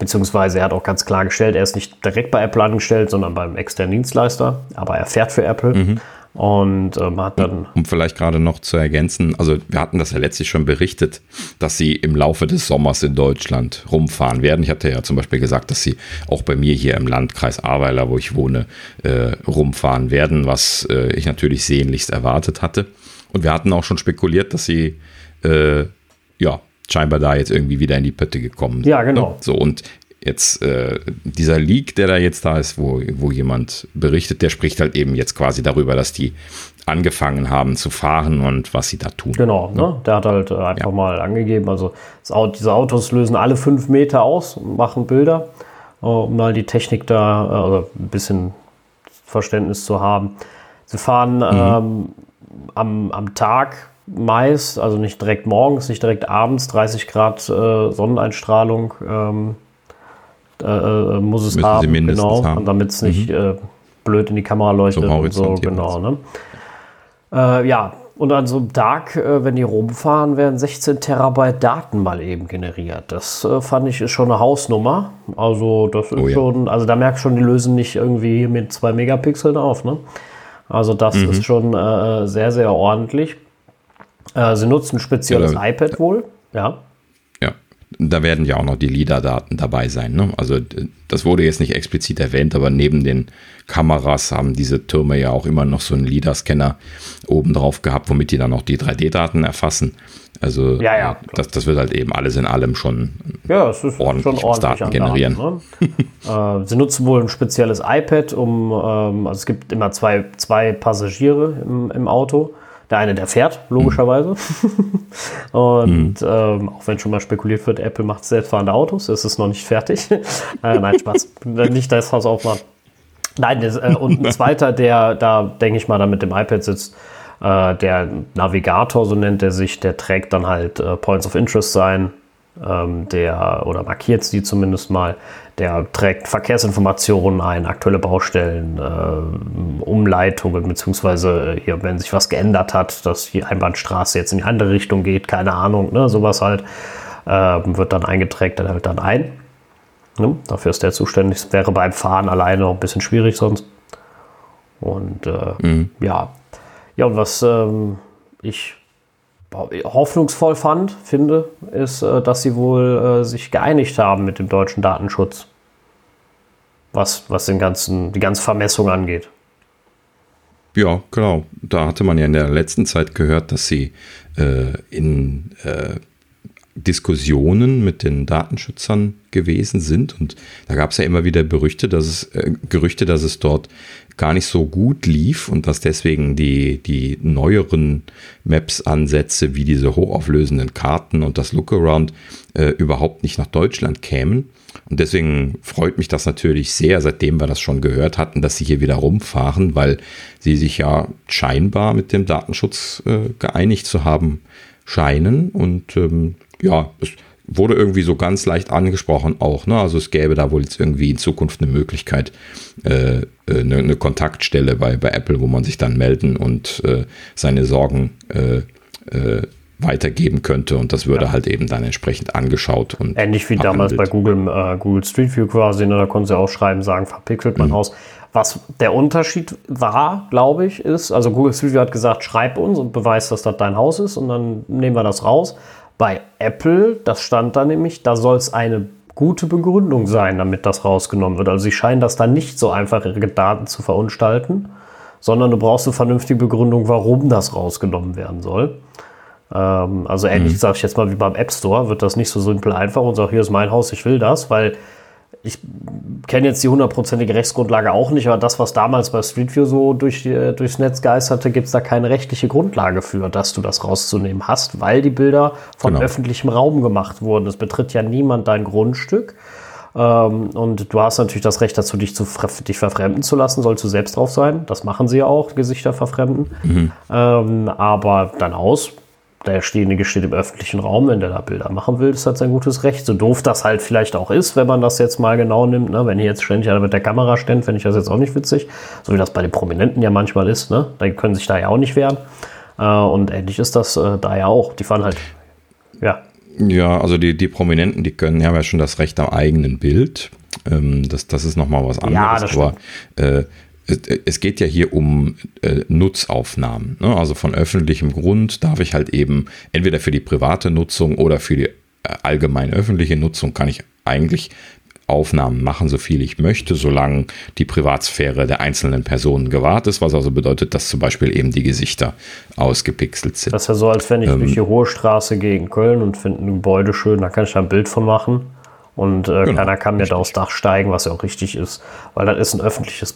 Beziehungsweise er hat auch ganz klar gestellt, er ist nicht direkt bei Apple angestellt, sondern beim externen Dienstleister, aber er fährt für Apple. Mhm. Und ähm, hat dann. Um vielleicht gerade noch zu ergänzen, also wir hatten das ja letztlich schon berichtet, dass sie im Laufe des Sommers in Deutschland rumfahren werden. Ich hatte ja zum Beispiel gesagt, dass sie auch bei mir hier im Landkreis Ahrweiler, wo ich wohne, äh, rumfahren werden, was äh, ich natürlich sehnlichst erwartet hatte. Und wir hatten auch schon spekuliert, dass sie äh, ja scheinbar da jetzt irgendwie wieder in die Pötte gekommen. Ja, genau. So, und jetzt äh, dieser Leak, der da jetzt da ist, wo, wo jemand berichtet, der spricht halt eben jetzt quasi darüber, dass die angefangen haben zu fahren und was sie da tun. Genau, ne? der hat halt äh, einfach ja. mal angegeben, also Auto, diese Autos lösen alle fünf Meter aus und machen Bilder, äh, um mal die Technik da, äh, also ein bisschen Verständnis zu haben. Sie fahren mhm. ähm, am, am Tag meist, also nicht direkt morgens, nicht direkt abends, 30 Grad äh, Sonneneinstrahlung. Ähm, äh, äh, muss es Müssen haben, Sie mindestens genau, haben. damit es nicht mhm. äh, blöd in die Kamera leuchtet und so, genau. Ne? Äh, ja, und an so einem Tag, äh, wenn die rumfahren, werden 16 Terabyte Daten mal eben generiert. Das fand ich ist schon eine Hausnummer. Also das ist oh, ja. schon, also da merkst du schon, die lösen nicht irgendwie mit zwei Megapixeln auf. Ne? Also das mhm. ist schon sehr, sehr ordentlich. Sie nutzen ein spezielles ja, iPad wohl. Ja da werden ja auch noch die LIDAR-Daten dabei sein. Ne? Also das wurde jetzt nicht explizit erwähnt, aber neben den Kameras haben diese Türme ja auch immer noch so einen LIDAR-Scanner oben drauf gehabt, womit die dann auch die 3D-Daten erfassen. Also ja, ja, das, das wird halt eben alles in allem schon ja, es ist ordentlich, schon ordentlich Daten generieren. Daten, ne? äh, sie nutzen wohl ein spezielles iPad, um ähm, also es gibt immer zwei, zwei Passagiere im, im Auto der eine, der fährt, logischerweise. und mhm. ähm, auch wenn schon mal spekuliert wird, Apple macht selbstfahrende Autos, ist es noch nicht fertig. äh, nein, Spaß. nicht das Haus aufmachen. Nein, das, äh, und ein zweiter, der da, denke ich mal, da mit dem iPad sitzt, äh, der Navigator, so nennt er sich, der trägt dann halt äh, Points of Interest sein, ähm, der, oder markiert sie zumindest mal, der trägt Verkehrsinformationen ein, aktuelle Baustellen, äh, Umleitungen, beziehungsweise äh, hier, wenn sich was geändert hat, dass die Einbahnstraße jetzt in die andere Richtung geht, keine Ahnung, ne, sowas halt, äh, wird dann eingetragen, dann halt dann ein. Ne? Dafür ist der zuständig. Das wäre beim Fahren alleine noch ein bisschen schwierig sonst. Und äh, mhm. ja. Ja, und was ähm, ich hoffnungsvoll fand, finde, ist, äh, dass sie wohl äh, sich geeinigt haben mit dem deutschen Datenschutz, was, was den ganzen, die ganze Vermessung angeht. Ja, genau. Da hatte man ja in der letzten Zeit gehört, dass sie äh, in äh, Diskussionen mit den Datenschützern gewesen sind. Und da gab es ja immer wieder Gerüchte, dass es, äh, Gerüchte, dass es dort gar nicht so gut lief und dass deswegen die, die neueren Maps-Ansätze wie diese hochauflösenden Karten und das Lookaround äh, überhaupt nicht nach Deutschland kämen. Und deswegen freut mich das natürlich sehr, seitdem wir das schon gehört hatten, dass sie hier wieder rumfahren, weil sie sich ja scheinbar mit dem Datenschutz äh, geeinigt zu haben scheinen. Und ähm, ja, es wurde irgendwie so ganz leicht angesprochen auch. Ne? Also es gäbe da wohl jetzt irgendwie in Zukunft eine Möglichkeit, äh, äh, eine, eine, Kontaktstelle bei, bei Apple, wo man sich dann melden und äh, seine Sorgen äh, äh, weitergeben könnte und das würde ja. halt eben dann entsprechend angeschaut und ähnlich wie damals bei Google äh, Google Street View quasi, ne? da konnten sie auch schreiben, sagen, verpixelt mein mhm. Haus. Was der Unterschied war, glaube ich, ist, also Google Street View hat gesagt, schreib uns und beweis, dass das dein Haus ist und dann nehmen wir das raus. Bei Apple, das stand da nämlich, da soll es eine gute Begründung sein, damit das rausgenommen wird. Also sie scheinen das dann nicht so einfach, ihre Daten zu verunstalten, sondern du brauchst eine vernünftige Begründung, warum das rausgenommen werden soll. Ähm, also ähnlich, mhm. sage ich jetzt mal, wie beim App Store, wird das nicht so simpel einfach und sag, hier ist mein Haus, ich will das, weil ich kenne jetzt die hundertprozentige Rechtsgrundlage auch nicht, aber das, was damals bei Street View so durch, äh, durchs Netz geisterte, gibt es da keine rechtliche Grundlage für, dass du das rauszunehmen hast, weil die Bilder von genau. öffentlichem Raum gemacht wurden. Es betritt ja niemand dein Grundstück. Ähm, und du hast natürlich das Recht dazu, dich, zu, dich verfremden zu lassen, sollst du selbst drauf sein. Das machen sie ja auch, Gesichter verfremden. Mhm. Ähm, aber dein Haus der Stehende steht im öffentlichen Raum, wenn der da Bilder machen will, ist das sein gutes Recht. So doof das halt vielleicht auch ist, wenn man das jetzt mal genau nimmt. Ne? Wenn hier jetzt ständig einer mit der Kamera steht, finde ich das jetzt auch nicht witzig. So wie das bei den Prominenten ja manchmal ist. Ne? Die können sich da ja auch nicht wehren. Äh, und ähnlich ist das äh, da ja auch. Die fahren halt, ja. Ja, also die, die Prominenten, die können, die haben ja schon das Recht am eigenen Bild. Ähm, das, das ist nochmal was anderes. Ja, das aber äh, es geht ja hier um äh, Nutzaufnahmen. Ne? Also von öffentlichem Grund darf ich halt eben entweder für die private Nutzung oder für die äh, allgemeine öffentliche Nutzung kann ich eigentlich Aufnahmen machen, so viel ich möchte, solange die Privatsphäre der einzelnen Personen gewahrt ist, was also bedeutet, dass zum Beispiel eben die Gesichter ausgepixelt sind. Das ist ja so, als wenn ich ähm, durch die Hohe Straße gegen Köln und finde ein Gebäude schön, da kann ich da ein Bild von machen. Und äh, genau, keiner kann mir da aufs Dach steigen, was ja auch richtig ist, weil das ist ein öffentliches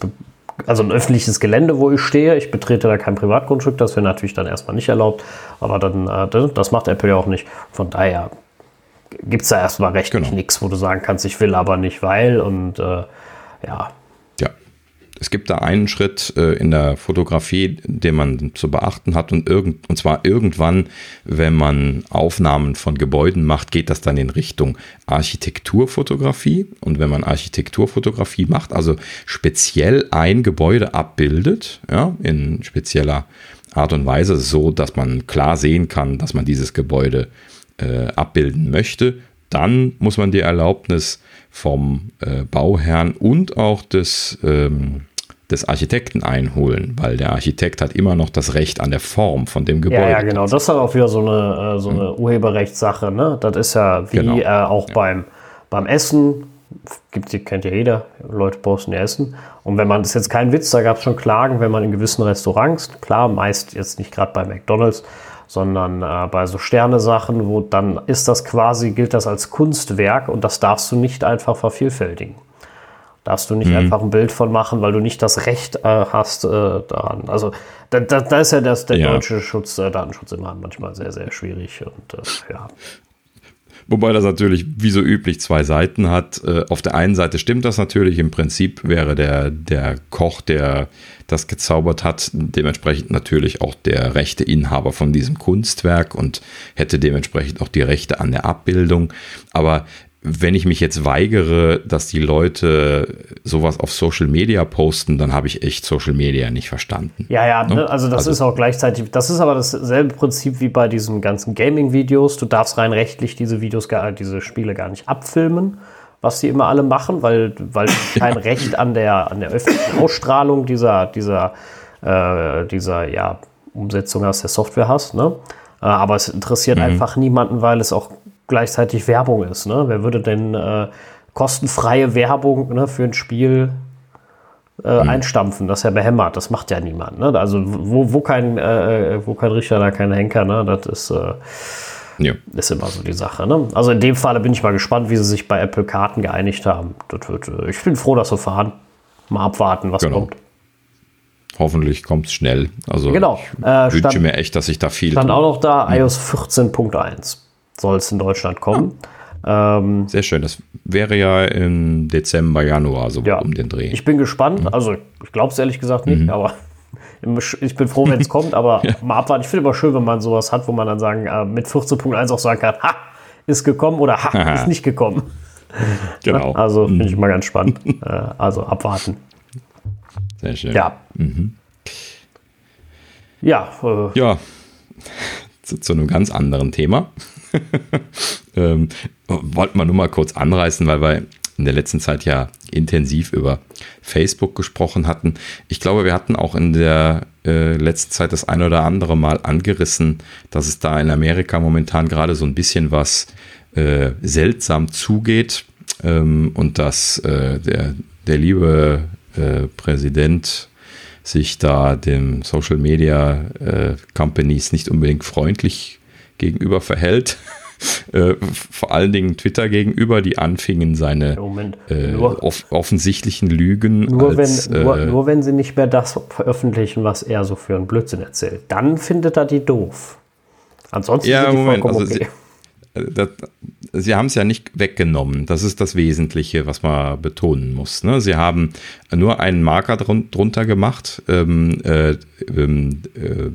also ein öffentliches Gelände, wo ich stehe. Ich betrete da kein Privatgrundstück, das wäre natürlich dann erstmal nicht erlaubt. Aber dann, äh, das macht Apple ja auch nicht. Von daher gibt es da erstmal rechtlich genau. nichts, wo du sagen kannst, ich will aber nicht, weil und äh, ja. Es gibt da einen Schritt äh, in der Fotografie, den man zu beachten hat und, irgend, und zwar irgendwann, wenn man Aufnahmen von Gebäuden macht, geht das dann in Richtung Architekturfotografie. Und wenn man Architekturfotografie macht, also speziell ein Gebäude abbildet, ja, in spezieller Art und Weise, so dass man klar sehen kann, dass man dieses Gebäude äh, abbilden möchte, dann muss man die Erlaubnis vom äh, Bauherrn und auch des, ähm, des Architekten einholen, weil der Architekt hat immer noch das Recht an der Form von dem Gebäude. Ja, ja genau. Das ist dann auch wieder so eine, äh, so eine mhm. Urheberrechtssache. Ne? Das ist ja wie genau. äh, auch ja. beim, beim Essen. Gibt, kennt ja jeder, Leute posten ja Essen. Und wenn man, das ist jetzt kein Witz, da gab es schon Klagen, wenn man in gewissen Restaurants, klar, meist jetzt nicht gerade bei McDonalds, sondern äh, bei so Sternesachen, wo dann ist das quasi, gilt das als Kunstwerk und das darfst du nicht einfach vervielfältigen. Darfst du nicht mhm. einfach ein Bild von machen, weil du nicht das Recht äh, hast äh, daran. Also da, da, da, ist ja das, der ja. deutsche Schutz, äh, Datenschutz immer manchmal sehr, sehr schwierig und äh, ja. Wobei das natürlich wie so üblich zwei Seiten hat. Äh, auf der einen Seite stimmt das natürlich. Im Prinzip wäre der, der Koch, der das gezaubert hat, dementsprechend natürlich auch der Rechteinhaber von diesem Kunstwerk und hätte dementsprechend auch die Rechte an der Abbildung. Aber wenn ich mich jetzt weigere, dass die Leute sowas auf Social Media posten, dann habe ich echt Social Media nicht verstanden. Ja, ja, ne? also das also, ist auch gleichzeitig, das ist aber dasselbe Prinzip wie bei diesen ganzen Gaming-Videos. Du darfst rein rechtlich diese Videos, gar, diese Spiele gar nicht abfilmen, was sie immer alle machen, weil, weil du kein Recht an der, an der öffentlichen Ausstrahlung dieser, dieser, äh, dieser ja, Umsetzung aus der Software hast. Ne? Äh, aber es interessiert mhm. einfach niemanden, weil es auch gleichzeitig Werbung ist. Ne? Wer würde denn äh, kostenfreie Werbung ne, für ein Spiel äh, mhm. einstampfen? Das ist ja behämmert. Das macht ja niemand. Ne? Also wo, wo, kein, äh, wo kein Richter, da kein Henker. Ne? Das ist, äh, ja. ist immer so die Sache. Ne? Also in dem Fall bin ich mal gespannt, wie sie sich bei Apple Karten geeinigt haben. Das wird, äh, ich bin froh, dass sie fahren. Mal abwarten, was genau. kommt. Hoffentlich kommt es schnell. Also genau. ich äh, wünsche stand, mir echt, dass ich da viel. Stand auch noch da, iOS 14.1 soll es in Deutschland kommen. Ah. Ähm, Sehr schön. Das wäre ja im Dezember, Januar, so ja. um den Dreh. Ich bin gespannt. Mhm. Also, ich glaube es ehrlich gesagt nicht, mhm. aber ich bin froh, wenn es kommt. Aber ja. mal abwarten. Ich finde immer schön, wenn man sowas hat, wo man dann sagen, äh, mit 14.1 auch sagen kann: Ha, ist gekommen oder Ha, Aha. ist nicht gekommen. Genau. Also, finde ich mhm. immer ganz spannend. äh, also, abwarten. Sehr schön. Ja. Mhm. Ja. Äh, ja zu, zu einem ganz anderen Thema. ähm, wollten wir nur mal kurz anreißen, weil wir in der letzten Zeit ja intensiv über Facebook gesprochen hatten. Ich glaube, wir hatten auch in der äh, letzten Zeit das ein oder andere Mal angerissen, dass es da in Amerika momentan gerade so ein bisschen was äh, seltsam zugeht. ähm, und dass äh, der, der liebe äh, Präsident sich da dem Social Media äh, Companies nicht unbedingt freundlich gegenüber verhält. Äh, vor allen Dingen Twitter gegenüber, die anfingen, seine äh, off offensichtlichen Lügen. Nur, als, wenn, nur, äh, nur, wenn sie nicht mehr das veröffentlichen, was er so für einen Blödsinn erzählt. Dann findet er die doof. Ansonsten ja, sind die Moment, also okay. Sie, äh, das, sie haben es ja nicht weggenommen. Das ist das Wesentliche, was man betonen muss. Ne? Sie haben nur einen Marker drun drunter gemacht ähm, äh, ähm, äh,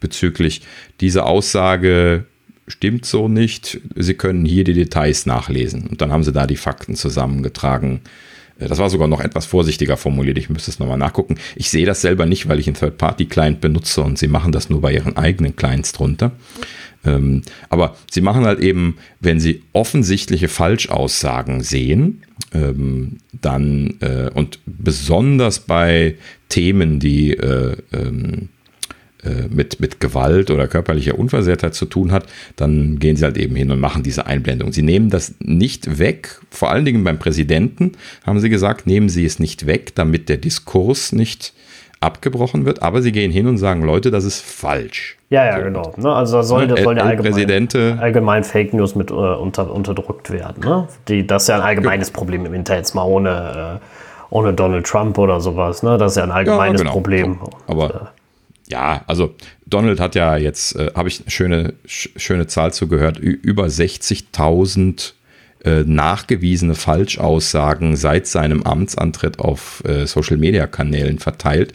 bezüglich dieser Aussage stimmt so nicht. Sie können hier die Details nachlesen. Und dann haben sie da die Fakten zusammengetragen. Äh, das war sogar noch etwas vorsichtiger formuliert. Ich müsste es nochmal nachgucken. Ich sehe das selber nicht, weil ich einen Third-Party-Client benutze und sie machen das nur bei ihren eigenen Clients drunter. Ähm, aber sie machen halt eben, wenn sie offensichtliche Falschaussagen sehen, ähm, dann äh, und besonders bei Themen, die äh, ähm, äh, mit, mit Gewalt oder körperlicher Unversehrtheit zu tun hat, dann gehen sie halt eben hin und machen diese Einblendung. Sie nehmen das nicht weg, vor allen Dingen beim Präsidenten haben sie gesagt, nehmen Sie es nicht weg, damit der Diskurs nicht abgebrochen wird, aber sie gehen hin und sagen, Leute, das ist falsch. Ja, ja, so. genau. Ne? Also da soll, das soll der allgemein, allgemein Fake News mit äh, unter, unterdrückt werden. Ne? Die, das ist ja ein allgemeines ja. Problem im Internet, mal ohne, äh, ohne Donald Trump oder sowas. Ne? Das ist ja ein allgemeines ja, genau. Problem. Aber äh, ja, also Donald hat ja jetzt, äh, habe ich eine schöne, schöne Zahl zugehört, über 60.000 äh, nachgewiesene Falschaussagen seit seinem Amtsantritt auf äh, Social-Media-Kanälen verteilt.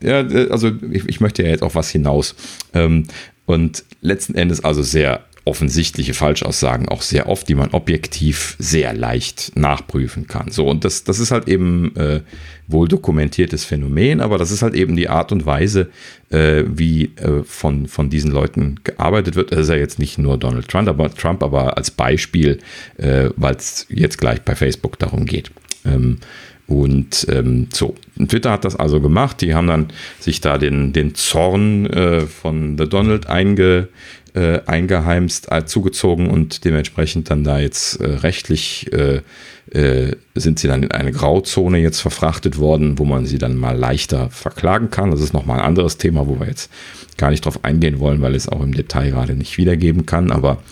Ja, also ich, ich, möchte ja jetzt auf was hinaus. Ähm, und letzten Endes also sehr offensichtliche Falschaussagen auch sehr oft, die man objektiv sehr leicht nachprüfen kann. So, und das, das ist halt eben äh, wohl dokumentiertes Phänomen, aber das ist halt eben die Art und Weise, äh, wie äh, von, von diesen Leuten gearbeitet wird. Das ist ja jetzt nicht nur Donald Trump, aber, Trump, aber als Beispiel, äh, weil es jetzt gleich bei Facebook darum geht. Ähm, und ähm, so, Twitter hat das also gemacht. Die haben dann sich da den, den Zorn äh, von The Donald einge, äh, eingeheimst, äh, zugezogen und dementsprechend dann da jetzt äh, rechtlich äh, äh, sind sie dann in eine Grauzone jetzt verfrachtet worden, wo man sie dann mal leichter verklagen kann. Das ist nochmal ein anderes Thema, wo wir jetzt gar nicht drauf eingehen wollen, weil es auch im Detail gerade nicht wiedergeben kann. Aber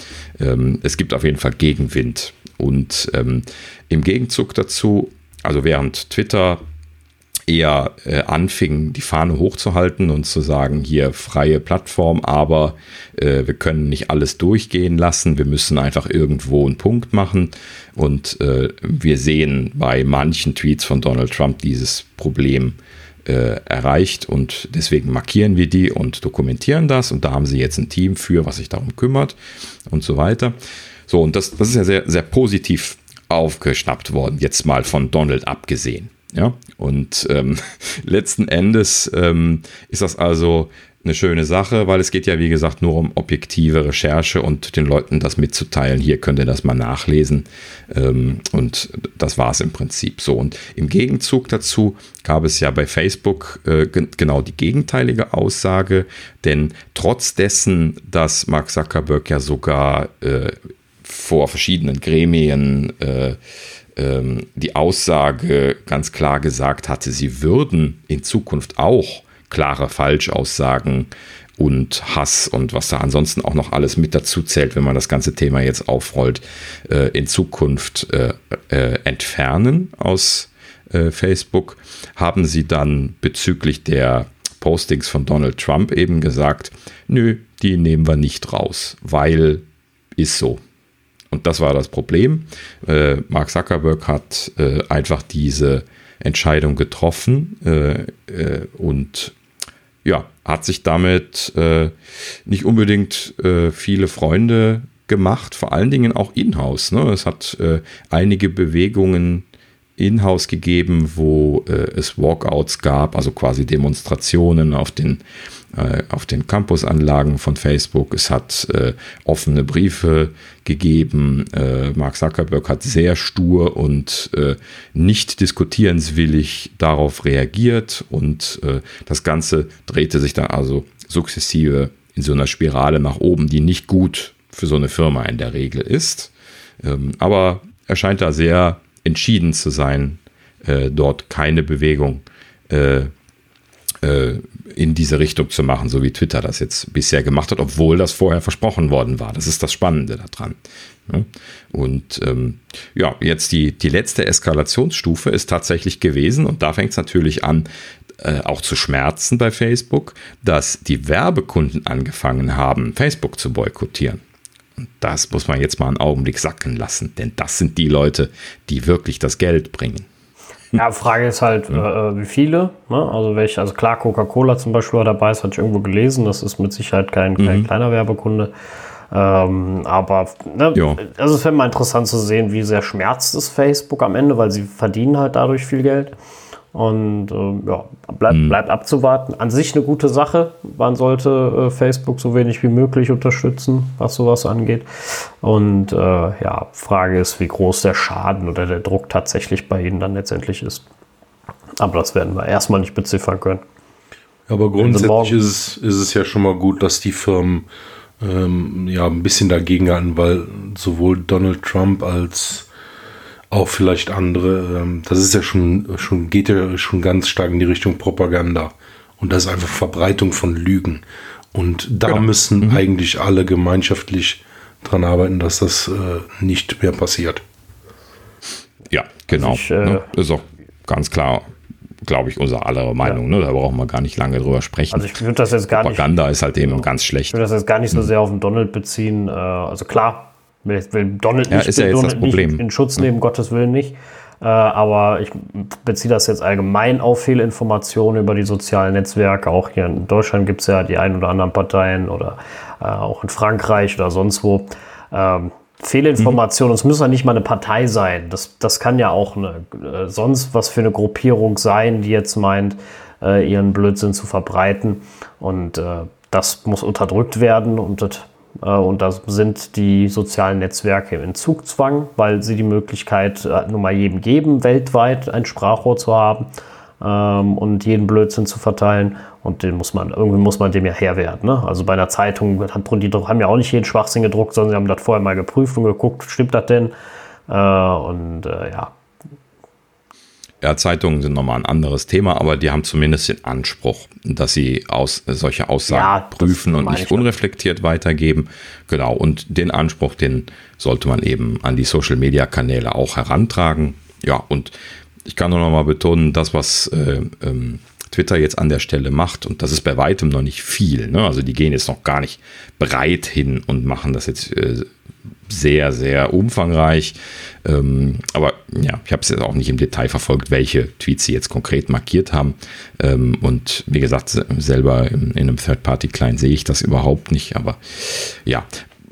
ähm, es gibt auf jeden Fall Gegenwind. Und ähm, im Gegenzug dazu, also während Twitter eher äh, anfing, die Fahne hochzuhalten und zu sagen, hier freie Plattform, aber äh, wir können nicht alles durchgehen lassen, wir müssen einfach irgendwo einen Punkt machen. Und äh, wir sehen bei manchen Tweets von Donald Trump dieses Problem äh, erreicht und deswegen markieren wir die und dokumentieren das. Und da haben sie jetzt ein Team für, was sich darum kümmert und so weiter. So, und das, das ist ja sehr, sehr positiv aufgeschnappt worden, jetzt mal von Donald abgesehen. Ja, und ähm, letzten Endes ähm, ist das also eine schöne Sache, weil es geht ja, wie gesagt, nur um objektive Recherche und den Leuten das mitzuteilen. Hier könnt ihr das mal nachlesen. Ähm, und das war es im Prinzip so. Und im Gegenzug dazu gab es ja bei Facebook äh, genau die gegenteilige Aussage, denn trotz dessen, dass Mark Zuckerberg ja sogar äh, vor verschiedenen Gremien äh, ähm, die Aussage ganz klar gesagt hatte, sie würden in Zukunft auch klare Falschaussagen und Hass und was da ansonsten auch noch alles mit dazu zählt, wenn man das ganze Thema jetzt aufrollt, äh, in Zukunft äh, äh, entfernen aus äh, Facebook, haben sie dann bezüglich der Postings von Donald Trump eben gesagt, nö, die nehmen wir nicht raus, weil ist so. Und das war das Problem. Äh, Mark Zuckerberg hat äh, einfach diese Entscheidung getroffen äh, äh und ja, hat sich damit äh, nicht unbedingt äh, viele Freunde gemacht, vor allen Dingen auch in-house. Ne? Es hat einige Bewegungen in-house gegeben, wo es Walkouts gab, also quasi Demonstrationen auf den äh, auf den Campusanlagen von Facebook. Es hat äh, offene Briefe gegeben. Äh, Mark Zuckerberg hat sehr stur und äh, nicht diskutierenswillig darauf reagiert und äh, das Ganze drehte sich dann also sukzessive in so einer Spirale nach oben, die nicht gut für so eine Firma in der Regel ist. Ähm, aber er scheint da sehr entschieden zu sein, dort keine Bewegung äh, äh, in diese Richtung zu machen, so wie Twitter das jetzt bisher gemacht hat, obwohl das vorher versprochen worden war. Das ist das Spannende daran. Ne? Und ähm, ja, jetzt die, die letzte Eskalationsstufe ist tatsächlich gewesen, und da fängt es natürlich an, äh, auch zu schmerzen bei Facebook, dass die Werbekunden angefangen haben, Facebook zu boykottieren. Und das muss man jetzt mal einen Augenblick sacken lassen, denn das sind die Leute, die wirklich das Geld bringen. Ja, Frage ist halt, ja. äh, wie viele. Ne? Also welche, also klar, Coca-Cola zum Beispiel war dabei, das hatte ich irgendwo gelesen. Das ist mit Sicherheit kein, kein mhm. kleiner Werbekunde. Ähm, aber ne, also es wäre mal interessant zu sehen, wie sehr schmerzt es Facebook am Ende, weil sie verdienen halt dadurch viel Geld. Und äh, ja, bleibt, mhm. bleibt abzuwarten. An sich eine gute Sache. Man sollte äh, Facebook so wenig wie möglich unterstützen, was sowas angeht. Und äh, ja, Frage ist, wie groß der Schaden oder der Druck tatsächlich bei Ihnen dann letztendlich ist. Aber das werden wir erstmal nicht beziffern können. Aber grundsätzlich ist es, ist es ja schon mal gut, dass die Firmen ähm, ja ein bisschen dagegen halten, weil sowohl Donald Trump als auch vielleicht andere. Ähm, das ist ja schon, schon, geht ja schon ganz stark in die Richtung Propaganda. Und das ist einfach Verbreitung von Lügen. Und da genau. müssen mhm. eigentlich alle gemeinschaftlich dran arbeiten, dass das äh, nicht mehr passiert. Ja, genau. Ich, äh, ne? Ist auch ganz klar, glaube ich, unsere aller Meinung. Ja. Ne? Da brauchen wir gar nicht lange drüber sprechen. Also ich würde das jetzt gar Propaganda nicht, ist halt eben genau. ganz schlecht. Ich würde das jetzt gar nicht so mhm. sehr auf den Donald beziehen. Äh, also klar, will, Donald ja, nicht, ist ja jetzt Donald das Problem. in Schutz nehmen, ja. Gottes Willen nicht. Äh, aber ich beziehe das jetzt allgemein auf Fehlinformationen über die sozialen Netzwerke. Auch hier in Deutschland gibt es ja die ein oder anderen Parteien oder äh, auch in Frankreich oder sonst wo. Ähm, Fehlinformationen, es mhm. muss ja nicht mal eine Partei sein. Das, das kann ja auch eine, äh, sonst was für eine Gruppierung sein, die jetzt meint, äh, ihren Blödsinn zu verbreiten. Und äh, das muss unterdrückt werden und das und da sind die sozialen Netzwerke im Zugzwang, weil sie die Möglichkeit äh, nur mal jedem geben, weltweit ein Sprachrohr zu haben ähm, und jeden Blödsinn zu verteilen. Und den muss man, irgendwie muss man dem ja Herr werden. Ne? Also bei einer Zeitung, die haben ja auch nicht jeden Schwachsinn gedruckt, sondern sie haben das vorher mal geprüft und geguckt, stimmt das denn? Äh, und ja, ja, Zeitungen sind nochmal ein anderes Thema, aber die haben zumindest den Anspruch, dass sie aus, solche Aussagen ja, prüfen und nicht unreflektiert weitergeben. Genau, und den Anspruch, den sollte man eben an die Social-Media-Kanäle auch herantragen. Ja, und ich kann nur nochmal betonen, das, was äh, ähm, Twitter jetzt an der Stelle macht, und das ist bei weitem noch nicht viel. Ne? Also die gehen jetzt noch gar nicht breit hin und machen das jetzt äh, sehr, sehr umfangreich. Ähm, aber ja, ich habe es jetzt auch nicht im Detail verfolgt, welche Tweets sie jetzt konkret markiert haben. Ähm, und wie gesagt, selber in, in einem Third-Party-Client sehe ich das überhaupt nicht. Aber ja,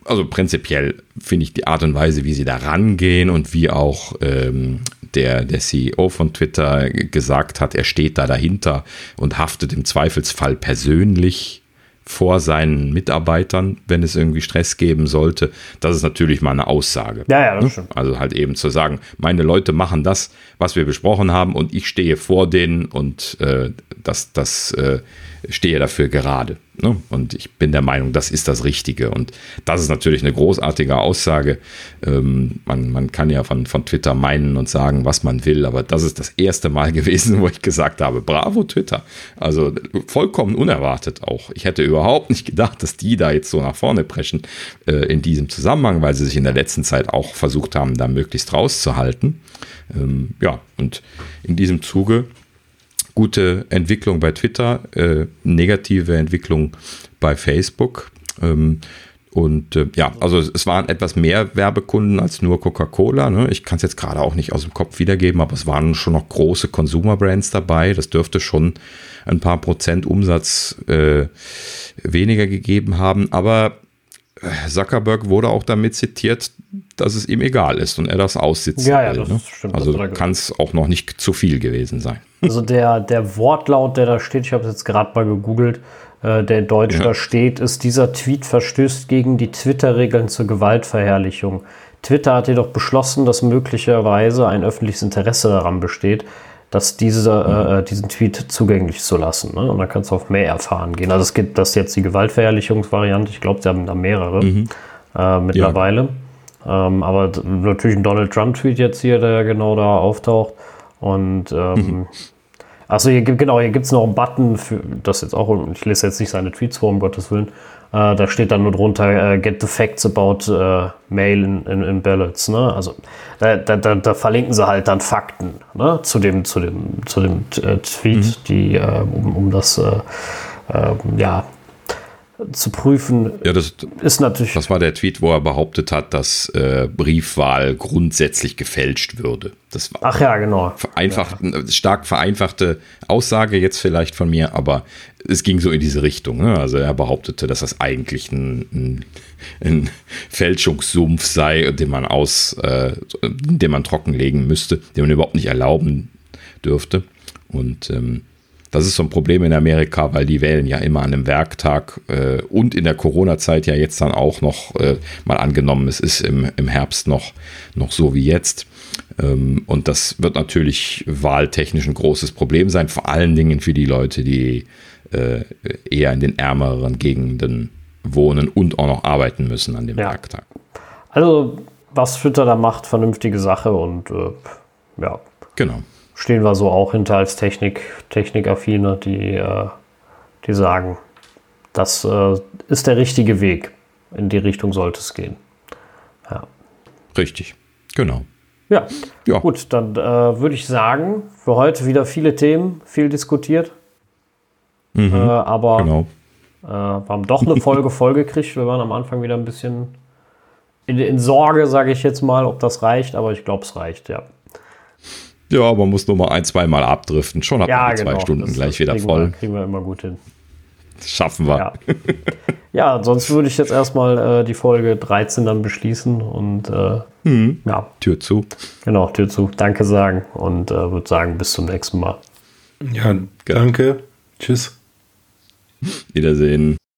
also prinzipiell finde ich die Art und Weise, wie sie da rangehen und wie auch ähm, der, der CEO von Twitter gesagt hat, er steht da dahinter und haftet im Zweifelsfall persönlich vor seinen Mitarbeitern, wenn es irgendwie Stress geben sollte. Das ist natürlich mal eine Aussage. Ja, ja, das ne? stimmt. Also halt eben zu sagen, meine Leute machen das, was wir besprochen haben und ich stehe vor denen und äh, das, das äh, stehe dafür gerade. Ne? Und ich bin der Meinung, das ist das Richtige. Und das ist natürlich eine großartige Aussage. Ähm, man, man kann ja von, von Twitter meinen und sagen, was man will, aber das ist das erste Mal gewesen, wo ich gesagt habe, bravo Twitter. Also vollkommen unerwartet auch. Ich hätte überhaupt nicht gedacht, dass die da jetzt so nach vorne preschen äh, in diesem Zusammenhang, weil sie sich in der letzten Zeit auch versucht haben, da möglichst rauszuhalten. Ähm, ja, und in diesem Zuge gute Entwicklung bei Twitter, äh, negative Entwicklung bei Facebook. Ähm, und äh, ja, also es waren etwas mehr Werbekunden als nur Coca-Cola. Ne? Ich kann es jetzt gerade auch nicht aus dem Kopf wiedergeben, aber es waren schon noch große Consumer-Brands dabei. Das dürfte schon ein paar Prozent Umsatz äh, weniger gegeben haben. Aber Zuckerberg wurde auch damit zitiert, dass es ihm egal ist und er das aussitzen ja, ja, will. Das ne? stimmt, also kann es auch noch nicht zu viel gewesen sein. Also der, der Wortlaut, der da steht, ich habe es jetzt gerade mal gegoogelt, äh, der in Deutsch ja. da steht, ist, dieser Tweet verstößt gegen die Twitter-Regeln zur Gewaltverherrlichung. Twitter hat jedoch beschlossen, dass möglicherweise ein öffentliches Interesse daran besteht, dass diese, mhm. äh, diesen Tweet zugänglich zu lassen. Ne? Und dann kannst du auf mehr erfahren gehen. Also es gibt das jetzt die Gewaltverherrlichungsvariante. Ich glaube, sie haben da mehrere mhm. äh, mittlerweile. Ähm, aber natürlich ein Donald Trump-Tweet jetzt hier, der genau da auftaucht. Und ähm, achso, hier gibt genau, hier gibt es noch einen Button für das jetzt auch, ich lese jetzt nicht seine Tweets vor, um Gottes Willen. Äh, da steht dann nur drunter, äh, get the facts about äh, mail in, in, in ballots. Ne? Also da, da, da, verlinken sie halt dann Fakten ne? zu dem, zu dem, zu dem äh, Tweet, die, äh, um, um das äh, äh, ja, zu prüfen, Ja, das, ist natürlich. das war der Tweet, wo er behauptet hat, dass äh, Briefwahl grundsätzlich gefälscht würde. Das war Ach ja, genau. vereinfacht, stark vereinfachte Aussage jetzt vielleicht von mir, aber es ging so in diese Richtung. Ne? Also er behauptete, dass das eigentlich ein, ein, ein Fälschungssumpf sei, den man aus, äh, den man trockenlegen müsste, den man überhaupt nicht erlauben dürfte. Und ähm, das ist so ein Problem in Amerika, weil die wählen ja immer an einem Werktag äh, und in der Corona-Zeit ja jetzt dann auch noch, äh, mal angenommen, es ist im, im Herbst noch, noch so wie jetzt. Ähm, und das wird natürlich wahltechnisch ein großes Problem sein, vor allen Dingen für die Leute, die äh, eher in den ärmeren Gegenden wohnen und auch noch arbeiten müssen an dem Ja. Werktag. Also, was Twitter da macht, vernünftige Sache und äh, ja, Genau. Stehen wir so auch hinter als Technik, Technikaffine, die, äh, die sagen, das äh, ist der richtige Weg. In die Richtung sollte es gehen. Ja. Richtig. Genau. Ja, Ja. gut, dann äh, würde ich sagen, für heute wieder viele Themen, viel diskutiert. Äh, aber Genau. wir haben doch eine Folge vollgekriegt. Wir waren am Anfang wieder ein bisschen in, in Sorge, sage ich jetzt mal, ob das reicht, aber ich glaube, es reicht, ja. Ja, man muss nur mal ein, zwei Mal abdriften. Schon hat Ja, man die zwei genau. Stunden Das- gleich das wieder kriegen voll. Wir, kriegen wir immer gut hin. Das schaffen wir. Ja, ja sonst würde ich jetzt erstmal äh, die Folge 13 dann beschließen und äh, Mhm. ja, Tür zu. genau, Tür zu, danke sagen und äh, würde sagen, bis zum nächsten Mal. Ja, danke. Tschüss. Wiedersehen.